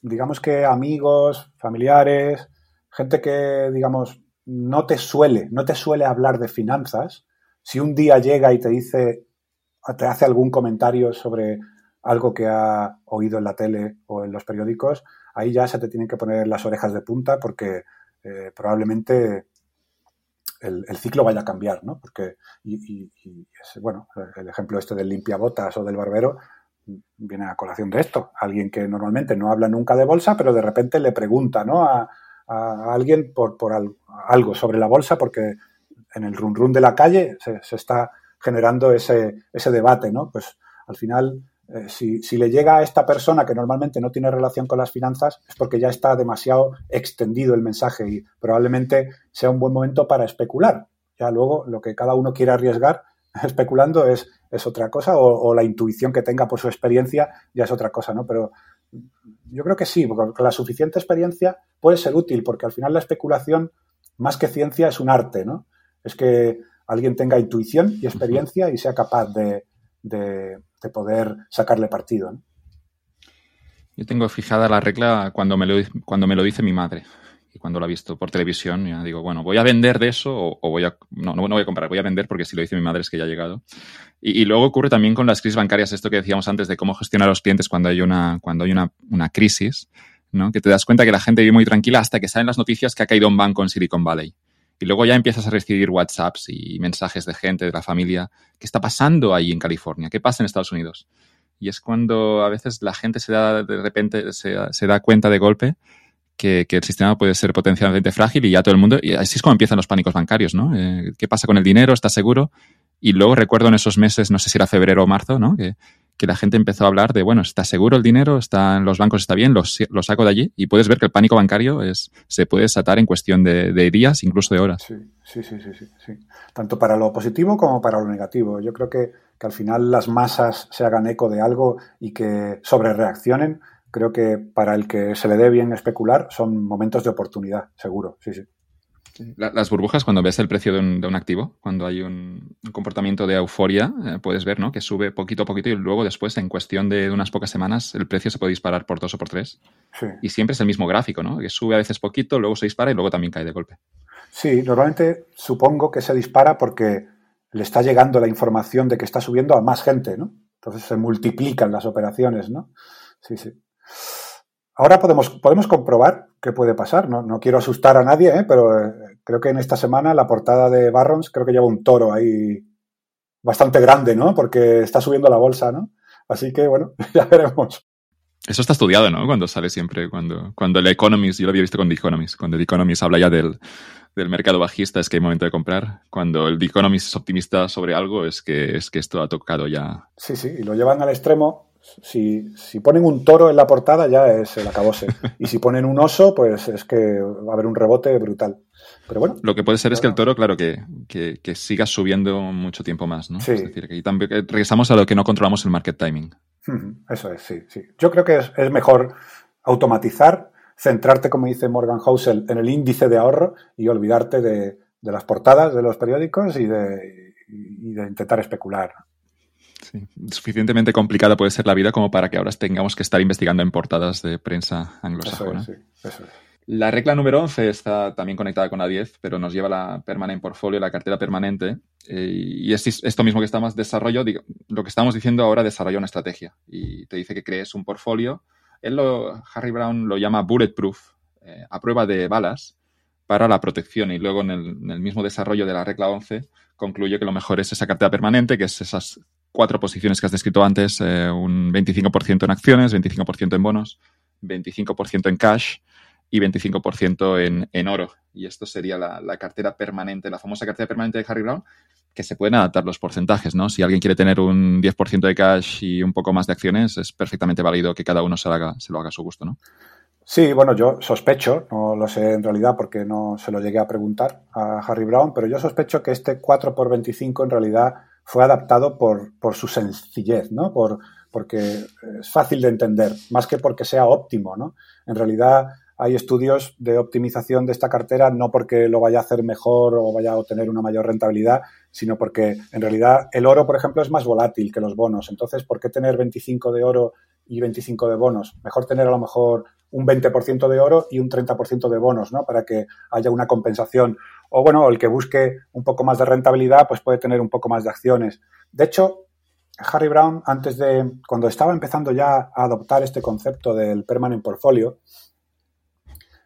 digamos que amigos, familiares, gente que, digamos, no te suele, no te suele hablar de finanzas, si un día llega y te dice, te hace algún comentario sobre algo que ha oído en la tele o en los periódicos, ahí ya se te tienen que poner las orejas de punta porque eh, probablemente el, ciclo vaya a cambiar, ¿no? Porque, y, bueno, el ejemplo este del limpiabotas o del barbero viene a colación de esto. Alguien que normalmente no habla nunca de bolsa, pero de repente le pregunta, ¿no? A, a alguien por, por algo sobre la bolsa porque en el run run de la calle se, está generando ese, ese, debate, ¿no? Pues al final, eh, si, si, le llega a esta persona que normalmente no tiene relación con las finanzas, es porque ya está demasiado extendido el mensaje y probablemente sea un buen momento para especular. Ya luego lo que cada uno quiere arriesgar especulando es, es otra cosa o, o, la intuición que tenga por su experiencia ya es otra cosa, ¿no? Pero yo creo que sí, porque la suficiente experiencia puede ser útil, porque al final la especulación, más que ciencia, es un arte, ¿no? Es que alguien tenga intuición y experiencia y sea capaz de, poder sacarle partido. Yo tengo fijada la regla cuando me lo, cuando me lo dice mi madre cuando lo ha visto por televisión, ya digo, bueno, voy a vender de eso o, voy a. No, no, voy a comprar, voy a vender porque si lo dice mi madre es que ya ha llegado. Y, luego ocurre también con las crisis bancarias, esto que decíamos antes de cómo gestionar a los clientes cuando hay una, cuando hay una, una crisis, ¿no? Que te das cuenta que la gente vive muy tranquila hasta que salen las noticias que ha caído un banco en Silicon Valley. Y luego ya empiezas a recibir WhatsApps y mensajes de gente, de la familia, ¿qué está pasando ahí en California? ¿Qué pasa en Estados Unidos? Y es cuando a veces la gente se da, de repente, se, se da cuenta de golpe que, el sistema puede ser potencialmente frágil y ya todo el mundo, y así es como empiezan los pánicos bancarios, ¿no? Eh, ¿Qué pasa con el dinero? ¿Está seguro? Y luego recuerdo en esos meses, no sé si era febrero o marzo, ¿no? Que, la gente empezó a hablar de, bueno, está seguro el dinero, está los bancos está bien, lo, saco de allí y puedes ver que el pánico bancario es, se puede desatar en cuestión de, días, incluso de horas. Sí, sí, sí, sí, sí, Tanto para lo positivo como para lo negativo. Yo creo que, que al final las masas se hagan eco de algo y que sobre reaccionen, creo que para el que se le dé bien especular son momentos de oportunidad, seguro, sí, sí las burbujas, cuando ves el precio de un, activo, cuando hay un, comportamiento de euforia, eh, puedes ver ¿no? que sube poquito a poquito y luego después, en cuestión de unas pocas semanas, el precio se puede disparar por dos o por tres. Y siempre es el mismo gráfico, ¿no? que sube a veces poquito, luego se dispara y luego también cae de golpe. Sí, normalmente supongo que se dispara porque le está llegando la información de que está subiendo a más gente, ¿no? Entonces se multiplican las operaciones, ¿no? Sí, sí. Ahora podemos, podemos comprobar qué puede pasar. No, no quiero asustar a nadie, ¿eh? pero eh, creo que en esta semana la portada de Barrons creo que lleva un toro ahí bastante grande, ¿no? Porque está subiendo la bolsa, ¿no? Así que, bueno, ya veremos. Eso está estudiado, ¿no? Cuando sale siempre, cuando, cuando el Economist, yo lo había visto con The Economist, cuando The Economist habla ya del, del mercado bajista es que hay momento de comprar. Cuando el The Economist es optimista sobre algo es que, es que esto ha tocado ya. Sí, sí, y lo llevan al extremo si, si, ponen un toro en la portada ya es el acabose. Y si ponen un oso, pues es que va a haber un rebote brutal. Pero bueno. Lo que puede ser es que el toro, claro, que, que, siga subiendo mucho tiempo más, ¿no? Sí. Es decir, que también regresamos a lo que no controlamos el market timing. Eso es, sí, sí. Yo creo que es, es mejor automatizar, centrarte, como dice Morgan Housel, en el índice de ahorro y olvidarte de, de las portadas de los periódicos y de, y de intentar especular. Sí. Suficientemente complicada puede ser la vida como para que ahora tengamos que estar investigando en portadas de prensa anglosajona. La regla número 11 está también conectada con la 10, pero nos lleva la permanente portfolio, la cartera permanente. Eh, y es esto mismo que estamos desarrollo, lo que estamos diciendo ahora desarrolla una estrategia y te dice que crees un portfolio. Él lo, Harry Brown lo llama bulletproof, eh, a prueba de balas, para la protección. Y luego en el, en el mismo desarrollo de la regla 11 concluye que lo mejor es esa cartera permanente, que es esas cuatro posiciones que has descrito antes, eh, un 25% en acciones, 25% en bonos, 25% en cash y 25% en, en, oro. Y esto sería la, cartera permanente, la famosa cartera permanente de Harry Brown, que se pueden adaptar los porcentajes, ¿no? Si alguien quiere tener un 10% de cash y un poco más de acciones, es perfectamente válido que cada uno se lo haga, se lo haga a su gusto, ¿no? Sí, bueno, yo sospecho, no lo sé en realidad porque no se lo llegué a preguntar a Harry Brown, pero yo sospecho que este 4 por 25 en realidad fue adaptado por, por su sencillez, ¿no? Por, porque es fácil de entender, más que porque sea óptimo, ¿no? En realidad hay estudios de optimización de esta cartera no porque lo vaya a hacer mejor o vaya a obtener una mayor rentabilidad, sino porque en realidad el oro, por ejemplo, es más volátil que los bonos. Entonces, ¿por qué tener 25 de oro y 25 de bonos? Mejor tener a lo mejor un 20% de oro y un 30% de bonos, ¿no? Para que haya una compensación o bueno, el que busque un poco más de rentabilidad, pues puede tener un poco más de acciones. De hecho, Harry Brown, antes de, cuando estaba empezando ya a adoptar este concepto del permanent portfolio,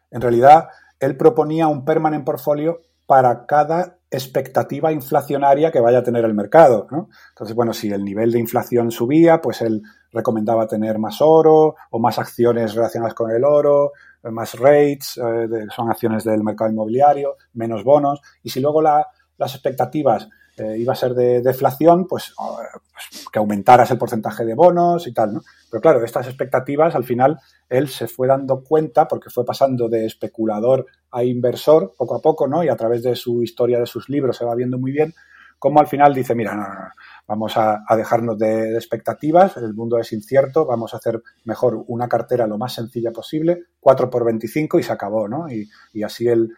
en realidad él proponía un permanent portfolio para cada expectativa inflacionaria que vaya a tener el mercado. Entonces, bueno, si el nivel de inflación subía, pues él recomendaba tener más oro o más acciones relacionadas con el oro, más rates, eh, son acciones del mercado inmobiliario, menos bonos. Y si luego las expectativas eh, iba a ser de deflación, pues, oh, pues, que aumentaras el porcentaje de bonos y tal, ¿no? Pero claro, estas expectativas al final él se fue dando cuenta porque fue pasando de especulador a inversor poco a poco, ¿no? Y a través de su historia, de sus libros, se va viendo muy bien cómo al final dice, mira, no, no, no, vamos a, dejarnos de, expectativas, el mundo es incierto, vamos a hacer mejor una cartera lo más sencilla posible, 4 por 25 y se acabó, ¿no? Y, así el,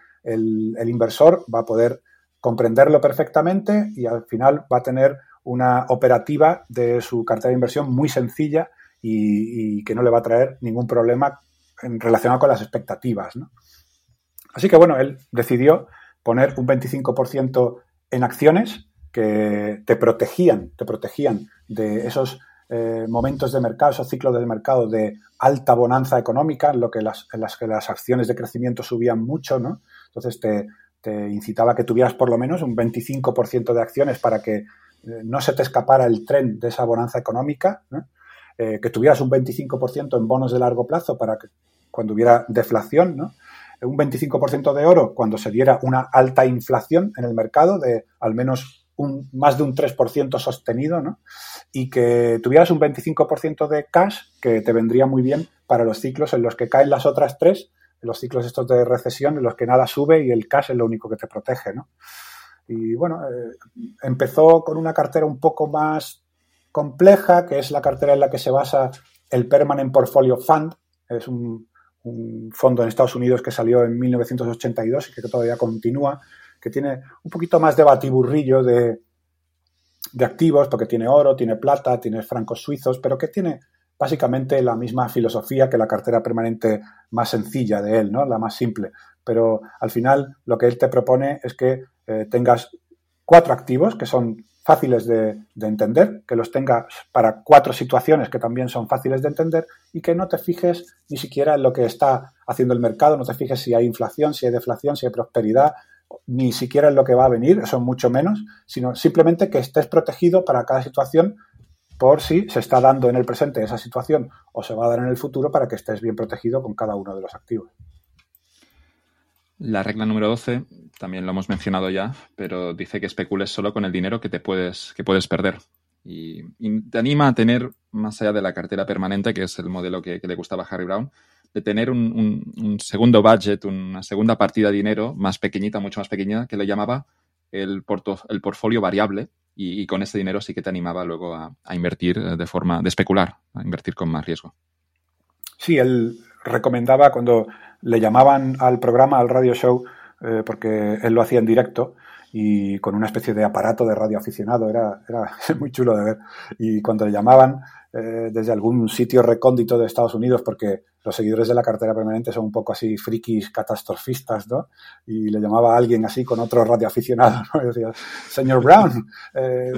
inversor va a poder comprenderlo perfectamente y al final va a tener una operativa de su cartera de inversión muy sencilla y, que no le va a traer ningún problema en, relacionado con las expectativas, ¿no? Así que bueno, él decidió poner un 25% en acciones que te protegían, te protegían de esos eh, momentos de mercado, esos ciclos de mercado de alta bonanza económica, en, lo que las, las las acciones de crecimiento subían mucho, ¿no? Entonces te, incitaba a que tuvieras por lo menos un 25% de acciones para que eh, no se te escapara el tren de esa bonanza económica, eh, que tuvieras un 25% en bonos de largo plazo para que cuando hubiera deflación, ¿no? un 25% de oro cuando se diera una alta inflación en el mercado de al menos un, más de un 3% sostenido, ¿no? Y que tuvieras un 25% de cash que te vendría muy bien para los ciclos en los que caen las otras tres, en los ciclos estos de recesión, en los que nada sube y el cash es lo único que te protege, ¿no? Y bueno, eh, empezó con una cartera un poco más compleja, que es la cartera en la que se basa el Permanent Portfolio Fund. Es un, fondo en Estados Unidos que salió en 1982 y que todavía continúa, que tiene un poquito más de batiburrillo de, de activos, porque tiene oro, tiene plata, tiene francos suizos, pero que tiene básicamente la misma filosofía que la cartera permanente más sencilla de él, ¿no? La más simple. Pero al final lo que él te propone es que eh, tengas cuatro activos que son fáciles de, entender, que los tengas para cuatro situaciones que también son fáciles de entender y que no te fijes ni siquiera en lo que está haciendo el mercado, no te fijes si hay inflación, si hay deflación, si hay prosperidad, ni siquiera en lo que va a venir, eso mucho menos, sino simplemente que estés protegido para cada situación por si se está dando en el presente esa situación o se va a dar en el futuro para que estés bien protegido con cada uno de los activos. La regla número 12, también lo hemos mencionado ya, pero dice que especules solo con el dinero que te puedes, que puedes perder. Y, te anima a tener, más allá de la cartera permanente, que es el modelo que, le gustaba a Harry Brown, de tener un, segundo budget, una segunda partida de dinero más pequeñita, mucho más pequeña, que le llamaba el, el portfolio variable. Y, con ese dinero sí que te animaba luego a, invertir de forma, de especular, a invertir con más riesgo. Sí, él recomendaba cuando le llamaban al programa, al radio show, eh, porque él lo hacía en directo y con una especie de aparato de radio aficionado, era, era muy chulo de ver. Y cuando le llamaban eh, desde algún sitio recóndito de Estados Unidos, porque los seguidores de la cartera permanente son un poco así frikis catastrofistas, ¿no? Y le llamaba a alguien así con otro radioaficionado, ¿no? Y decía, señor Brown, eh,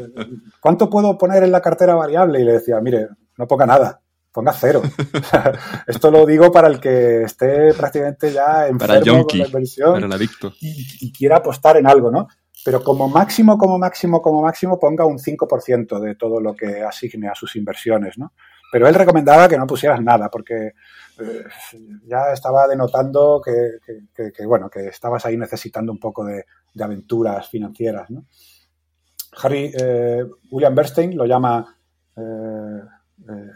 ¿cuánto puedo poner en la cartera variable? Y le decía, mire, no ponga nada, ponga cero. Esto lo digo para el que esté prácticamente ya enfermo con la inversión Y, quiera apostar en algo, ¿no? Pero como máximo, como máximo, como máximo, ponga un 5% de todo lo que asigne a sus inversiones, ¿no? Pero él recomendaba que no pusieras nada, porque eh, ya estaba denotando que, bueno, que estabas ahí necesitando un poco de, aventuras financieras, ¿no? Harry, eh, William Bernstein lo llama eh,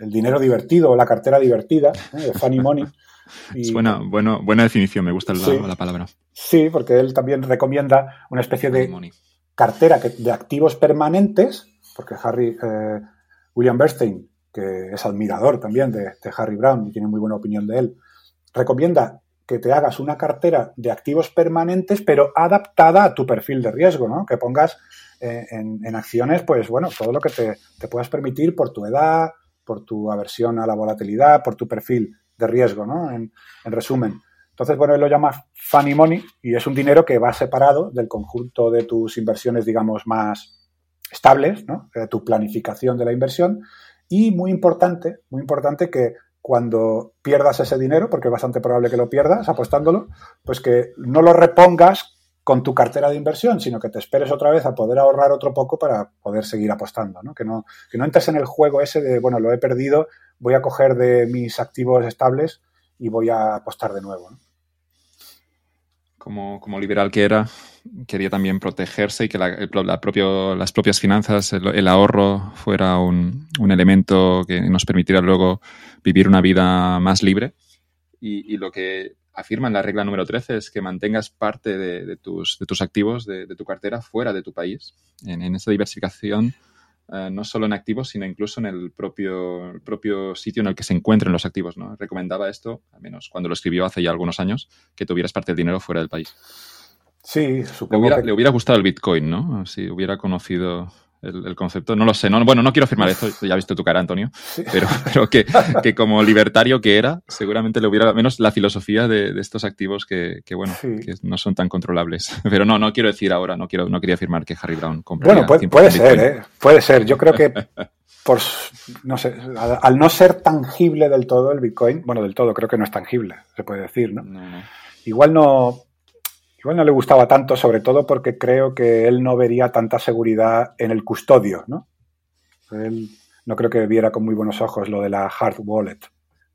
el dinero divertido o la cartera divertida, ¿eh? funny money. es buena, bueno, buena definición, me gusta la, palabra. Sí, porque él también recomienda una especie de cartera de activos permanentes, porque Harry, William Bernstein, que es admirador también de, Harry Brown y tiene muy buena opinión de él, recomienda que te hagas una cartera de activos permanentes, pero adaptada a tu perfil de riesgo, ¿no? Que pongas en, acciones, pues bueno, todo lo que te, te puedas permitir por tu edad, por tu aversión a la volatilidad, por tu perfil de riesgo, ¿no? En, resumen. Entonces, bueno, él lo llama funny money y es un dinero que va separado del conjunto de tus inversiones, digamos, más estables, ¿no? De tu planificación de la inversión. Y muy importante, muy importante que cuando pierdas ese dinero, porque es bastante probable que lo pierdas apostándolo, pues que no lo repongas con tu cartera de inversión, sino que te esperes otra vez a poder ahorrar otro poco para poder seguir apostando, ¿no? Que no, que no entres en el juego ese de, bueno, lo he perdido, voy a coger de mis activos estables y voy a apostar de nuevo, Como, como, liberal que era, quería también protegerse y que las propias finanzas, el, ahorro fuera un, elemento que nos permitiera luego vivir una vida más libre. Y, lo que afirma en la regla número 13 es que mantengas parte de, tus, activos, de, tu cartera, fuera de tu país. En, esa diversificación, eh, no solo en activos, sino incluso en el propio, propio sitio en el que se encuentren los activos. ¿no? Recomendaba esto, al menos cuando lo escribió hace ya algunos años, que tuvieras parte del dinero fuera del país. Sí, supongo le hubiera, le hubiera gustado el Bitcoin, ¿no? Si hubiera conocido el, concepto. No lo sé. No, bueno, no quiero afirmar esto, ya he visto tu cara, Antonio, pero, pero que, que, como libertario que era, seguramente le hubiera, menos la filosofía de, estos activos que, que bueno, que no son tan controlables. Pero no, no quiero decir ahora, no, quiero, no quería afirmar que Harry Brown compraría Bueno, puede, ser, ¿eh? puede ser. Yo creo que por, no sé, al, no ser tangible del todo el Bitcoin, bueno, del todo, creo que no es tangible, se puede decir, ¿no? Igual no, Igual no le gustaba tanto, sobre todo porque creo que él no vería tanta seguridad en el custodio, ¿no? Él no creo que viera con muy buenos ojos lo de la hard wallet.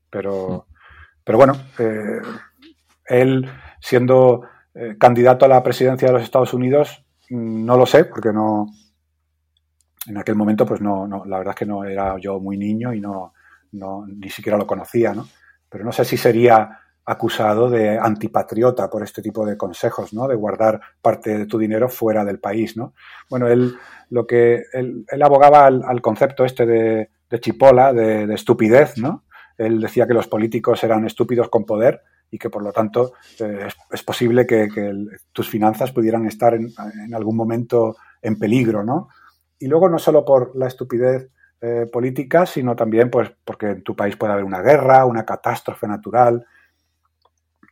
Pero, pero bueno, eh, él siendo eh, candidato a la presidencia de los Estados Unidos, mm, no lo sé, porque no, en aquel momento, pues no, no, la verdad es que no era yo muy niño y no, no, ni siquiera lo conocía, ¿no? Pero no sé si sería acusado de antipatriota por este tipo de consejos, ¿no? De guardar parte de tu dinero fuera del país, ¿no? Bueno, él lo que él, abogaba al, concepto este de, chipola, de, estupidez, ¿no? Él decía que los políticos eran estúpidos con poder y que por lo tanto eh, es, posible que, tus finanzas pudieran estar en, algún momento en peligro, ¿no? Y luego no solo por la estupidez eh, política, sino también pues porque en tu país puede haber una guerra, una catástrofe natural.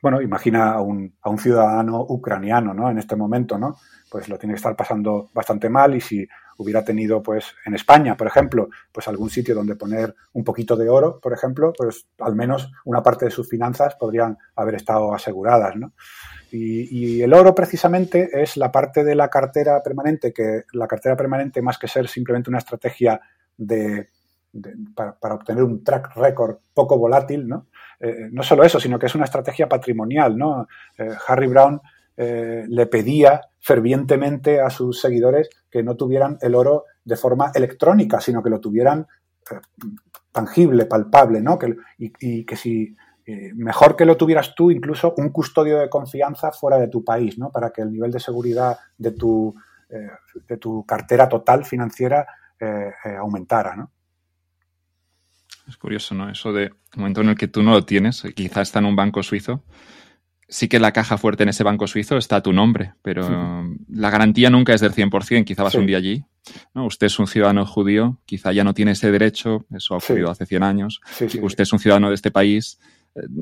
Bueno, imagina a un, a un ciudadano ucraniano, ¿no? En este momento, ¿no? Pues lo tiene que estar pasando bastante mal y si hubiera tenido, pues, en España, por ejemplo, pues algún sitio donde poner un poquito de oro, por ejemplo, pues al menos una parte de sus finanzas podrían haber estado aseguradas, ¿no? Y, el oro precisamente es la parte de la cartera permanente, que la cartera permanente, más que ser simplemente una estrategia de, para, obtener un track record poco volátil, ¿no? Eh, no solo eso, sino que es una estrategia patrimonial, ¿no? Eh, Harry Brown eh, le pedía fervientemente a sus seguidores que no tuvieran el oro de forma electrónica, sino que lo tuvieran tangible, palpable, ¿no? Que, y, que si mejor que lo tuvieras tú, incluso un custodio de confianza fuera de tu país, ¿no? Para que el nivel de seguridad de tu, de tu cartera total financiera aumentara, ¿no? Es curioso, ¿no? Eso de momento en el que tú no lo tienes, quizá está en un banco suizo, sí que la caja fuerte en ese banco suizo está a tu nombre, pero la garantía nunca es del 100%, quizá vas un día allí. ¿no? Usted es un ciudadano judío, quizá ya no tiene ese derecho, eso ha ocurrido hace 100 años. Usted es un ciudadano de este país,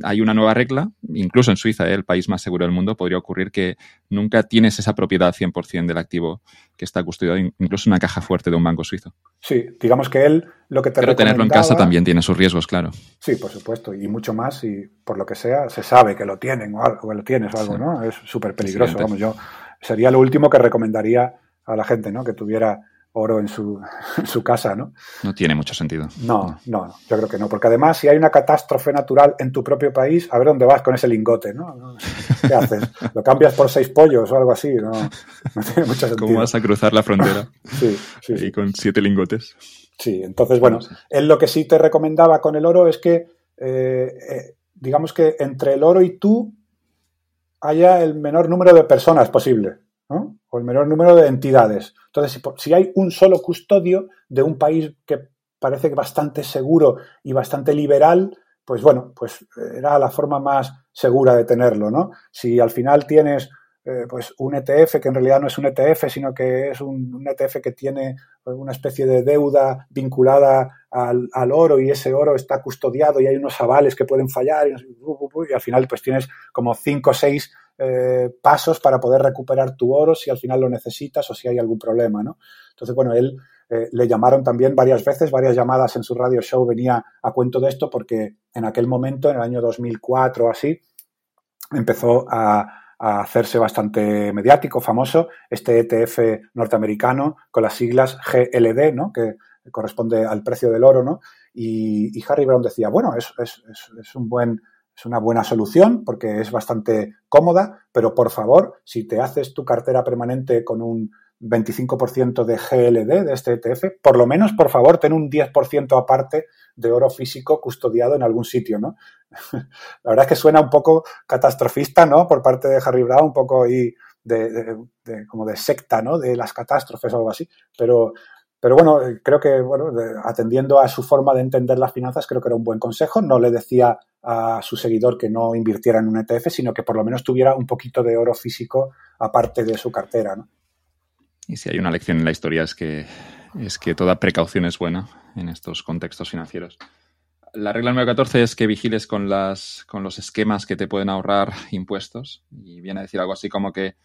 hay una nueva regla, incluso en Suiza, ¿eh? el país más seguro del mundo, podría ocurrir que nunca tienes esa propiedad 100% del activo que está custodiado, incluso en una caja fuerte de un banco suizo. Sí, digamos que él lo que te Pero tenerlo en casa también tiene sus riesgos, claro. Sí, por supuesto, y mucho más, y por lo que sea, se sabe que lo tienen o, algo, que lo tienes o algo, ¿no? Es súper peligroso, vamos, yo sería lo último que recomendaría a la gente, ¿no? Que tuviera oro en su, en su casa, ¿no? No tiene mucho sentido. No, no, yo creo que no, porque además si hay una catástrofe natural en tu propio país, a ver dónde vas con ese lingote, ¿no? ¿Qué haces? ¿Lo cambias por seis pollos o algo así? No, no tiene mucho sentido. ¿Cómo vas a cruzar la frontera? sí, sí, Y con siete lingotes. Sí, entonces, bueno, él lo que sí te recomendaba con el oro es que, eh, eh, digamos que entre el oro y tú haya el menor número de personas posible o el menor número de entidades. Entonces, si, hay un solo custodio de un país que parece bastante seguro y bastante liberal, pues bueno, pues era la forma más segura de tenerlo, ¿no? Si al final tienes eh, pues un ETF que en realidad no es un ETF, sino que es un, ETF que tiene pues, una especie de deuda vinculada al, oro y ese oro está custodiado y hay unos avales que pueden fallar y, y al final pues tienes como cinco o seis eh, pasos para poder recuperar tu oro si al final lo necesitas o si hay algún problema, ¿no? Entonces, bueno, él eh, le llamaron también varias veces, varias llamadas en su radio show venía a cuento de esto porque en aquel momento, en el año 2004 o así, empezó a, hacerse bastante mediático, famoso, este ETF norteamericano con las siglas GLD, ¿no? Que corresponde al precio del oro, ¿no? Y, Harry Brown decía, bueno, es, es un buen es una buena solución porque es bastante cómoda, pero por favor, si te haces tu cartera permanente con un 25% de GLD, de este ETF, por lo menos, por favor, ten un 10% aparte de oro físico custodiado en algún sitio, ¿no? La verdad es que suena un poco catastrofista, ¿no? Por parte de Harry Brown, un poco ahí de, como de secta, ¿no? De las catástrofes o algo así, pero pero bueno, creo que, bueno, atendiendo a su forma de entender las finanzas, creo que era un buen consejo. No le decía a su seguidor que no invirtiera en un ETF, sino que por lo menos tuviera un poquito de oro físico aparte de su cartera, ¿no? Y si hay una lección en la historia es que, es que toda precaución es buena en estos contextos financieros. La regla número 14 es que vigiles con, las, con los esquemas que te pueden ahorrar impuestos. Y viene a decir algo así como que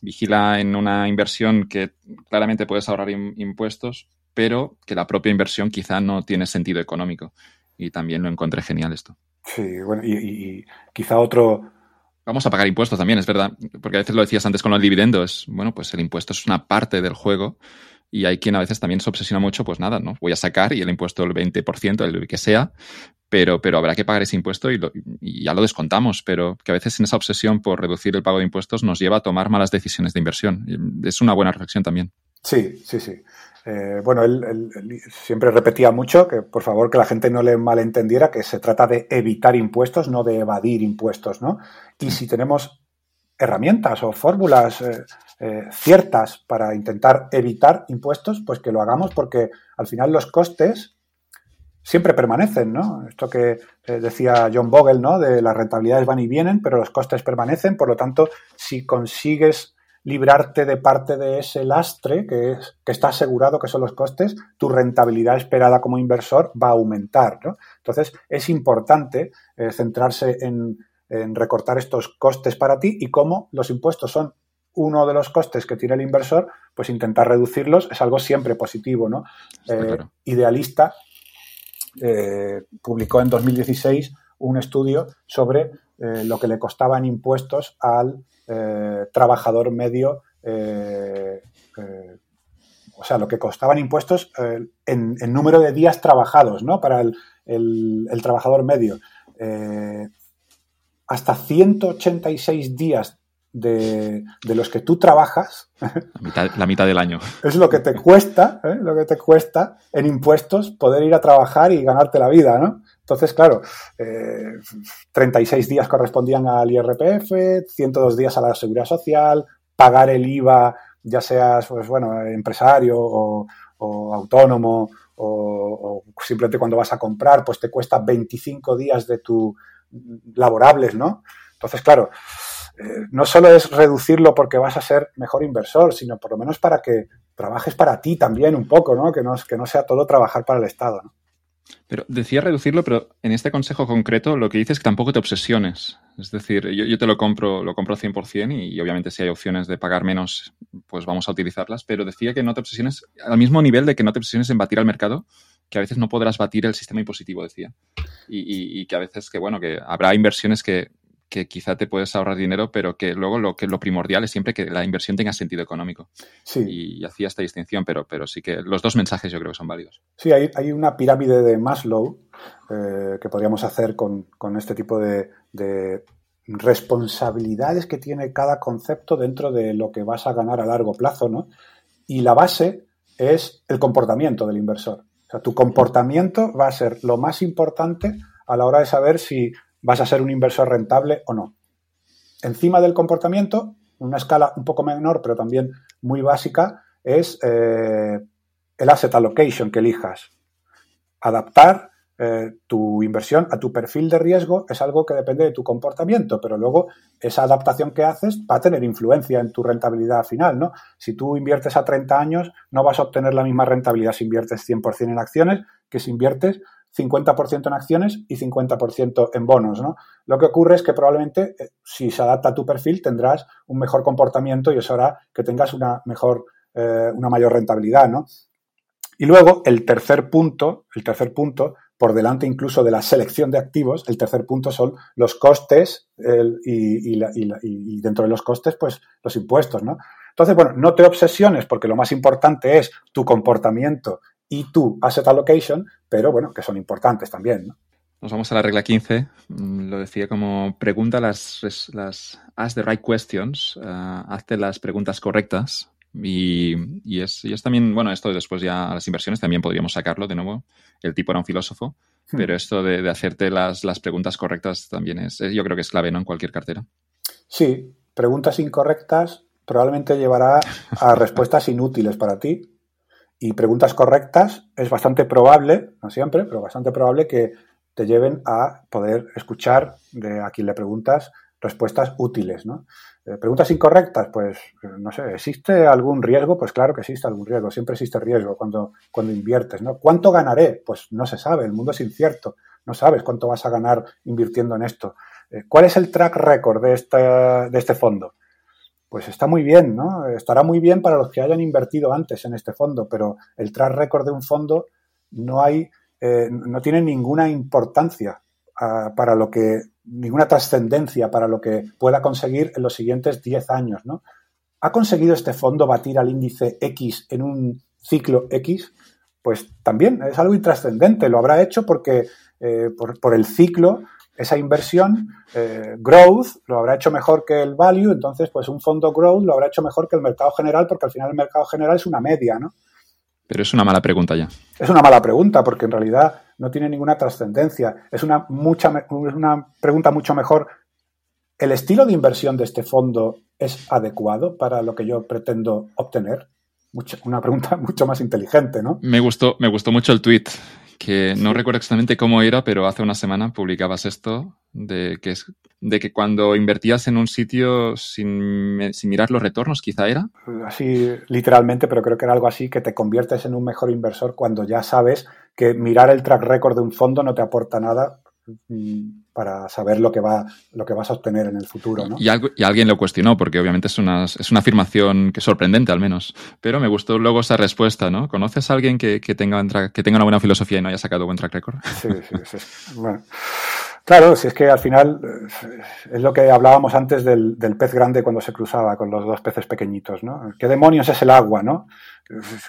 vigila en una inversión que claramente puedes ahorrar impuestos, pero que la propia inversión quizá no tiene sentido económico. Y también lo encontré genial esto. Sí, bueno, y, quizá otro... Vamos a pagar impuestos también, es verdad, porque a veces lo decías antes con los dividendos. Bueno, pues el impuesto es una parte del juego y hay quien a veces también se obsesiona mucho, pues nada, ¿no? Voy a sacar y el impuesto del 20%, el que sea, pero, pero habrá que pagar ese impuesto y, y, ya lo descontamos, pero que a veces en esa obsesión por reducir el pago de impuestos nos lleva a tomar malas decisiones de inversión. Es una buena reflexión también. Sí, sí, sí. Eh, bueno, él, siempre repetía mucho que por favor que la gente no le malentendiera que se trata de evitar impuestos, no de evadir impuestos, ¿no? Y si tenemos herramientas o fórmulas eh, eh, ciertas para intentar evitar impuestos, pues que lo hagamos porque al final los costes siempre permanecen, ¿no? Esto que decía John Bogle, ¿no? De las rentabilidades van y vienen, pero los costes permanecen, por lo tanto, si consigues librarte de parte de ese lastre que, es, que está asegurado que son los costes, tu rentabilidad esperada como inversor va a aumentar. Entonces, es importante eh, centrarse en, recortar estos costes para ti y como los impuestos son uno de los costes que tiene el inversor, pues intentar reducirlos es algo siempre positivo. ¿no? Eh, idealista eh, publicó en 2016 un estudio sobre lo que le costaba en impuestos al eh, trabajador medio, eh, eh, o sea, lo que costaban impuestos en, número de días trabajados, ¿no? Para el, trabajador medio. hasta 186 días de, los que tú trabajas. La mitad, del año. Es lo que te cuesta, lo que te cuesta en impuestos poder ir a trabajar y ganarte la vida, ¿no? Entonces, claro, 36 eh, días correspondían al IRPF, 102 días a la Seguridad Social, pagar el IVA, ya seas, pues bueno, empresario o, autónomo o, simplemente cuando vas a comprar, pues te cuesta 25 días de tu laborables, ¿no? Entonces, claro, eh, no solo es reducirlo porque vas a ser mejor inversor, sino por lo menos para que trabajes para ti también un poco, ¿no? Que no, que no sea todo trabajar para el Estado, ¿no? Pero decía reducirlo, pero en este consejo concreto lo que dices es que tampoco te obsesiones. Es decir, yo, te lo compro, lo compro 100% y, y, obviamente si hay opciones de pagar menos, pues vamos a utilizarlas, pero decía que no te obsesiones al mismo nivel de que no te obsesiones en batir al mercado, que a veces no podrás batir el sistema impositivo, decía. Y, y que a veces que, bueno, que habrá inversiones que que quizá te puedes ahorrar dinero, pero que luego lo que lo primordial es siempre que la inversión tenga sentido económico. Sí. Y, hacía esta distinción, pero, pero sí que los dos mensajes yo creo que son válidos. Sí, hay, hay una pirámide de Maslow eh, que podríamos hacer con, este tipo de, responsabilidades que tiene cada concepto dentro de lo que vas a ganar a largo plazo, ¿no? Y la base es el comportamiento del inversor. O sea, tu comportamiento va a ser lo más importante a la hora de saber si vas a ser un inversor rentable o no. Encima del comportamiento, una escala un poco menor, pero también muy básica, es eh, el asset allocation que elijas. Adaptar eh, tu inversión a tu perfil de riesgo es algo que depende de tu comportamiento, pero luego esa adaptación que haces va a tener influencia en tu rentabilidad final, ¿no? Si tú inviertes a 30 años, no vas a obtener la misma rentabilidad si inviertes 100% en acciones que si inviertes 50% en acciones y 50% en bonos, ¿no? Lo que ocurre es que probablemente eh, si se adapta a tu perfil tendrás un mejor comportamiento y eso hará que tengas una mejor, eh, una mayor rentabilidad, ¿no? Y luego el tercer punto, el tercer punto, por delante incluso de la selección de activos, el tercer punto son los costes y, y, dentro de los costes, pues los impuestos, ¿no? Entonces, bueno, no te obsesiones porque lo más importante es tu comportamiento y tu asset allocation, pero bueno, que son importantes también. ¿no? Nos vamos a la regla 15. Mm, lo decía como pregunta las, las ask the right questions, uh, hazte las preguntas correctas. Y, y, es, y, es, también, bueno, esto después ya a las inversiones también podríamos sacarlo de nuevo. El tipo era un filósofo, hmm. pero esto de, de hacerte las, las, preguntas correctas también es, yo creo que es clave, ¿no? En cualquier cartera. Sí, preguntas incorrectas probablemente llevará a respuestas inútiles para ti y preguntas correctas, es bastante probable, no siempre, pero bastante probable que te lleven a poder escuchar de a quien le preguntas respuestas útiles, ¿no? Eh, preguntas incorrectas, pues no sé, ¿existe algún riesgo? Pues claro que existe algún riesgo, siempre existe riesgo cuando, cuando inviertes, ¿no? ¿Cuánto ganaré? Pues no se sabe, el mundo es incierto, no sabes cuánto vas a ganar invirtiendo en esto. Eh, ¿Cuál es el track record de, esta, de este fondo? Pues está muy bien, ¿no? Estará muy bien para los que hayan invertido antes en este fondo, pero el track record de un fondo no hay, eh, no tiene ninguna importancia ah, para lo que, ninguna trascendencia para lo que pueda conseguir en los siguientes 10 años, ¿no? ¿Ha conseguido este fondo batir al índice X en un ciclo X? Pues también es algo intrascendente, lo habrá hecho porque eh, por, por el ciclo esa inversión, eh, growth, lo habrá hecho mejor que el value, entonces pues un fondo growth lo habrá hecho mejor que el mercado general, porque al final el mercado general es una media, ¿no? Pero es una mala pregunta ya. Es una mala pregunta, porque en realidad no tiene ninguna trascendencia. Es una, mucha, una pregunta mucho mejor. ¿El estilo de inversión de este fondo es adecuado para lo que yo pretendo obtener? una pregunta mucho más inteligente, ¿no? Me gustó, me gustó mucho el tweet que no recuerdo exactamente cómo era, pero hace una semana publicabas esto de que, es, de que cuando invertías en un sitio sin, mirar los retornos, quizá era. Así, literalmente, pero creo que era algo así, que te conviertes en un mejor inversor cuando ya sabes que mirar el track record de un fondo no te aporta nada para saber lo que va lo que vas a obtener en el futuro. ¿no? Y, algo, y alguien lo cuestionó, porque obviamente es una, es una afirmación que sorprendente al menos. Pero me gustó luego esa respuesta, ¿no? ¿Conoces a alguien que, que tenga, que tenga una buena filosofía y no haya sacado buen track record? Sí, sí, sí. Bueno. Claro, si es que al final eh, es lo que hablábamos antes del, del, pez grande cuando se cruzaba con los dos peces pequeñitos, ¿no? ¿Qué demonios es el agua, no?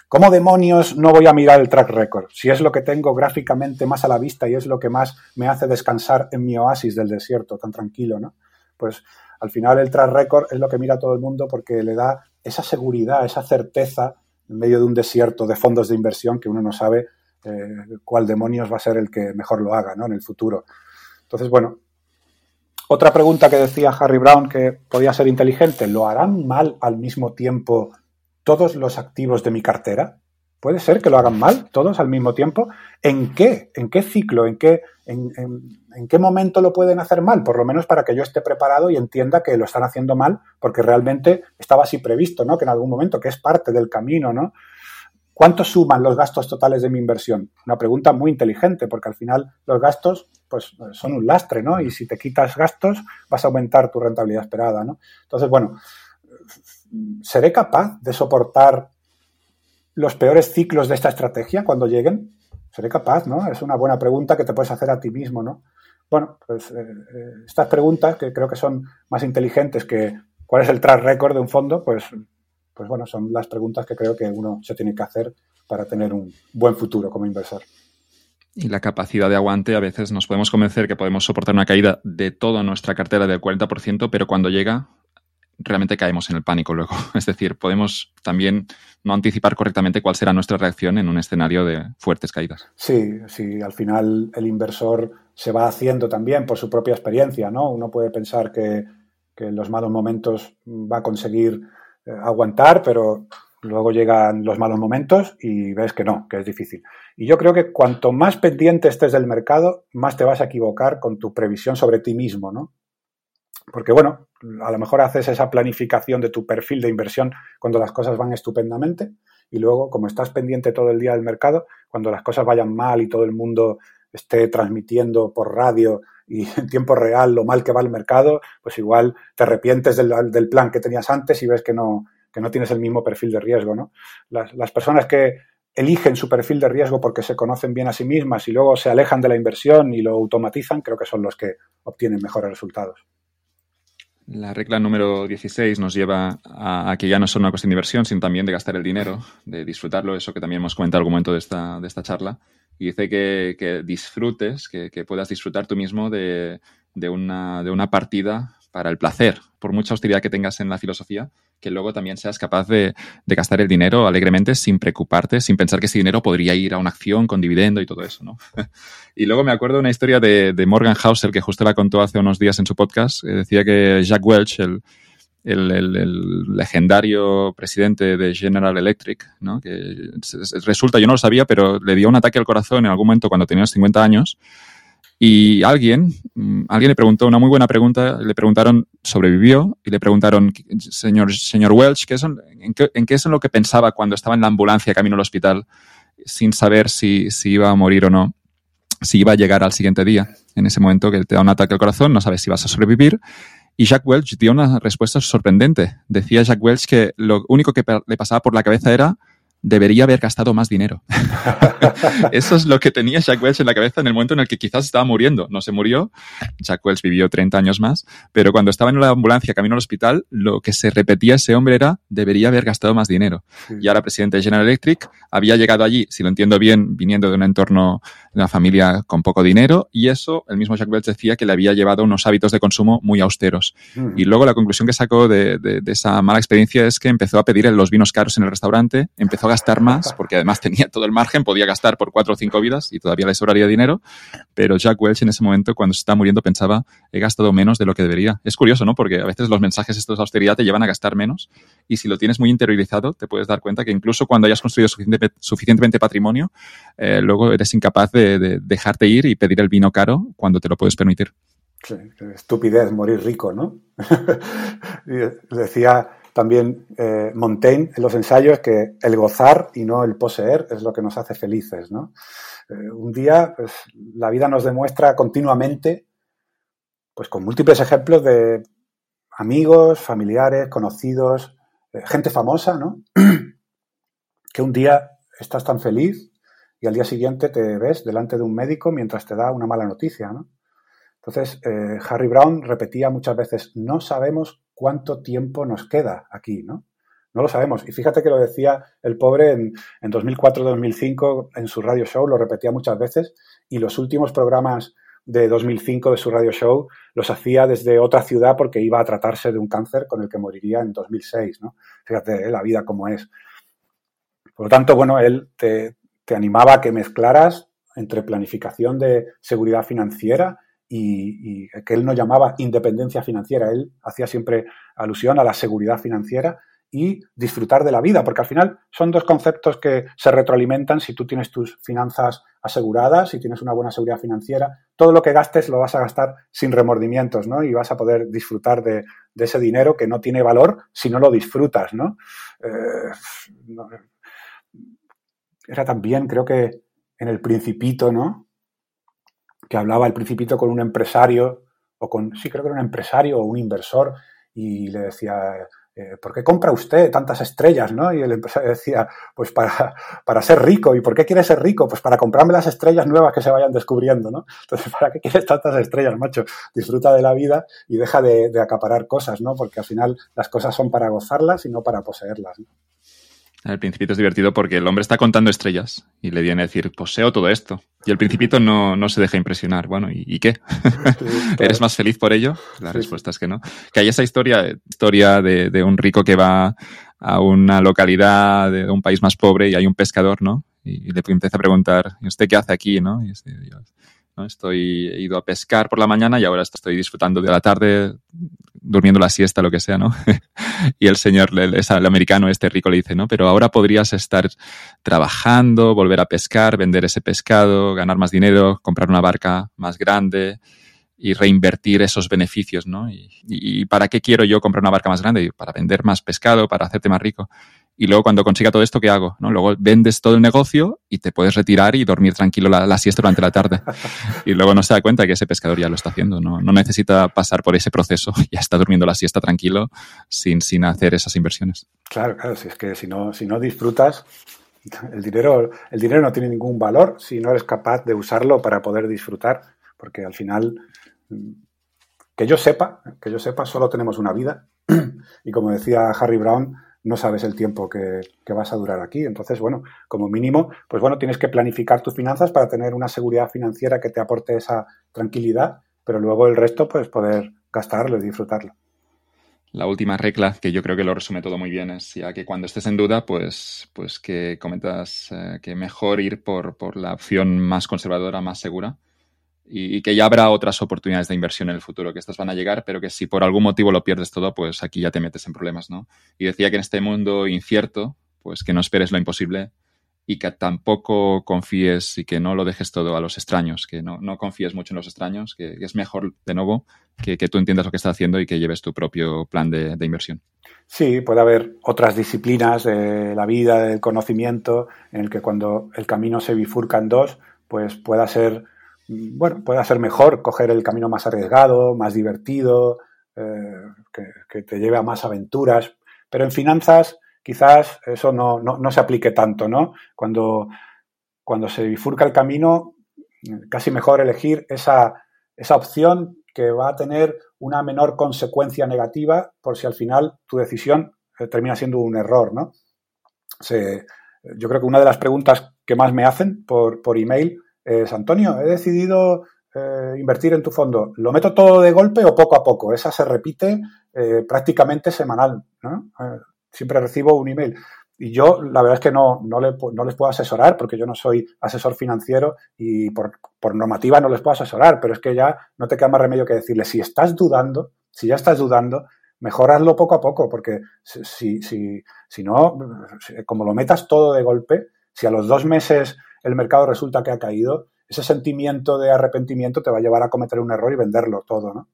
¿Cómo demonios no voy a mirar el track record? Si es lo que tengo gráficamente más a la vista y es lo que más me hace descansar en mi oasis del desierto, tan tranquilo, ¿no? Pues al final el track record es lo que mira todo el mundo porque le da esa seguridad, esa certeza en medio de un desierto de fondos de inversión que uno no sabe eh, cuál demonios va a ser el que mejor lo haga, ¿no? En el futuro. Entonces, bueno, otra pregunta que decía Harry Brown que podía ser inteligente, ¿lo harán mal al mismo tiempo todos los activos de mi cartera? ¿Puede ser que lo hagan mal todos al mismo tiempo? ¿En qué? ¿En qué ciclo? ¿En qué, en, qué momento lo pueden hacer mal? Por lo menos para que yo esté preparado y entienda que lo están haciendo mal porque realmente estaba así previsto, ¿no? Que en algún momento, que es parte del camino, ¿no? ¿Cuánto suman los gastos totales de mi inversión? Una pregunta muy inteligente, porque al final los gastos pues, son un lastre, ¿no? Y si te quitas gastos, vas a aumentar tu rentabilidad esperada, ¿no? Entonces, bueno, ¿seré capaz de soportar los peores ciclos de esta estrategia cuando lleguen? ¿Seré capaz, no? Es una buena pregunta que te puedes hacer a ti mismo, ¿no? Bueno, pues eh, eh, estas preguntas, que creo que son más inteligentes que cuál es el track record de un fondo, pues pues bueno, son las preguntas que creo que uno se tiene que hacer para tener un buen futuro como inversor. Y la capacidad de aguante, a veces nos podemos convencer que podemos soportar una caída de toda nuestra cartera del 40%, pero cuando llega, realmente caemos en el pánico luego. Es decir, podemos también no anticipar correctamente cuál será nuestra reacción en un escenario de fuertes caídas. Sí, sí, al final el inversor se va haciendo también por su propia experiencia, ¿no? Uno puede pensar que, que en los malos momentos va a conseguir eh, aguantar, pero luego llegan los malos momentos y ves que no, que es difícil. Y yo creo que cuanto más pendiente estés del mercado, más te vas a equivocar con tu previsión sobre ti mismo, ¿no? Porque bueno, a lo mejor haces esa planificación de tu perfil de inversión cuando las cosas van estupendamente y luego, como estás pendiente todo el día del mercado, cuando las cosas vayan mal y todo el mundo esté transmitiendo por radio y en tiempo real lo mal que va el mercado, pues igual te arrepientes del, plan que tenías antes y ves que no, que no tienes el mismo perfil de riesgo. ¿no? Las, las, personas que eligen su perfil de riesgo porque se conocen bien a sí mismas y luego se alejan de la inversión y lo automatizan, creo que son los que obtienen mejores resultados. La regla número 16 nos lleva a, que ya no es solo una cuestión de inversión, sino también de gastar el dinero, de disfrutarlo, eso que también hemos comentado en algún momento de esta, de esta charla. Y dice que, disfrutes, que, puedas disfrutar tú mismo de, una, de una partida para el placer, por mucha hostilidad que tengas en la filosofía, que luego también seas capaz de, gastar el dinero alegremente sin preocuparte, sin pensar que ese dinero podría ir a una acción con dividendo y todo eso, ¿no? y luego me acuerdo de una historia de, de Morgan Housel, que justo la contó hace unos días en su podcast, decía que Jack Welch, el, el, legendario presidente de General Electric, ¿no? que resulta, yo no lo sabía, pero le dio un ataque al corazón en algún momento cuando tenía 50 años. Y alguien, mm, alguien le preguntó una muy buena pregunta, le preguntaron, sobrevivió, y le preguntaron, señor, señor Welch, ¿qué son, en, qué, ¿en es lo que pensaba cuando estaba en la ambulancia camino al hospital, sin saber si, si iba a morir o no, si iba a llegar al siguiente día? En ese momento que te da un ataque al corazón, no sabes si vas a sobrevivir y Jack Welch dio una respuesta sorprendente. Decía Jack Welch que lo único que le pasaba por la cabeza era debería haber gastado más dinero. Eso es lo que tenía Jack Welch en la cabeza en el momento en el que quizás estaba muriendo. No se murió, Jack Welch vivió 30 años más, pero cuando estaba en la ambulancia camino al hospital, lo que se repetía ese hombre era, debería haber gastado más dinero. Y ahora presidente de General Electric, había llegado allí, si lo entiendo bien, viniendo de un entorno de una familia con poco dinero, y eso, el mismo Jack Welch decía que le había llevado unos hábitos de consumo muy austeros. Mm. Y luego la conclusión que sacó de, de, de, esa mala experiencia es que empezó a pedir los vinos caros en el restaurante, empezó a gastar más, porque además tenía todo el margen, podía gastar por cuatro o cinco vidas y todavía le sobraría dinero, pero Jack Welch en ese momento, cuando se está muriendo, pensaba, he gastado menos de lo que debería. Es curioso, ¿no? Porque a veces los mensajes estos de austeridad te llevan a gastar menos y si lo tienes muy interiorizado, te puedes dar cuenta que incluso cuando hayas construido suficiente, suficientemente patrimonio, eh, luego eres incapaz de, de dejarte ir y pedir el vino caro cuando te lo puedes permitir. Sí, estupidez morir rico, ¿no? Decía también eh, Montaigne en los ensayos que el gozar y no el poseer es lo que nos hace felices, ¿no? Eh, un día, pues, la vida nos demuestra continuamente, pues con múltiples ejemplos de amigos, familiares, conocidos, eh, gente famosa, ¿no? que un día estás tan feliz y al día siguiente te ves delante de un médico mientras te da una mala noticia, ¿no? Entonces, Harry Brown repetía muchas veces, no sabemos cuánto tiempo nos queda aquí, ¿no? No lo sabemos. Y fíjate que lo decía el pobre en, en 2004-2005 en su radio show, lo repetía muchas veces, y los últimos programas de 2005 de su radio show los hacía desde otra ciudad porque iba a tratarse de un cáncer con el que moriría en 2006, ¿no? Fíjate, ¿eh? la vida como es. Por lo tanto, bueno, él te, te animaba a que mezclaras entre planificación de seguridad financiera y, que él no llamaba independencia financiera, él hacía siempre alusión a la seguridad financiera y disfrutar de la vida, porque al final son dos conceptos que se retroalimentan si tú tienes tus finanzas aseguradas, si tienes una buena seguridad financiera, todo lo que gastes lo vas a gastar sin remordimientos, ¿no? Y vas a poder disfrutar de, ese dinero que no tiene valor si no lo disfrutas, ¿no? Eh, era también, creo que en el principito, ¿no? Que hablaba el principito con un empresario, o con, sí, creo que era un empresario o un inversor, y le decía, eh, ¿por qué compra usted tantas estrellas? ¿no? Y el empresario decía, pues para, para ser rico. ¿Y por qué quiere ser rico? Pues para comprarme las estrellas nuevas que se vayan descubriendo, ¿no? Entonces, ¿para qué quieres tantas estrellas, macho? Disfruta de la vida y deja de, acaparar cosas, ¿no? Porque al final las cosas son para gozarlas y no para poseerlas. ¿no? El principito es divertido porque el hombre está contando estrellas y le viene a decir, poseo todo esto. Y el principito no, no se deja impresionar. Bueno, ¿y, qué? ¿Eres más feliz por ello? La respuesta es que no. Que hay esa historia, historia de, de, un rico que va a una localidad de un país más pobre y hay un pescador, ¿no? Y le empieza a preguntar, ¿y usted qué hace aquí, no? Y este, ¿no? Estoy he ido a pescar por la mañana y ahora estoy disfrutando de la tarde, durmiendo la siesta, lo que sea, ¿no? y el señor, el, el, americano este rico le dice, ¿no? Pero ahora podrías estar trabajando, volver a pescar, vender ese pescado, ganar más dinero, comprar una barca más grande y reinvertir esos beneficios, ¿no? Y, y, ¿para qué quiero yo comprar una barca más grande? Para vender más pescado, para hacerte más rico y luego cuando consiga todo esto, ¿qué hago? ¿No? Luego vendes todo el negocio y te puedes retirar y dormir tranquilo la, la siesta durante la tarde. y luego no se da cuenta que ese pescador ya lo está haciendo, ¿no? no necesita pasar por ese proceso, ya está durmiendo la siesta tranquilo sin, sin hacer esas inversiones. Claro, claro, si es que si no, si no disfrutas, el dinero, el dinero no tiene ningún valor si no eres capaz de usarlo para poder disfrutar, porque al final, que yo sepa, que yo sepa, solo tenemos una vida. y como decía Harry Brown, no sabes el tiempo que, vas a durar aquí. Entonces, bueno, como mínimo, pues bueno, tienes que planificar tus finanzas para tener una seguridad financiera que te aporte esa tranquilidad, pero luego el resto, pues poder gastarlo y disfrutarlo. La última regla, que yo creo que lo resume todo muy bien, es ya que cuando estés en duda, pues, pues que comentas eh, que mejor ir por, por la opción más conservadora, más segura, y, que ya habrá otras oportunidades de inversión en el futuro, que estas van a llegar, pero que si por algún motivo lo pierdes todo, pues aquí ya te metes en problemas, ¿no? Y decía que en este mundo incierto, pues que no esperes lo imposible y que tampoco confíes y que no lo dejes todo a los extraños, que no, no confíes mucho en los extraños, que, que es mejor, de nuevo, que, que, tú entiendas lo que estás haciendo y que lleves tu propio plan de, de inversión. Sí, puede haber otras disciplinas de la vida, del conocimiento, en el que cuando el camino se bifurca en dos, pues pueda ser bueno, puede ser mejor coger el camino más arriesgado, más divertido, eh, que, te lleve a más aventuras. Pero en finanzas quizás eso no, se aplique tanto, ¿no? Cuando, cuando se bifurca el camino, casi mejor elegir esa, esa opción que va a tener una menor consecuencia negativa por si al final tu decisión eh, termina siendo un error, ¿no? yo creo que una de las preguntas que más me hacen por, por email es, Antonio, he decidido eh, invertir en tu fondo, ¿lo meto todo de golpe o poco a poco? Esa se repite eh, prácticamente semanal. Eh, siempre recibo un email. Y yo, la verdad es que no, no, les puedo asesorar porque yo no soy asesor financiero y por, normativa no les puedo asesorar, pero es que ya no te queda más remedio que decirle, si estás dudando, si ya estás dudando, mejorarlo poco a poco, porque si, si, si no, como lo metas todo de golpe, si a los dos meses el mercado resulta que ha caído, ese sentimiento de arrepentimiento te va a llevar a cometer un error y venderlo todo, ¿no?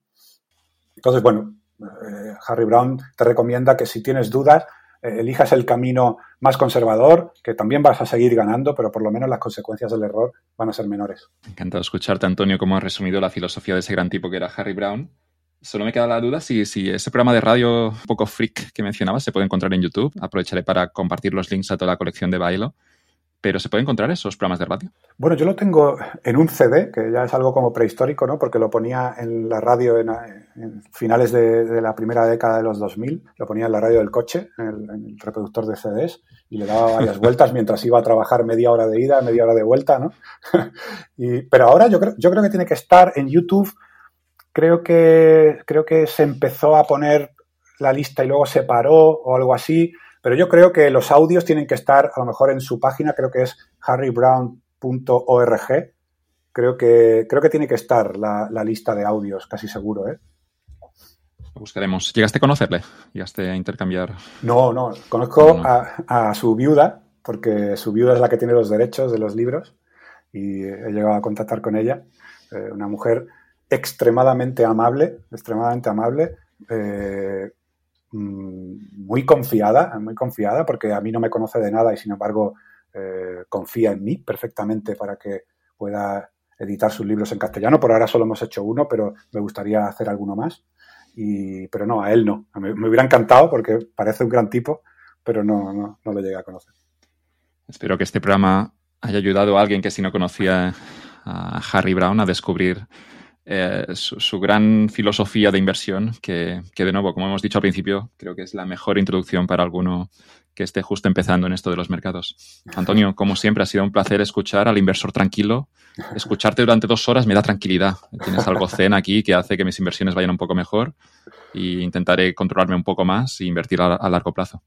Entonces, bueno, eh, Harry Brown te recomienda que si tienes dudas, eh, elijas el camino más conservador, que también vas a seguir ganando, pero por lo menos las consecuencias del error van a ser menores. Encantado escucharte, Antonio, cómo has resumido la filosofía de ese gran tipo que era Harry Brown. Solo me queda la duda si, si ese programa de radio poco freak que mencionabas se puede encontrar en YouTube. Aprovecharé para compartir los links a toda la colección de Bailo pero ¿se puede encontrar esos programas de radio? Bueno, yo lo tengo en un CD, que ya es algo como prehistórico, ¿no? Porque lo ponía en la radio en, finales de, la primera década de los 2000, lo ponía en la radio del coche, en el, reproductor de CDs, y le daba varias vueltas mientras iba a trabajar media hora de ida, media hora de vuelta, ¿no? y, pero ahora yo creo, yo creo que tiene que estar en YouTube. Creo que, creo que se empezó a poner la lista y luego se paró o algo así. Pero yo creo que los audios tienen que estar a lo mejor en su página, creo que es harrybrown.org. Creo que, creo que tiene que estar la, lista de audios, casi seguro, ¿eh? Lo buscaremos. ¿Llegaste a conocerle? ¿Llegaste a intercambiar? No, no. Conozco A, su viuda, porque su viuda es la que tiene los derechos de los libros y he llegado a contactar con ella. Eh, una mujer extremadamente amable, extremadamente amable, eh, muy confiada, muy confiada, porque a mí no me conoce de nada y sin embargo eh, confía en mí perfectamente para que pueda editar sus libros en castellano. Por ahora solo hemos hecho uno, pero me gustaría hacer alguno más. Y, pero no, a él no. Me, hubiera encantado porque parece un gran tipo, pero no, no, no lo llegué a conocer. Espero que este programa haya ayudado a alguien que si no conocía a Harry Brown a descubrir eh, su, gran filosofía de inversión, que, de nuevo, como hemos dicho al principio, creo que es la mejor introducción para alguno que esté justo empezando en esto de los mercados. Antonio, como siempre, ha sido un placer escuchar al inversor tranquilo. Escucharte durante dos horas me da tranquilidad. Tienes algo zen aquí que hace que mis inversiones vayan un poco mejor e intentaré controlarme un poco más e invertir a, a largo plazo.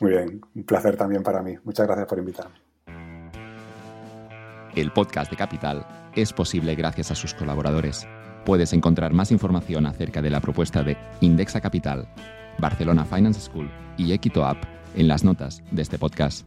Muy bien, un placer también para mí. Muchas gracias por invitarme. El podcast de Capital es posible gracias a sus colaboradores. Puedes encontrar más información acerca de la propuesta de Indexa Capital, Barcelona Finance School y Equito App en las notas de este podcast.